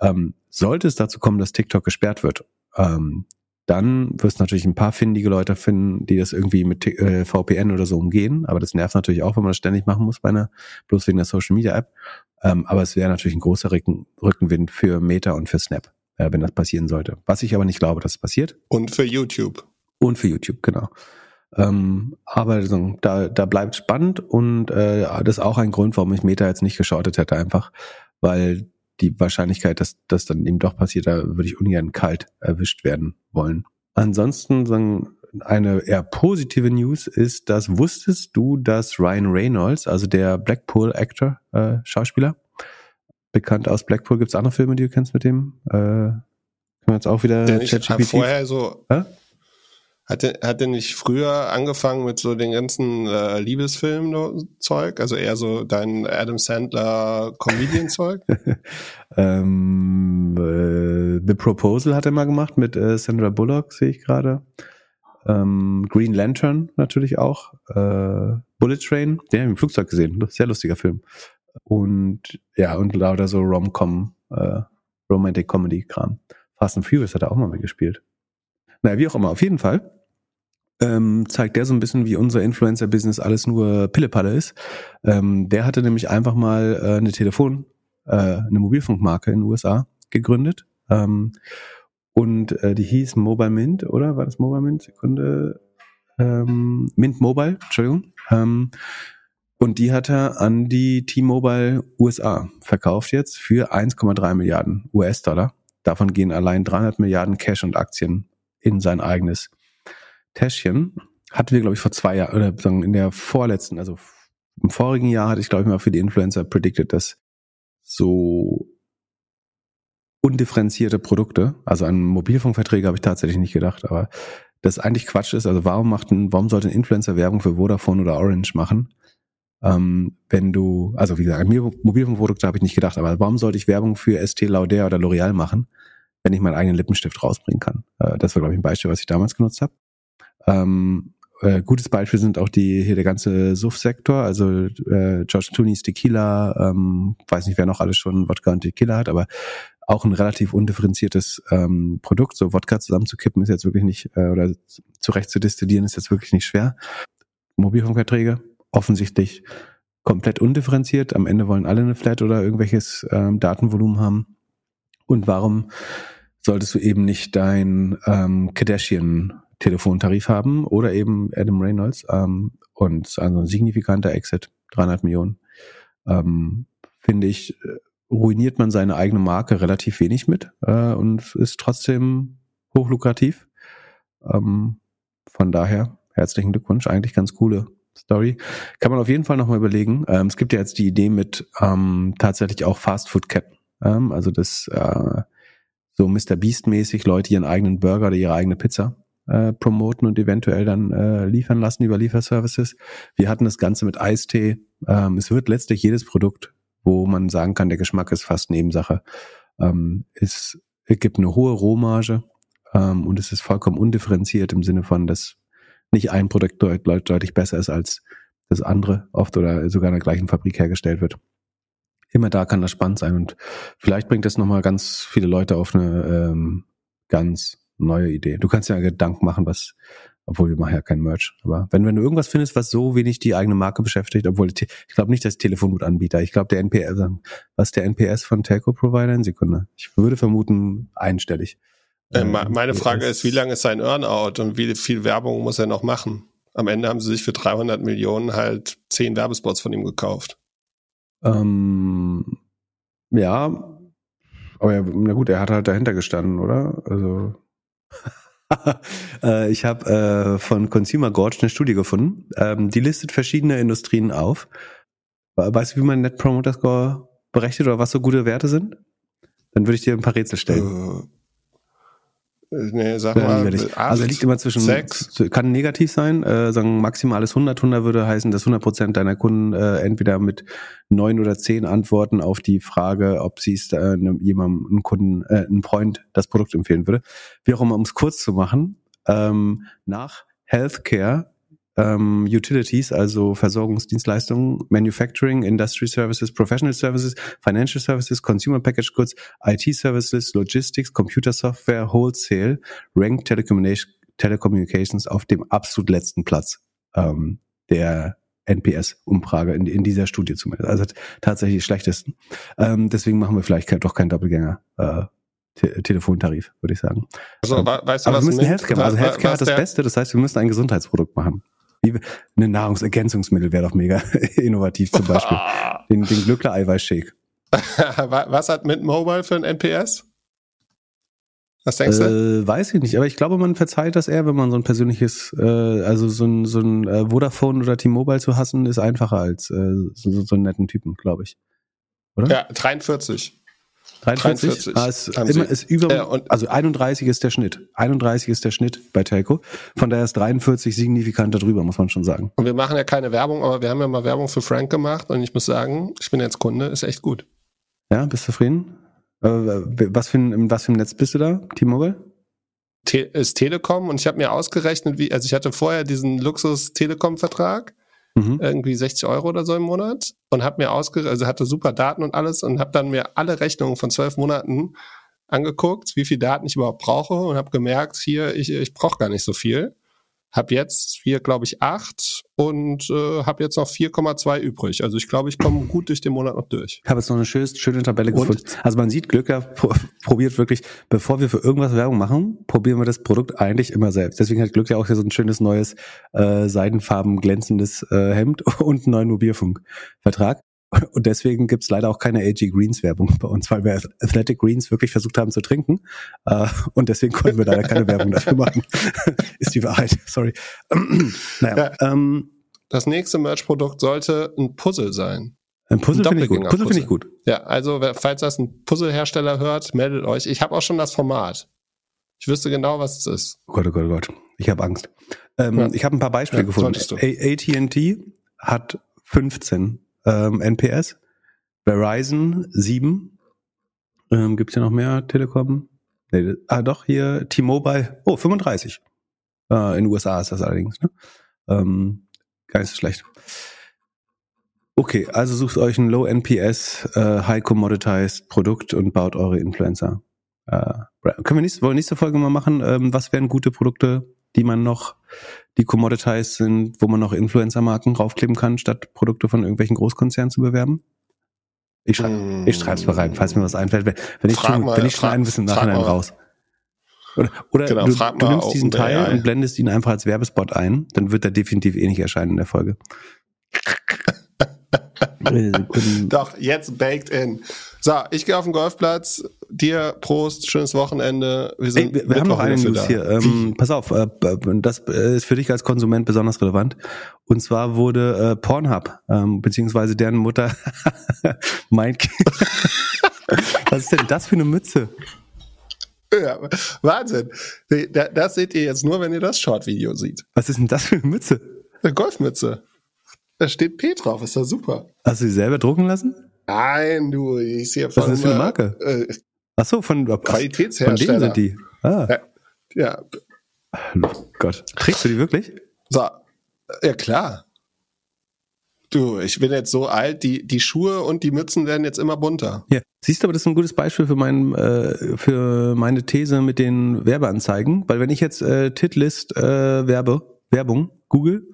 Ähm, sollte es dazu kommen, dass TikTok gesperrt wird, ähm, dann wirst du natürlich ein paar findige Leute finden, die das irgendwie mit äh, VPN oder so umgehen. Aber das nervt natürlich auch, wenn man das ständig machen muss bei einer, bloß wegen der Social Media App. Ähm, aber es wäre natürlich ein großer Rücken, Rückenwind für Meta und für Snap äh, wenn das passieren sollte. Was ich aber nicht glaube, dass es passiert. Und für YouTube. Und für YouTube, genau. Ähm, aber da, da bleibt spannend und äh, das ist auch ein Grund, warum ich Meta jetzt nicht geschortet hätte, einfach, weil die Wahrscheinlichkeit, dass das dann eben doch passiert, da würde ich ungern kalt erwischt werden wollen. Ansonsten sagen eine eher positive News ist, dass wusstest du, dass Ryan Reynolds, also der Blackpool-Actor, äh, Schauspieler, bekannt aus Blackpool, gibt es andere Filme, die du kennst mit dem? Äh, können wir jetzt auch wieder der nicht vorher so Hä? Hat er, hat er nicht früher angefangen mit so den ganzen äh, Liebesfilm-Zeug? Also eher so dein Adam Sandler Comedian-Zeug? (laughs) ähm, äh, The Proposal hat er mal gemacht mit äh, Sandra Bullock, sehe ich gerade. Ähm, Green Lantern natürlich auch. Äh, Bullet Train, den habe ich im Flugzeug gesehen. Sehr lustiger Film. Und ja, und lauter so Rom-Com, äh, Romantic Comedy-Kram. Fast and Furious hat er auch mal mitgespielt. Naja, wie auch immer, auf jeden Fall ähm, zeigt der so ein bisschen, wie unser Influencer-Business alles nur Pillepalle ist. Ähm, der hatte nämlich einfach mal äh, eine Telefon, äh, eine Mobilfunkmarke in den USA gegründet. Ähm, und äh, die hieß Mobile Mint, oder? War das Mobile Mint? Sekunde. Ähm, Mint Mobile, Entschuldigung. Ähm, und die hat er an die T-Mobile USA verkauft jetzt für 1,3 Milliarden US-Dollar. Davon gehen allein 300 Milliarden Cash und Aktien in sein eigenes Täschchen hatten wir, glaube ich, vor zwei Jahren, oder sagen in der vorletzten, also im vorigen Jahr hatte ich, glaube ich, mal für die Influencer predicted, dass so undifferenzierte Produkte, also an Mobilfunkverträge habe ich tatsächlich nicht gedacht, aber das eigentlich Quatsch ist. Also warum macht ein, warum sollte ein Influencer Werbung für Vodafone oder Orange machen? Ähm, wenn du, also wie gesagt, Mobilfunkprodukte habe ich nicht gedacht, aber warum sollte ich Werbung für ST Lauder oder L'Oreal machen, wenn ich meinen eigenen Lippenstift rausbringen kann? Äh, das war, glaube ich, ein Beispiel, was ich damals genutzt habe. Ähm, äh, gutes Beispiel sind auch die hier der ganze Suff-Sektor, also äh, George Clooney's Tequila, ähm, weiß nicht, wer noch alles schon Wodka und Tequila hat, aber auch ein relativ undifferenziertes ähm, Produkt. So Wodka zusammenzukippen ist jetzt wirklich nicht, äh, oder zurecht zu destillieren ist jetzt wirklich nicht schwer. Mobilfunkverträge, offensichtlich komplett undifferenziert. Am Ende wollen alle eine Flat oder irgendwelches ähm, Datenvolumen haben. Und warum solltest du eben nicht dein ähm, Kardashian Telefontarif haben oder eben Adam Reynolds ähm, und also ein signifikanter Exit, 300 Millionen, ähm, finde ich, äh, ruiniert man seine eigene Marke relativ wenig mit äh, und ist trotzdem hochlukrativ. Ähm, von daher herzlichen Glückwunsch, eigentlich ganz coole Story. Kann man auf jeden Fall nochmal überlegen. Ähm, es gibt ja jetzt die Idee mit ähm, tatsächlich auch Fastfood-Ketten. Ähm, also das äh, so Mr. Beast-mäßig Leute ihren eigenen Burger oder ihre eigene Pizza äh, promoten und eventuell dann äh, liefern lassen über Lieferservices. Wir hatten das Ganze mit Eistee. Ähm, es wird letztlich jedes Produkt, wo man sagen kann, der Geschmack ist fast Nebensache. Ähm, es, es gibt eine hohe Rohmarge ähm, und es ist vollkommen undifferenziert im Sinne von, dass nicht ein Produkt deut deutlich besser ist als das andere, oft oder sogar in der gleichen Fabrik hergestellt wird. Immer da kann das spannend sein und vielleicht bringt das nochmal ganz viele Leute auf eine ähm, ganz neue Idee. Du kannst ja Gedanken machen, was, obwohl wir machen ja kein Merch. Aber wenn, wenn du irgendwas findest, was so wenig die eigene Marke beschäftigt, obwohl ich glaube nicht, dass Telefonbutanbieter, ich glaube der NPS, was der NPS von Telco-Provider in Sekunde? Ich würde vermuten einstellig. Äh, meine Frage ist, wie lange ist sein Earnout und wie viel Werbung muss er noch machen? Am Ende haben sie sich für 300 Millionen halt zehn Werbespots von ihm gekauft. Ähm, ja, aber ja, na gut, er hat halt dahinter gestanden, oder? Also (laughs) Äh, ich habe äh, von Consumer Gorge eine Studie gefunden. Ähm, die listet verschiedene Industrien auf. Weißt du, wie man Net Promoter Score berechnet oder was so gute Werte sind? Dann würde ich dir ein paar Rätsel stellen. Nee, sag mal, acht, also liegt immer zwischen, sechs. kann negativ sein, äh, sagen maximales 100. 100 würde heißen, dass 100 Prozent deiner Kunden äh, entweder mit neun oder zehn Antworten auf die Frage, ob sie es äh, jemandem, einen Kunden, äh, einen Freund das Produkt empfehlen würde. Wie auch immer, um es kurz zu machen, ähm, nach Healthcare ähm, Utilities, also Versorgungsdienstleistungen, Manufacturing, Industry Services, Professional Services, Financial Services, Consumer Package Goods, IT Services, Logistics, Computer Software, Wholesale, Ranked Telecommunications auf dem absolut letzten Platz ähm, der NPS-Umfrage in, in, dieser Studie zumindest. Also tatsächlich schlechtesten. Ähm, deswegen machen wir vielleicht doch keinen Doppelgänger. Äh, Te Telefontarif, würde ich sagen. Also, ähm, weißt du, aber was wir müssen Healthcare, also Healthcare hat das Beste, das heißt, wir müssen ein Gesundheitsprodukt machen. Wie, eine Nahrungsergänzungsmittel wäre doch mega (laughs) innovativ zum Beispiel. (laughs) den, den Glückler-Eiweiß-Shake. (laughs) was hat Mint Mobile für ein NPS? Was denkst du? Äh, weiß ich nicht, aber ich glaube, man verzeiht das eher, wenn man so ein persönliches, äh, also so ein, so ein äh, Vodafone oder T-Mobile zu hassen, ist einfacher als äh, so, so einen netten Typen, glaube ich. Oder? Ja, 43. 43, 43 ah, ist, immer, ist über, und, also 31 ist der Schnitt. 31 ist der Schnitt bei Telco. Von daher ist 43 signifikant darüber, muss man schon sagen. Und wir machen ja keine Werbung, aber wir haben ja mal Werbung für Frank gemacht und ich muss sagen, ich bin jetzt Kunde, ist echt gut. Ja, bist du zufrieden? Äh, was für ein, was für ein Netz bist du da? T-Mobile? Te ist Telekom und ich habe mir ausgerechnet, wie, also ich hatte vorher diesen Luxus-Telekom-Vertrag mhm. irgendwie 60 Euro oder so im Monat und habe mir ausgerechnet, also hatte super Daten und alles und habe dann mir alle Rechnungen von zwölf Monaten angeguckt, wie viel Daten ich überhaupt brauche und habe gemerkt, hier, ich, ich brauche gar nicht so viel. Hab jetzt hier, glaube ich, acht und äh, habe jetzt noch 4,2 übrig. Also ich glaube, ich komme (laughs) gut durch den Monat noch durch. Ich habe jetzt noch eine schöne, schöne Tabelle und? gefunden. Also man sieht, Glücker probiert wirklich, bevor wir für irgendwas Werbung machen, probieren wir das Produkt eigentlich immer selbst. Deswegen hat Glück ja auch hier so ein schönes neues äh, seidenfarben glänzendes äh, Hemd (laughs) und einen neuen Mobilfunkvertrag. Und deswegen gibt's leider auch keine AG Greens Werbung bei uns, weil wir Athletic Greens wirklich versucht haben zu trinken. Äh, und deswegen konnten wir leider keine Werbung dafür machen. (laughs) Ist die Wahrheit. Sorry. (clears throat) naja, ja, ähm, das nächste Merch-Produkt sollte ein Puzzle sein. Ein Puzzle finde ich gut. Puzzle finde ich gut. Ja, also falls das ein Puzzlehersteller hört, meldet euch. Ich habe auch schon das Format. Ich wüsste genau, was es ist. Oh Gott, oh Gott, oh Gott. Ich habe Angst. Ähm, ja. Ich habe ein paar Beispiele ja, gefunden. AT&T hat 15 ähm, NPS. Verizon 7. Ähm, Gibt es ja noch mehr Telekom? Nee, ah, doch, hier T-Mobile. Oh, 35. Äh, in den USA ist das allerdings. Ne? Ähm, gar nicht so schlecht. Okay, also sucht euch ein Low NPS, äh, High Commoditized Produkt und baut eure Influencer. Äh, können wir nächste, wollen nächste Folge mal machen? Ähm, was wären gute Produkte, die man noch die commoditized sind, wo man noch Influencer-Marken draufkleben kann, statt Produkte von irgendwelchen Großkonzernen zu bewerben? Ich, schrei mm. ich schreibe es mal rein, falls mir was einfällt. Wenn, ich, schon, mal, wenn ich schon ein bisschen Nachhinein raus. Oder, oder genau, du, du nimmst diesen Teil AI. und blendest ihn einfach als Werbespot ein, dann wird er definitiv eh nicht erscheinen in der Folge. (laughs) (laughs) Doch, jetzt baked in. So, ich gehe auf den Golfplatz. Dir Prost, schönes Wochenende. Wir, sind Ey, wir, wir haben noch eine News hier. Ähm, pass auf, äh, das äh, ist für dich als Konsument besonders relevant. Und zwar wurde äh, Pornhub, ähm, beziehungsweise deren Mutter (laughs) Mike. (laughs) Was ist denn das für eine Mütze? Ja, Wahnsinn. Das seht ihr jetzt nur, wenn ihr das Short-Video seht. Was ist denn das für eine Mütze? Eine Golfmütze. Da steht P drauf, ist doch super. Hast du sie selber drucken lassen? Nein, du, ich sehe von. Was ist das für eine Marke? Äh, Ach so, von Qualitätshersteller. Von denen sind die. Ah. Ja. ja. Oh Gott. Trägst du die wirklich? So. Ja, klar. Du, ich bin jetzt so alt, die, die Schuhe und die Mützen werden jetzt immer bunter. Ja, siehst du, aber das ist ein gutes Beispiel für, mein, äh, für meine These mit den Werbeanzeigen, weil wenn ich jetzt äh, Titlist äh, Werbe, Werbung, Google,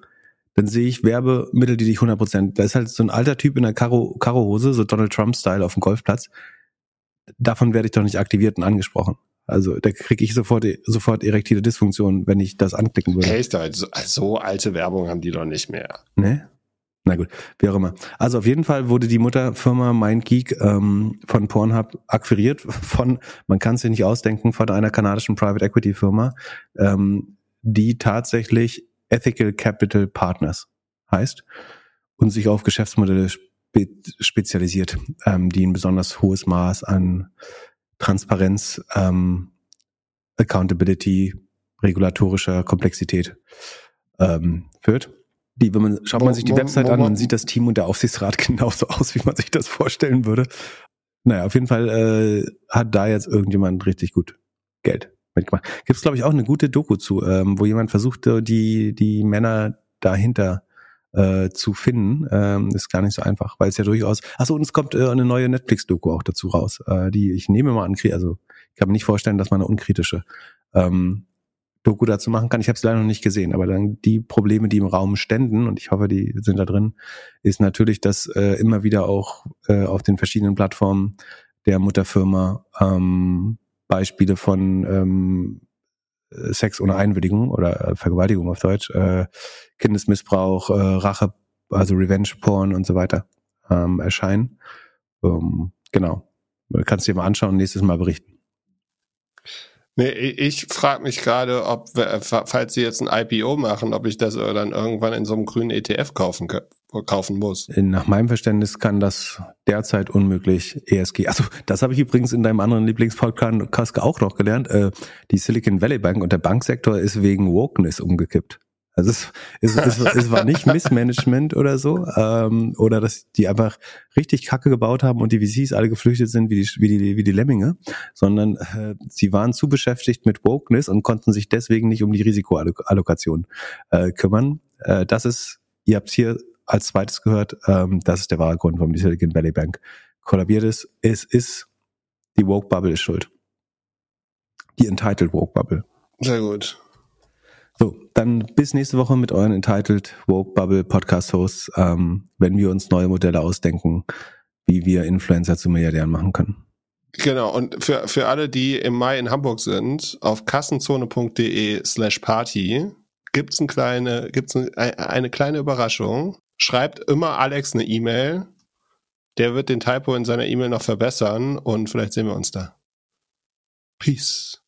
dann sehe ich Werbemittel, die dich 100%, da ist halt so ein alter Typ in der Karo, Karo-Hose, so Donald Trump-Style auf dem Golfplatz. Davon werde ich doch nicht aktiviert und angesprochen. Also da kriege ich sofort sofort erektile Dysfunktion, wenn ich das anklicken würde. Hey, so, so alte Werbung haben die doch nicht mehr. Ne? Na gut, wie auch immer. Also auf jeden Fall wurde die Mutterfirma MindGeek ähm, von Pornhub akquiriert (laughs) von, man kann es sich nicht ausdenken, von einer kanadischen Private Equity Firma, ähm, die tatsächlich Ethical Capital Partners heißt und sich auf Geschäftsmodelle spe spezialisiert, ähm, die ein besonders hohes Maß an Transparenz, ähm, Accountability, regulatorischer Komplexität ähm, führt. Die, wenn man, schaut man sich die Website an, man sieht das Team und der Aufsichtsrat (laughs) genauso aus, wie man sich das vorstellen würde. Naja, auf jeden Fall äh, hat da jetzt irgendjemand richtig gut Geld mitgemacht. Gibt es, glaube ich, auch eine gute Doku zu, ähm, wo jemand versucht, die, die Männer dahinter äh, zu finden. Ähm, ist gar nicht so einfach, weil es ja durchaus. Achso, und es kommt äh, eine neue Netflix-Doku auch dazu raus, äh, die ich nehme mal an, also ich kann mir nicht vorstellen, dass man eine unkritische ähm, Doku dazu machen kann. Ich habe es leider noch nicht gesehen, aber dann die Probleme, die im Raum ständen, und ich hoffe, die sind da drin, ist natürlich, dass äh, immer wieder auch äh, auf den verschiedenen Plattformen der Mutterfirma ähm, Beispiele von ähm, Sex ohne Einwilligung oder äh, Vergewaltigung auf Deutsch, äh, Kindesmissbrauch, äh, Rache, also Revenge Porn und so weiter ähm, erscheinen. Ähm, genau. Kannst du dir mal anschauen, nächstes Mal berichten. Nee, ich frage mich gerade, ob, falls sie jetzt ein IPO machen, ob ich das dann irgendwann in so einem grünen ETF kaufen, kaufen muss. Nach meinem Verständnis kann das derzeit unmöglich ESG. Also das habe ich übrigens in deinem anderen Lieblingspodcast auch noch gelernt. Äh, die Silicon Valley Bank und der Banksektor ist wegen Wokeness umgekippt. Also es, es, es, es war nicht Missmanagement oder so, ähm, oder dass die einfach richtig Kacke gebaut haben und die VCs alle geflüchtet sind wie die, wie die, wie die Lemminge, sondern äh, sie waren zu beschäftigt mit Wokeness und konnten sich deswegen nicht um die Risikoallokation äh, kümmern. Äh, das ist, ihr habt hier als zweites gehört, ähm, das ist der wahre Grund, warum die Silicon Valley Bank kollabiert ist. Es ist, die Woke Bubble ist schuld. Die Entitled Woke Bubble. Sehr gut. So, dann bis nächste Woche mit euren Entitled Woke Bubble Podcast Hosts, ähm, wenn wir uns neue Modelle ausdenken, wie wir Influencer zu Milliardären machen können. Genau, und für, für alle, die im Mai in Hamburg sind, auf kassenzone.de slash party gibt's ein kleine, gibt's eine, eine kleine Überraschung. Schreibt immer Alex eine E-Mail. Der wird den Typo in seiner E-Mail noch verbessern und vielleicht sehen wir uns da. Peace.